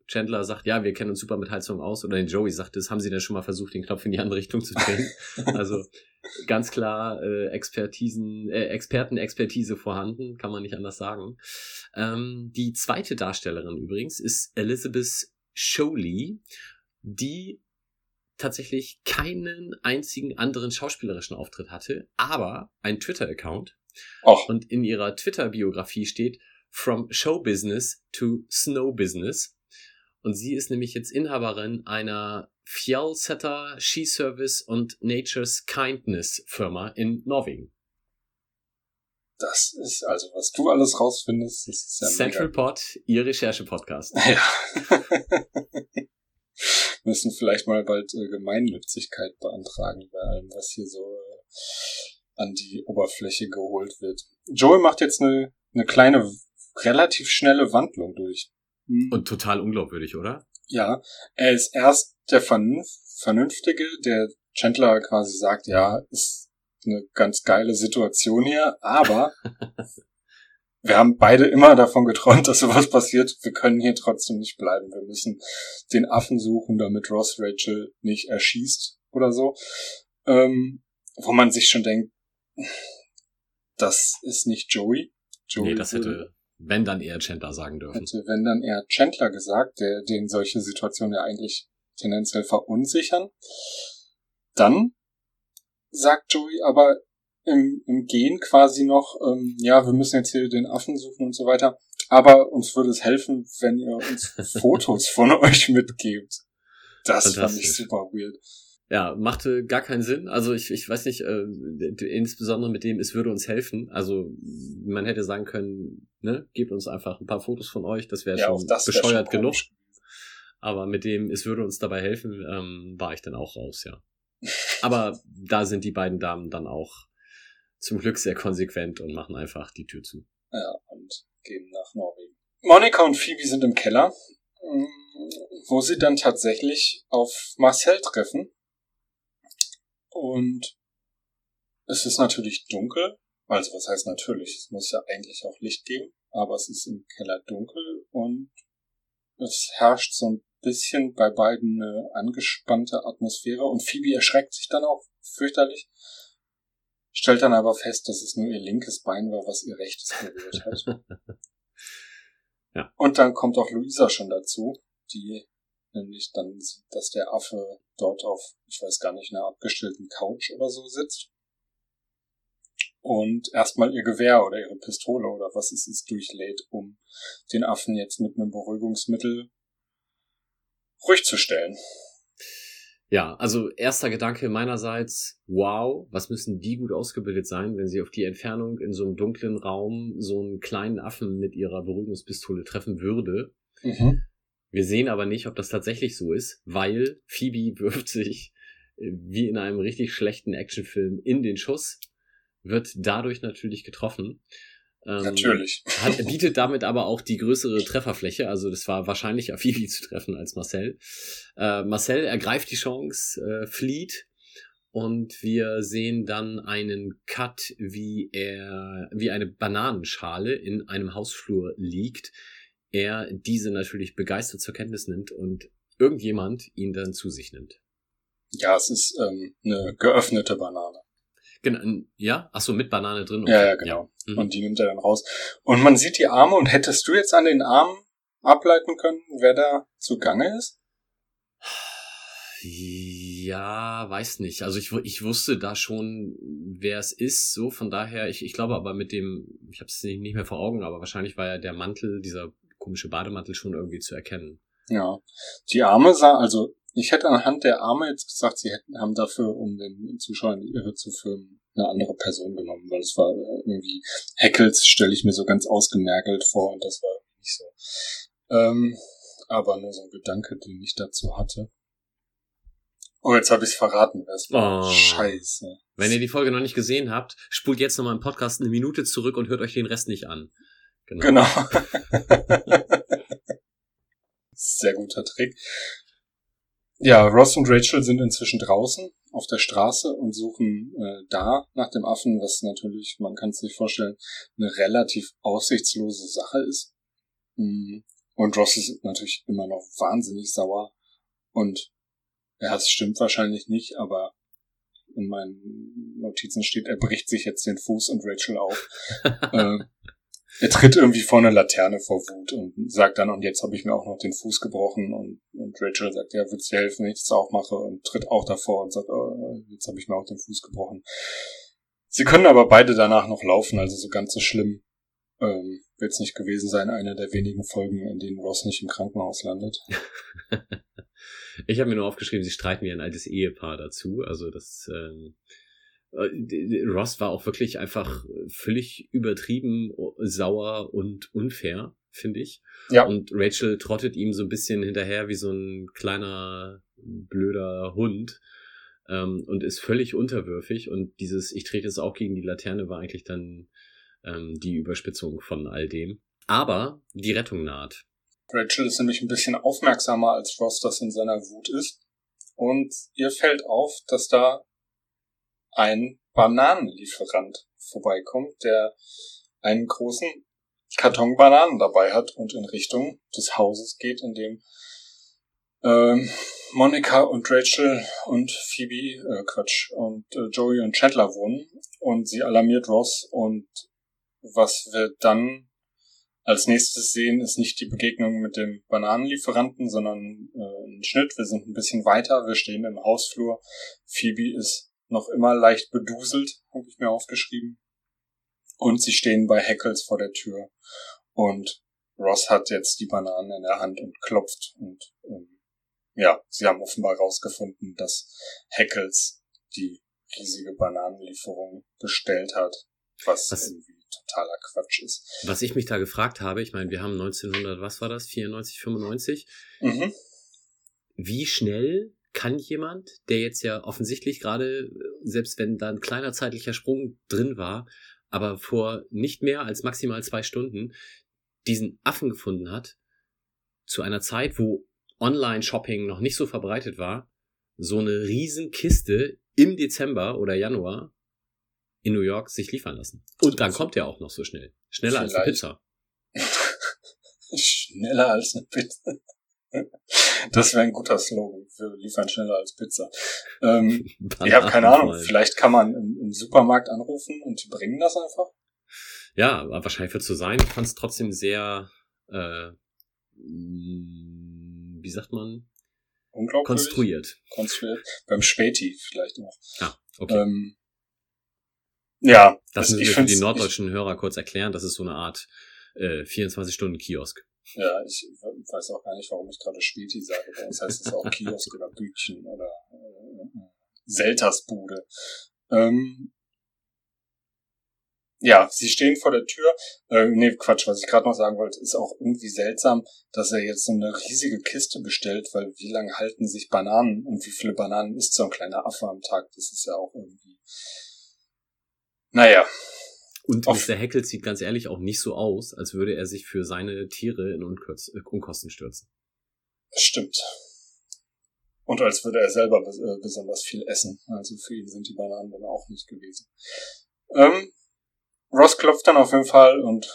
Chandler sagt, ja, wir kennen uns super mit Heizung aus, oder den Joey sagt das, haben sie denn schon mal versucht, den Knopf in die andere Richtung zu drehen? also ganz klar äh, Expertisen, äh, Expertenexpertise vorhanden, kann man nicht anders sagen. Ähm, die zweite Darstellerin übrigens ist Elizabeth Sholey, die tatsächlich keinen einzigen anderen schauspielerischen Auftritt hatte, aber ein Twitter-Account. Und in ihrer Twitter-Biografie steht From Show Business to Snow Business. Und sie ist nämlich jetzt Inhaberin einer Fjellsetter Ski Service und Nature's Kindness Firma in Norwegen. Das ist also, was du alles rausfindest, das ist ja Central Pod, ihr Recherche-Podcast. Ja. Müssen vielleicht mal bald äh, Gemeinnützigkeit beantragen bei allem, was hier so äh, an die Oberfläche geholt wird. Joel macht jetzt eine, eine kleine, relativ schnelle Wandlung durch. Hm. Und total unglaubwürdig, oder? Ja, er ist erst der Vernünftige, der Chandler quasi sagt, ja, ist eine ganz geile Situation hier, aber wir haben beide immer davon geträumt, dass sowas passiert. Wir können hier trotzdem nicht bleiben. Wir müssen den Affen suchen, damit Ross Rachel nicht erschießt oder so. Ähm, wo man sich schon denkt, das ist nicht Joey. Joey nee, das hätte wenn dann eher Chandler sagen dürfen. Hätte, wenn dann eher Chandler gesagt, der, den solche Situationen ja eigentlich tendenziell verunsichern. Dann sagt Joey aber im, im Gehen quasi noch, ähm, ja, wir müssen jetzt hier den Affen suchen und so weiter. Aber uns würde es helfen, wenn ihr uns Fotos von euch mitgebt. Das fand ich super weird ja, machte gar keinen Sinn. Also ich, ich weiß nicht, äh, insbesondere mit dem, es würde uns helfen. Also man hätte sagen können, ne, gebt uns einfach ein paar Fotos von euch, das wäre ja, schon das bescheuert schon genug. Aber mit dem, es würde uns dabei helfen, ähm, war ich dann auch raus, ja. Aber da sind die beiden Damen dann auch zum Glück sehr konsequent und machen einfach die Tür zu. Ja, und gehen nach Norwegen. Monika und Phoebe sind im Keller, mm, wo sie dann tatsächlich auf Marcel treffen und es ist natürlich dunkel Also was heißt natürlich? Es muss ja eigentlich auch Licht geben, aber es ist im Keller dunkel und es herrscht so ein bisschen bei beiden eine angespannte Atmosphäre und Phoebe erschreckt sich dann auch fürchterlich, stellt dann aber fest, dass es nur ihr linkes Bein war, was ihr rechtes berührt hat. Ja. Und dann kommt auch Luisa schon dazu, die nämlich dann sieht, dass der Affe dort auf, ich weiß gar nicht, einer abgestellten Couch oder so sitzt und erstmal ihr Gewehr oder ihre Pistole oder was es ist durchlädt, um den Affen jetzt mit einem Beruhigungsmittel ruhig zu stellen. Ja, also erster Gedanke meinerseits, wow, was müssen die gut ausgebildet sein, wenn sie auf die Entfernung in so einem dunklen Raum so einen kleinen Affen mit ihrer Beruhigungspistole treffen würde. Mhm. Wir sehen aber nicht, ob das tatsächlich so ist, weil Phoebe wirft sich äh, wie in einem richtig schlechten Actionfilm in den Schuss, wird dadurch natürlich getroffen. Ähm, Natürlich. Hat, bietet damit aber auch die größere Trefferfläche. Also das war wahrscheinlicher Phoebe zu treffen als Marcel. Äh, Marcel ergreift die Chance, äh, flieht und wir sehen dann einen Cut, wie er, wie eine Bananenschale in einem Hausflur liegt. Er diese natürlich begeistert zur Kenntnis nimmt und irgendjemand ihn dann zu sich nimmt. Ja, es ist ähm, eine geöffnete Banane. Genau, ja, ach so, mit Banane drin. Ja, ja, genau. Ja. Mhm. Und die nimmt er dann raus. Und man sieht die Arme und hättest du jetzt an den Armen ableiten können, wer da zugange ist? Ja, weiß nicht. Also ich, ich wusste da schon, wer es ist, so von daher, ich, ich glaube aber mit dem, ich habe es nicht, nicht mehr vor Augen, aber wahrscheinlich war ja der Mantel, dieser komische Bademantel schon irgendwie zu erkennen. Ja. Die Arme sah, also ich hätte anhand der Arme jetzt gesagt, sie hätten, haben dafür, um den Zuschauern die Irre zu filmen, eine andere Person genommen, weil es war äh, irgendwie Heckels stelle ich mir so ganz ausgemergelt vor und das war nicht so. Ähm, aber nur so ein Gedanke, den ich dazu hatte. Oh, jetzt habe ich es verraten. Das war Oh. scheiße. Wenn ihr die Folge noch nicht gesehen habt, spult jetzt nochmal im Podcast eine Minute zurück und hört euch den Rest nicht an. Genau. Sehr guter Trick. Ja, Ross und Rachel sind inzwischen draußen auf der Straße und suchen äh, da nach dem Affen, was natürlich, man kann es sich vorstellen, eine relativ aussichtslose Sache ist. Mm, Und Ross ist natürlich immer noch wahnsinnig sauer und ja, es stimmt wahrscheinlich nicht, aber in meinen Notizen steht, er bricht sich jetzt den Fuß und Rachel auf. äh, er tritt irgendwie vor eine Laterne vor Wut und sagt dann, und jetzt habe ich mir auch noch den Fuß gebrochen. Und, und Rachel sagt, ja, wird's dir helfen, wenn ich das auch mache? Und tritt auch davor und sagt, oh, jetzt habe ich mir auch den Fuß gebrochen. Sie können aber beide danach noch laufen, also so ganz so schlimm ähm, wird's nicht gewesen sein. Eine der wenigen Folgen, in denen Ross nicht im Krankenhaus landet. Ich habe mir nur aufgeschrieben, sie streiten wie ein altes Ehepaar dazu. Also das ähm, äh, Ross war auch wirklich einfach völlig übertrieben, sauer und unfair, finde ich. Ja. Und Rachel trottet ihm so ein bisschen hinterher wie so ein kleiner blöder Hund ähm, und ist völlig unterwürfig. Und dieses Ich trete jetzt auch gegen die Laterne war eigentlich dann ähm, die Überspitzung von all dem. Aber die Rettung naht. Rachel ist nämlich ein bisschen aufmerksamer, als Ross das in seiner Wut ist. Und ihr fällt auf, dass da ein Bananenlieferant vorbeikommt, der einen großen Karton Bananen dabei hat und in Richtung des Hauses geht, in dem ähm, Monika und Rachel und Phoebe, äh, Quatsch, und äh, Joey und Chandler wohnen. Und sie alarmiert Ross und was wir dann als nächstes sehen, ist nicht die Begegnung mit dem Bananenlieferanten, sondern äh, ein Schnitt. Wir sind ein bisschen weiter, wir stehen im Hausflur. Phoebe ist noch immer leicht beduselt, habe ich mir aufgeschrieben. Und sie stehen bei Heckles vor der Tür. Und Ross hat jetzt die Bananen in der Hand und klopft. Und ähm, ja, sie haben offenbar herausgefunden, dass Heckles die riesige Bananenlieferung bestellt hat, was, Was- irgendwie totaler Quatsch ist. Was ich mich da gefragt habe, ich meine, wir haben 1900, was war das, 94, 95, Mhm. wie schnell kann jemand, der jetzt ja offensichtlich gerade, selbst wenn da ein kleiner zeitlicher Sprung drin war, aber vor nicht mehr als maximal zwei Stunden diesen Affen gefunden hat, zu einer Zeit, wo Online-Shopping noch nicht so verbreitet war, so eine riesen Kiste im Dezember oder Januar in New York sich liefern lassen. Und dann kommt er auch noch so schnell. Schneller als eine Vielleicht. Pizza. Schneller als eine Pizza. Das wäre ein guter Slogan. Wir liefern schneller als Pizza. Ähm, ich habe keine Ahnung. Vielleicht kann man im, im Supermarkt anrufen und die bringen das einfach. Ja, aber wahrscheinlich wird es so sein. Ich fand es trotzdem sehr, äh, mh, wie sagt man, Unglaublich. konstruiert. Konstruiert. Beim Späti vielleicht noch. Ah, okay. Ähm, ja, das also müssen wir für die norddeutschen Hörer kurz erklären. Das ist so eine Art äh, 24-Stunden-Kiosk. Ja, ich weiß auch gar nicht, warum ich gerade Späti sage. Bei uns heißt es auch Kiosk oder Bütchen oder äh, Seltersbude. Ähm, ja, sie stehen vor der Tür. Äh, nee, Quatsch, was ich gerade noch sagen wollte, ist auch irgendwie seltsam, dass er jetzt so eine riesige Kiste bestellt, weil wie lange halten sich Bananen und wie viele Bananen isst so ein kleiner Affe am Tag? Das ist ja auch irgendwie. Naja, Und Auf- Mr. Heckle sieht ganz ehrlich auch nicht so aus, als würde er sich für seine Tiere in Unkürz äh, Unkosten stürzen. das stimmt. Und als würde er selber bes äh, besonders viel essen. Also für ihn sind die Bananen dann auch nicht gewesen. Ähm, Ross klopft dann auf jeden Fall und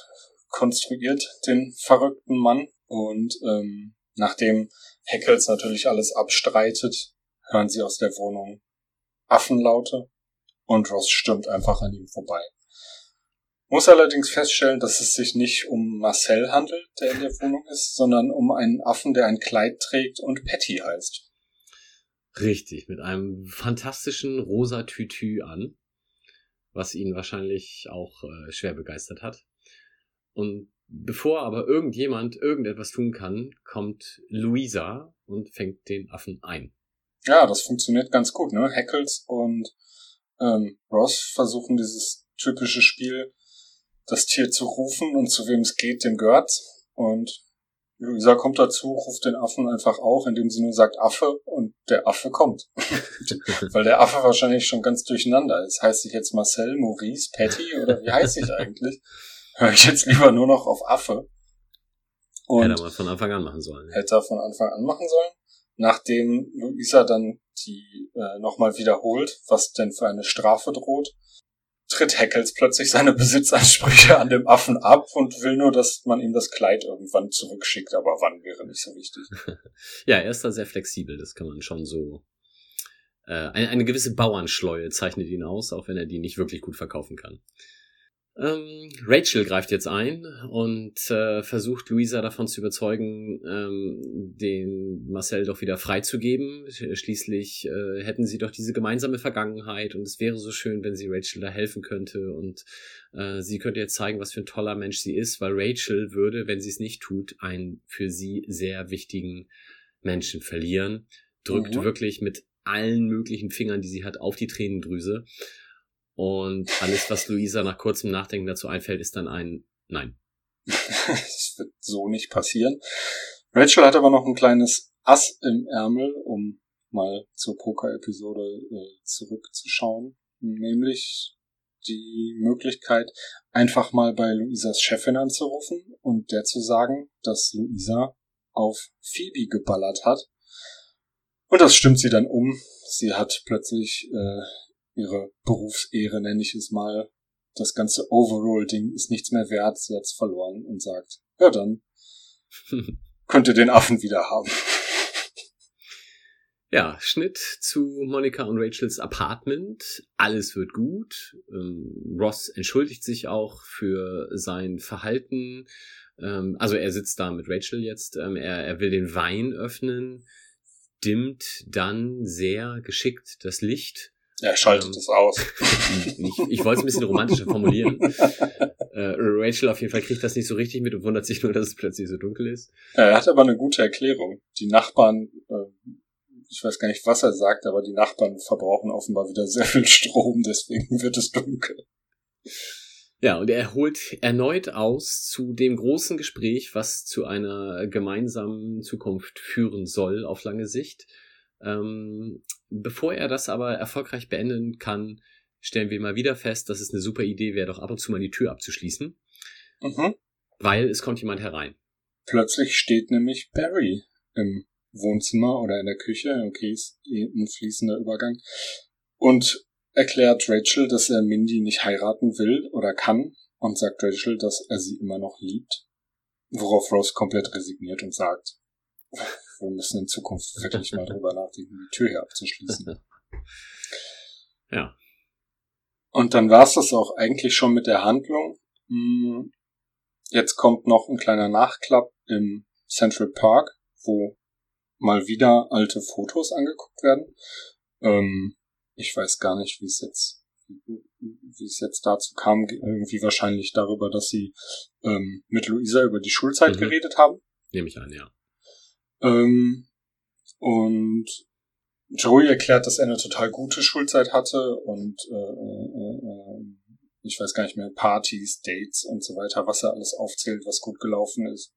konstruiert den verrückten Mann. Und ähm, nachdem Heckels natürlich alles abstreitet, hören sie aus der Wohnung Affenlaute und Ross stürmt einfach an ihm vorbei. Muss allerdings feststellen, dass es sich nicht um Marcel handelt, der in der Wohnung ist, sondern um einen Affen, der ein Kleid trägt und Patty heißt. Richtig, mit einem fantastischen rosa Tütü an, was ihn wahrscheinlich auch äh, schwer begeistert hat. Und bevor aber irgendjemand irgendetwas tun kann, kommt Luisa und fängt den Affen ein. Ja, das funktioniert ganz gut, ne? Heckles und ähm, Ross versuchen dieses typische Spiel, das Tier zu rufen und zu wem es geht, dem gehört's. Und Luisa kommt dazu, ruft den Affen einfach auch, indem sie nur sagt Affe und der Affe kommt. Weil der Affe wahrscheinlich schon ganz durcheinander ist. Heißt ich jetzt Marcel, Maurice, Patty oder wie heiße ich eigentlich? Höre ich jetzt lieber nur noch auf Affe. Und Hätte er von Anfang an machen sollen. hätte er von Anfang an machen sollen. Nachdem Luisa dann die äh, nochmal wiederholt, was denn für eine Strafe droht, tritt Heckels plötzlich seine Besitzansprüche an dem Affen ab und will nur, dass man ihm das Kleid irgendwann zurückschickt, aber wann wäre nicht so wichtig. Ja, er ist da sehr flexibel, das kann man schon so. Äh, eine, eine gewisse Bauernschleue zeichnet ihn aus, auch wenn er die nicht wirklich gut verkaufen kann. Ähm, Rachel greift jetzt ein und äh, versucht Luisa davon zu überzeugen, ähm, den Marcel doch wieder freizugeben. Sch- Schließlich äh, hätten sie doch diese gemeinsame Vergangenheit und es wäre so schön, wenn sie Rachel da helfen könnte und äh, sie könnte jetzt zeigen, was für ein toller Mensch sie ist, weil Rachel würde, wenn sie es nicht tut, einen für sie sehr wichtigen Menschen verlieren. Drückt Mhm. wirklich mit allen möglichen Fingern, die sie hat, auf die Tränendrüse. Und alles, was Luisa nach kurzem Nachdenken dazu einfällt, ist dann ein Nein. das wird so nicht passieren. Rachel hat aber noch ein kleines Ass im Ärmel, um mal zur Poker-Episode äh, zurückzuschauen. Nämlich die Möglichkeit, einfach mal bei Luisas Chefin anzurufen und der zu sagen, dass Luisa auf Phoebe geballert hat. Und das stimmt sie dann um. Sie hat plötzlich äh, ihre Berufsehre, nenne ich es mal. Das ganze Overall-Ding ist nichts mehr wert. Sie hat's verloren und sagt, ja dann, könnt ihr den Affen wieder haben. Ja, Schnitt zu Monika und Rachels Apartment. Alles wird gut. Ähm, Ross entschuldigt sich auch für sein Verhalten. Ähm, also er sitzt da mit Rachel jetzt. Ähm, er, er will den Wein öffnen, dimmt dann sehr geschickt das Licht. Er schaltet Ähm. es aus. Ich, ich wollte es ein bisschen romantischer formulieren. Äh, Rachel auf jeden Fall kriegt das nicht so richtig mit und wundert sich nur, dass es plötzlich so dunkel ist. Er hat aber eine gute Erklärung. Die Nachbarn, äh, ich weiß gar nicht, was er sagt, aber die Nachbarn verbrauchen offenbar wieder sehr viel Strom, deswegen wird es dunkel. Ja, und er holt erneut aus zu dem großen Gespräch, was zu einer gemeinsamen Zukunft führen soll auf lange Sicht. Ähm, bevor er das aber erfolgreich beenden kann, stellen wir mal wieder fest, dass es eine super Idee wäre, doch ab und zu mal die Tür abzuschließen, Mhm. weil es kommt jemand herein. Plötzlich steht nämlich Barry im Wohnzimmer oder in der Küche. Okay, ist ein fließender Übergang. Und erklärt Rachel, dass er Mindy nicht heiraten will oder kann und sagt Rachel, dass er sie immer noch liebt. Worauf Rose komplett resigniert und sagt, wir müssen in Zukunft wirklich mal drüber nachdenken, die Tür hier abzuschließen. Ja. Und dann war es das auch eigentlich schon mit der Handlung. Hm, jetzt kommt noch ein kleiner Nachklapp im Central Park, wo mal wieder alte Fotos angeguckt werden. Ähm, ich weiß gar nicht, wie es jetzt, wie es jetzt dazu kam. Irgendwie wahrscheinlich darüber, dass sie ähm, mit Luisa über die Schulzeit mhm. geredet haben. Nehme ich an, ja. Ähm, und Joey erklärt, dass er eine total gute Schulzeit hatte und äh, äh, äh, ich weiß gar nicht mehr, Partys, Dates und so weiter, was er alles aufzählt, was gut gelaufen ist.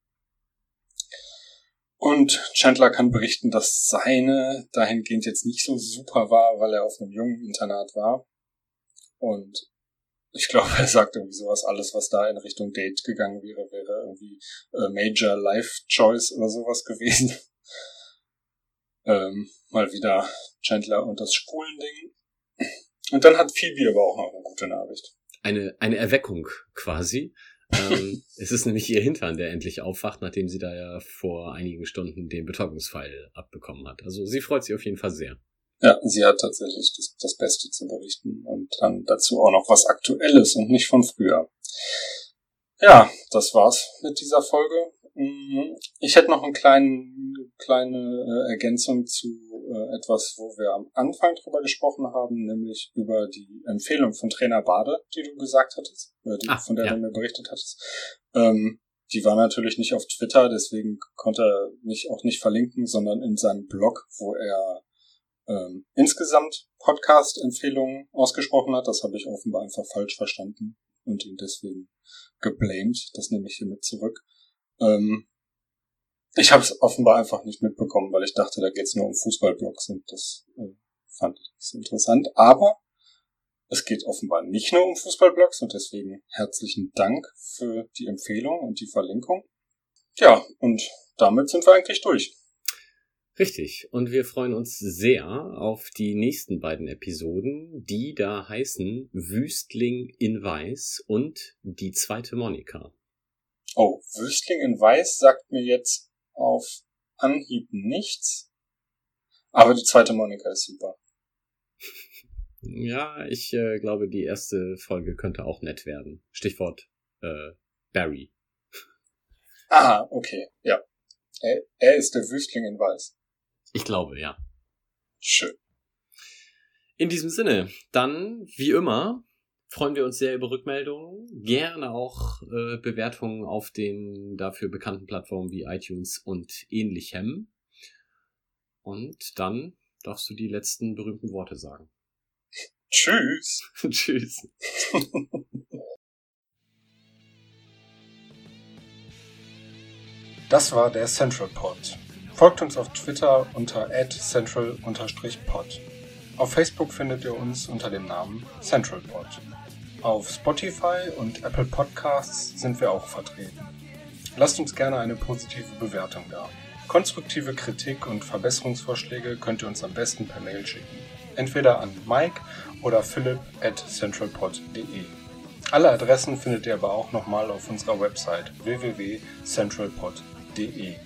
Und Chandler kann berichten, dass seine dahingehend jetzt nicht so super war, weil er auf einem jungen Internat war. Und ich glaube, er sagt irgendwie sowas, alles, was da in Richtung Date gegangen wäre, wäre irgendwie äh, Major Life Choice oder sowas gewesen. ähm, mal wieder Chandler und das Schwulending. Und dann hat Phoebe aber auch noch eine gute Nachricht. Eine, eine Erweckung quasi. ähm, es ist nämlich ihr Hintern, der endlich aufwacht, nachdem sie da ja vor einigen Stunden den Betäubungspfeil abbekommen hat. Also sie freut sich auf jeden Fall sehr. Ja, sie hat tatsächlich das, das Beste zu berichten und dann dazu auch noch was Aktuelles und nicht von früher. Ja, das war's mit dieser Folge. Mm, ich hätte noch eine kleine, kleine äh, Ergänzung zu äh, etwas, wo wir am Anfang drüber gesprochen haben, nämlich über die Empfehlung von Trainer Bade, die du gesagt hattest, die, ah, von der ja. du mir berichtet hattest. Ähm, die war natürlich nicht auf Twitter, deswegen konnte er mich auch nicht verlinken, sondern in seinem Blog, wo er ähm, insgesamt Podcast-Empfehlungen ausgesprochen hat. Das habe ich offenbar einfach falsch verstanden und ihn deswegen geblamed. Das nehme ich hiermit zurück. Ähm, ich habe es offenbar einfach nicht mitbekommen, weil ich dachte, da geht es nur um Fußballblogs und das äh, fand ich interessant. Aber es geht offenbar nicht nur um Fußballblogs und deswegen herzlichen Dank für die Empfehlung und die Verlinkung. Ja, und damit sind wir eigentlich durch. Richtig. Und wir freuen uns sehr auf die nächsten beiden Episoden, die da heißen Wüstling in Weiß und die zweite Monika. Oh, Wüstling in Weiß sagt mir jetzt auf Anhieb nichts. Aber die zweite Monika ist super. ja, ich äh, glaube, die erste Folge könnte auch nett werden. Stichwort äh, Barry. Ah, okay, ja. Er, er ist der Wüstling in Weiß. Ich glaube, ja. Schön. In diesem Sinne, dann, wie immer, freuen wir uns sehr über Rückmeldungen. Gerne auch äh, Bewertungen auf den dafür bekannten Plattformen wie iTunes und ähnlichem. Und dann darfst du die letzten berühmten Worte sagen. Tschüss. Tschüss. Das war der Central Pod. Folgt uns auf Twitter unter central-pod. Auf Facebook findet ihr uns unter dem Namen CentralPod. Auf Spotify und Apple Podcasts sind wir auch vertreten. Lasst uns gerne eine positive Bewertung da. Konstruktive Kritik und Verbesserungsvorschläge könnt ihr uns am besten per Mail schicken. Entweder an Mike oder philipp at centralpod.de. Alle Adressen findet ihr aber auch nochmal auf unserer Website www.centralpod.de.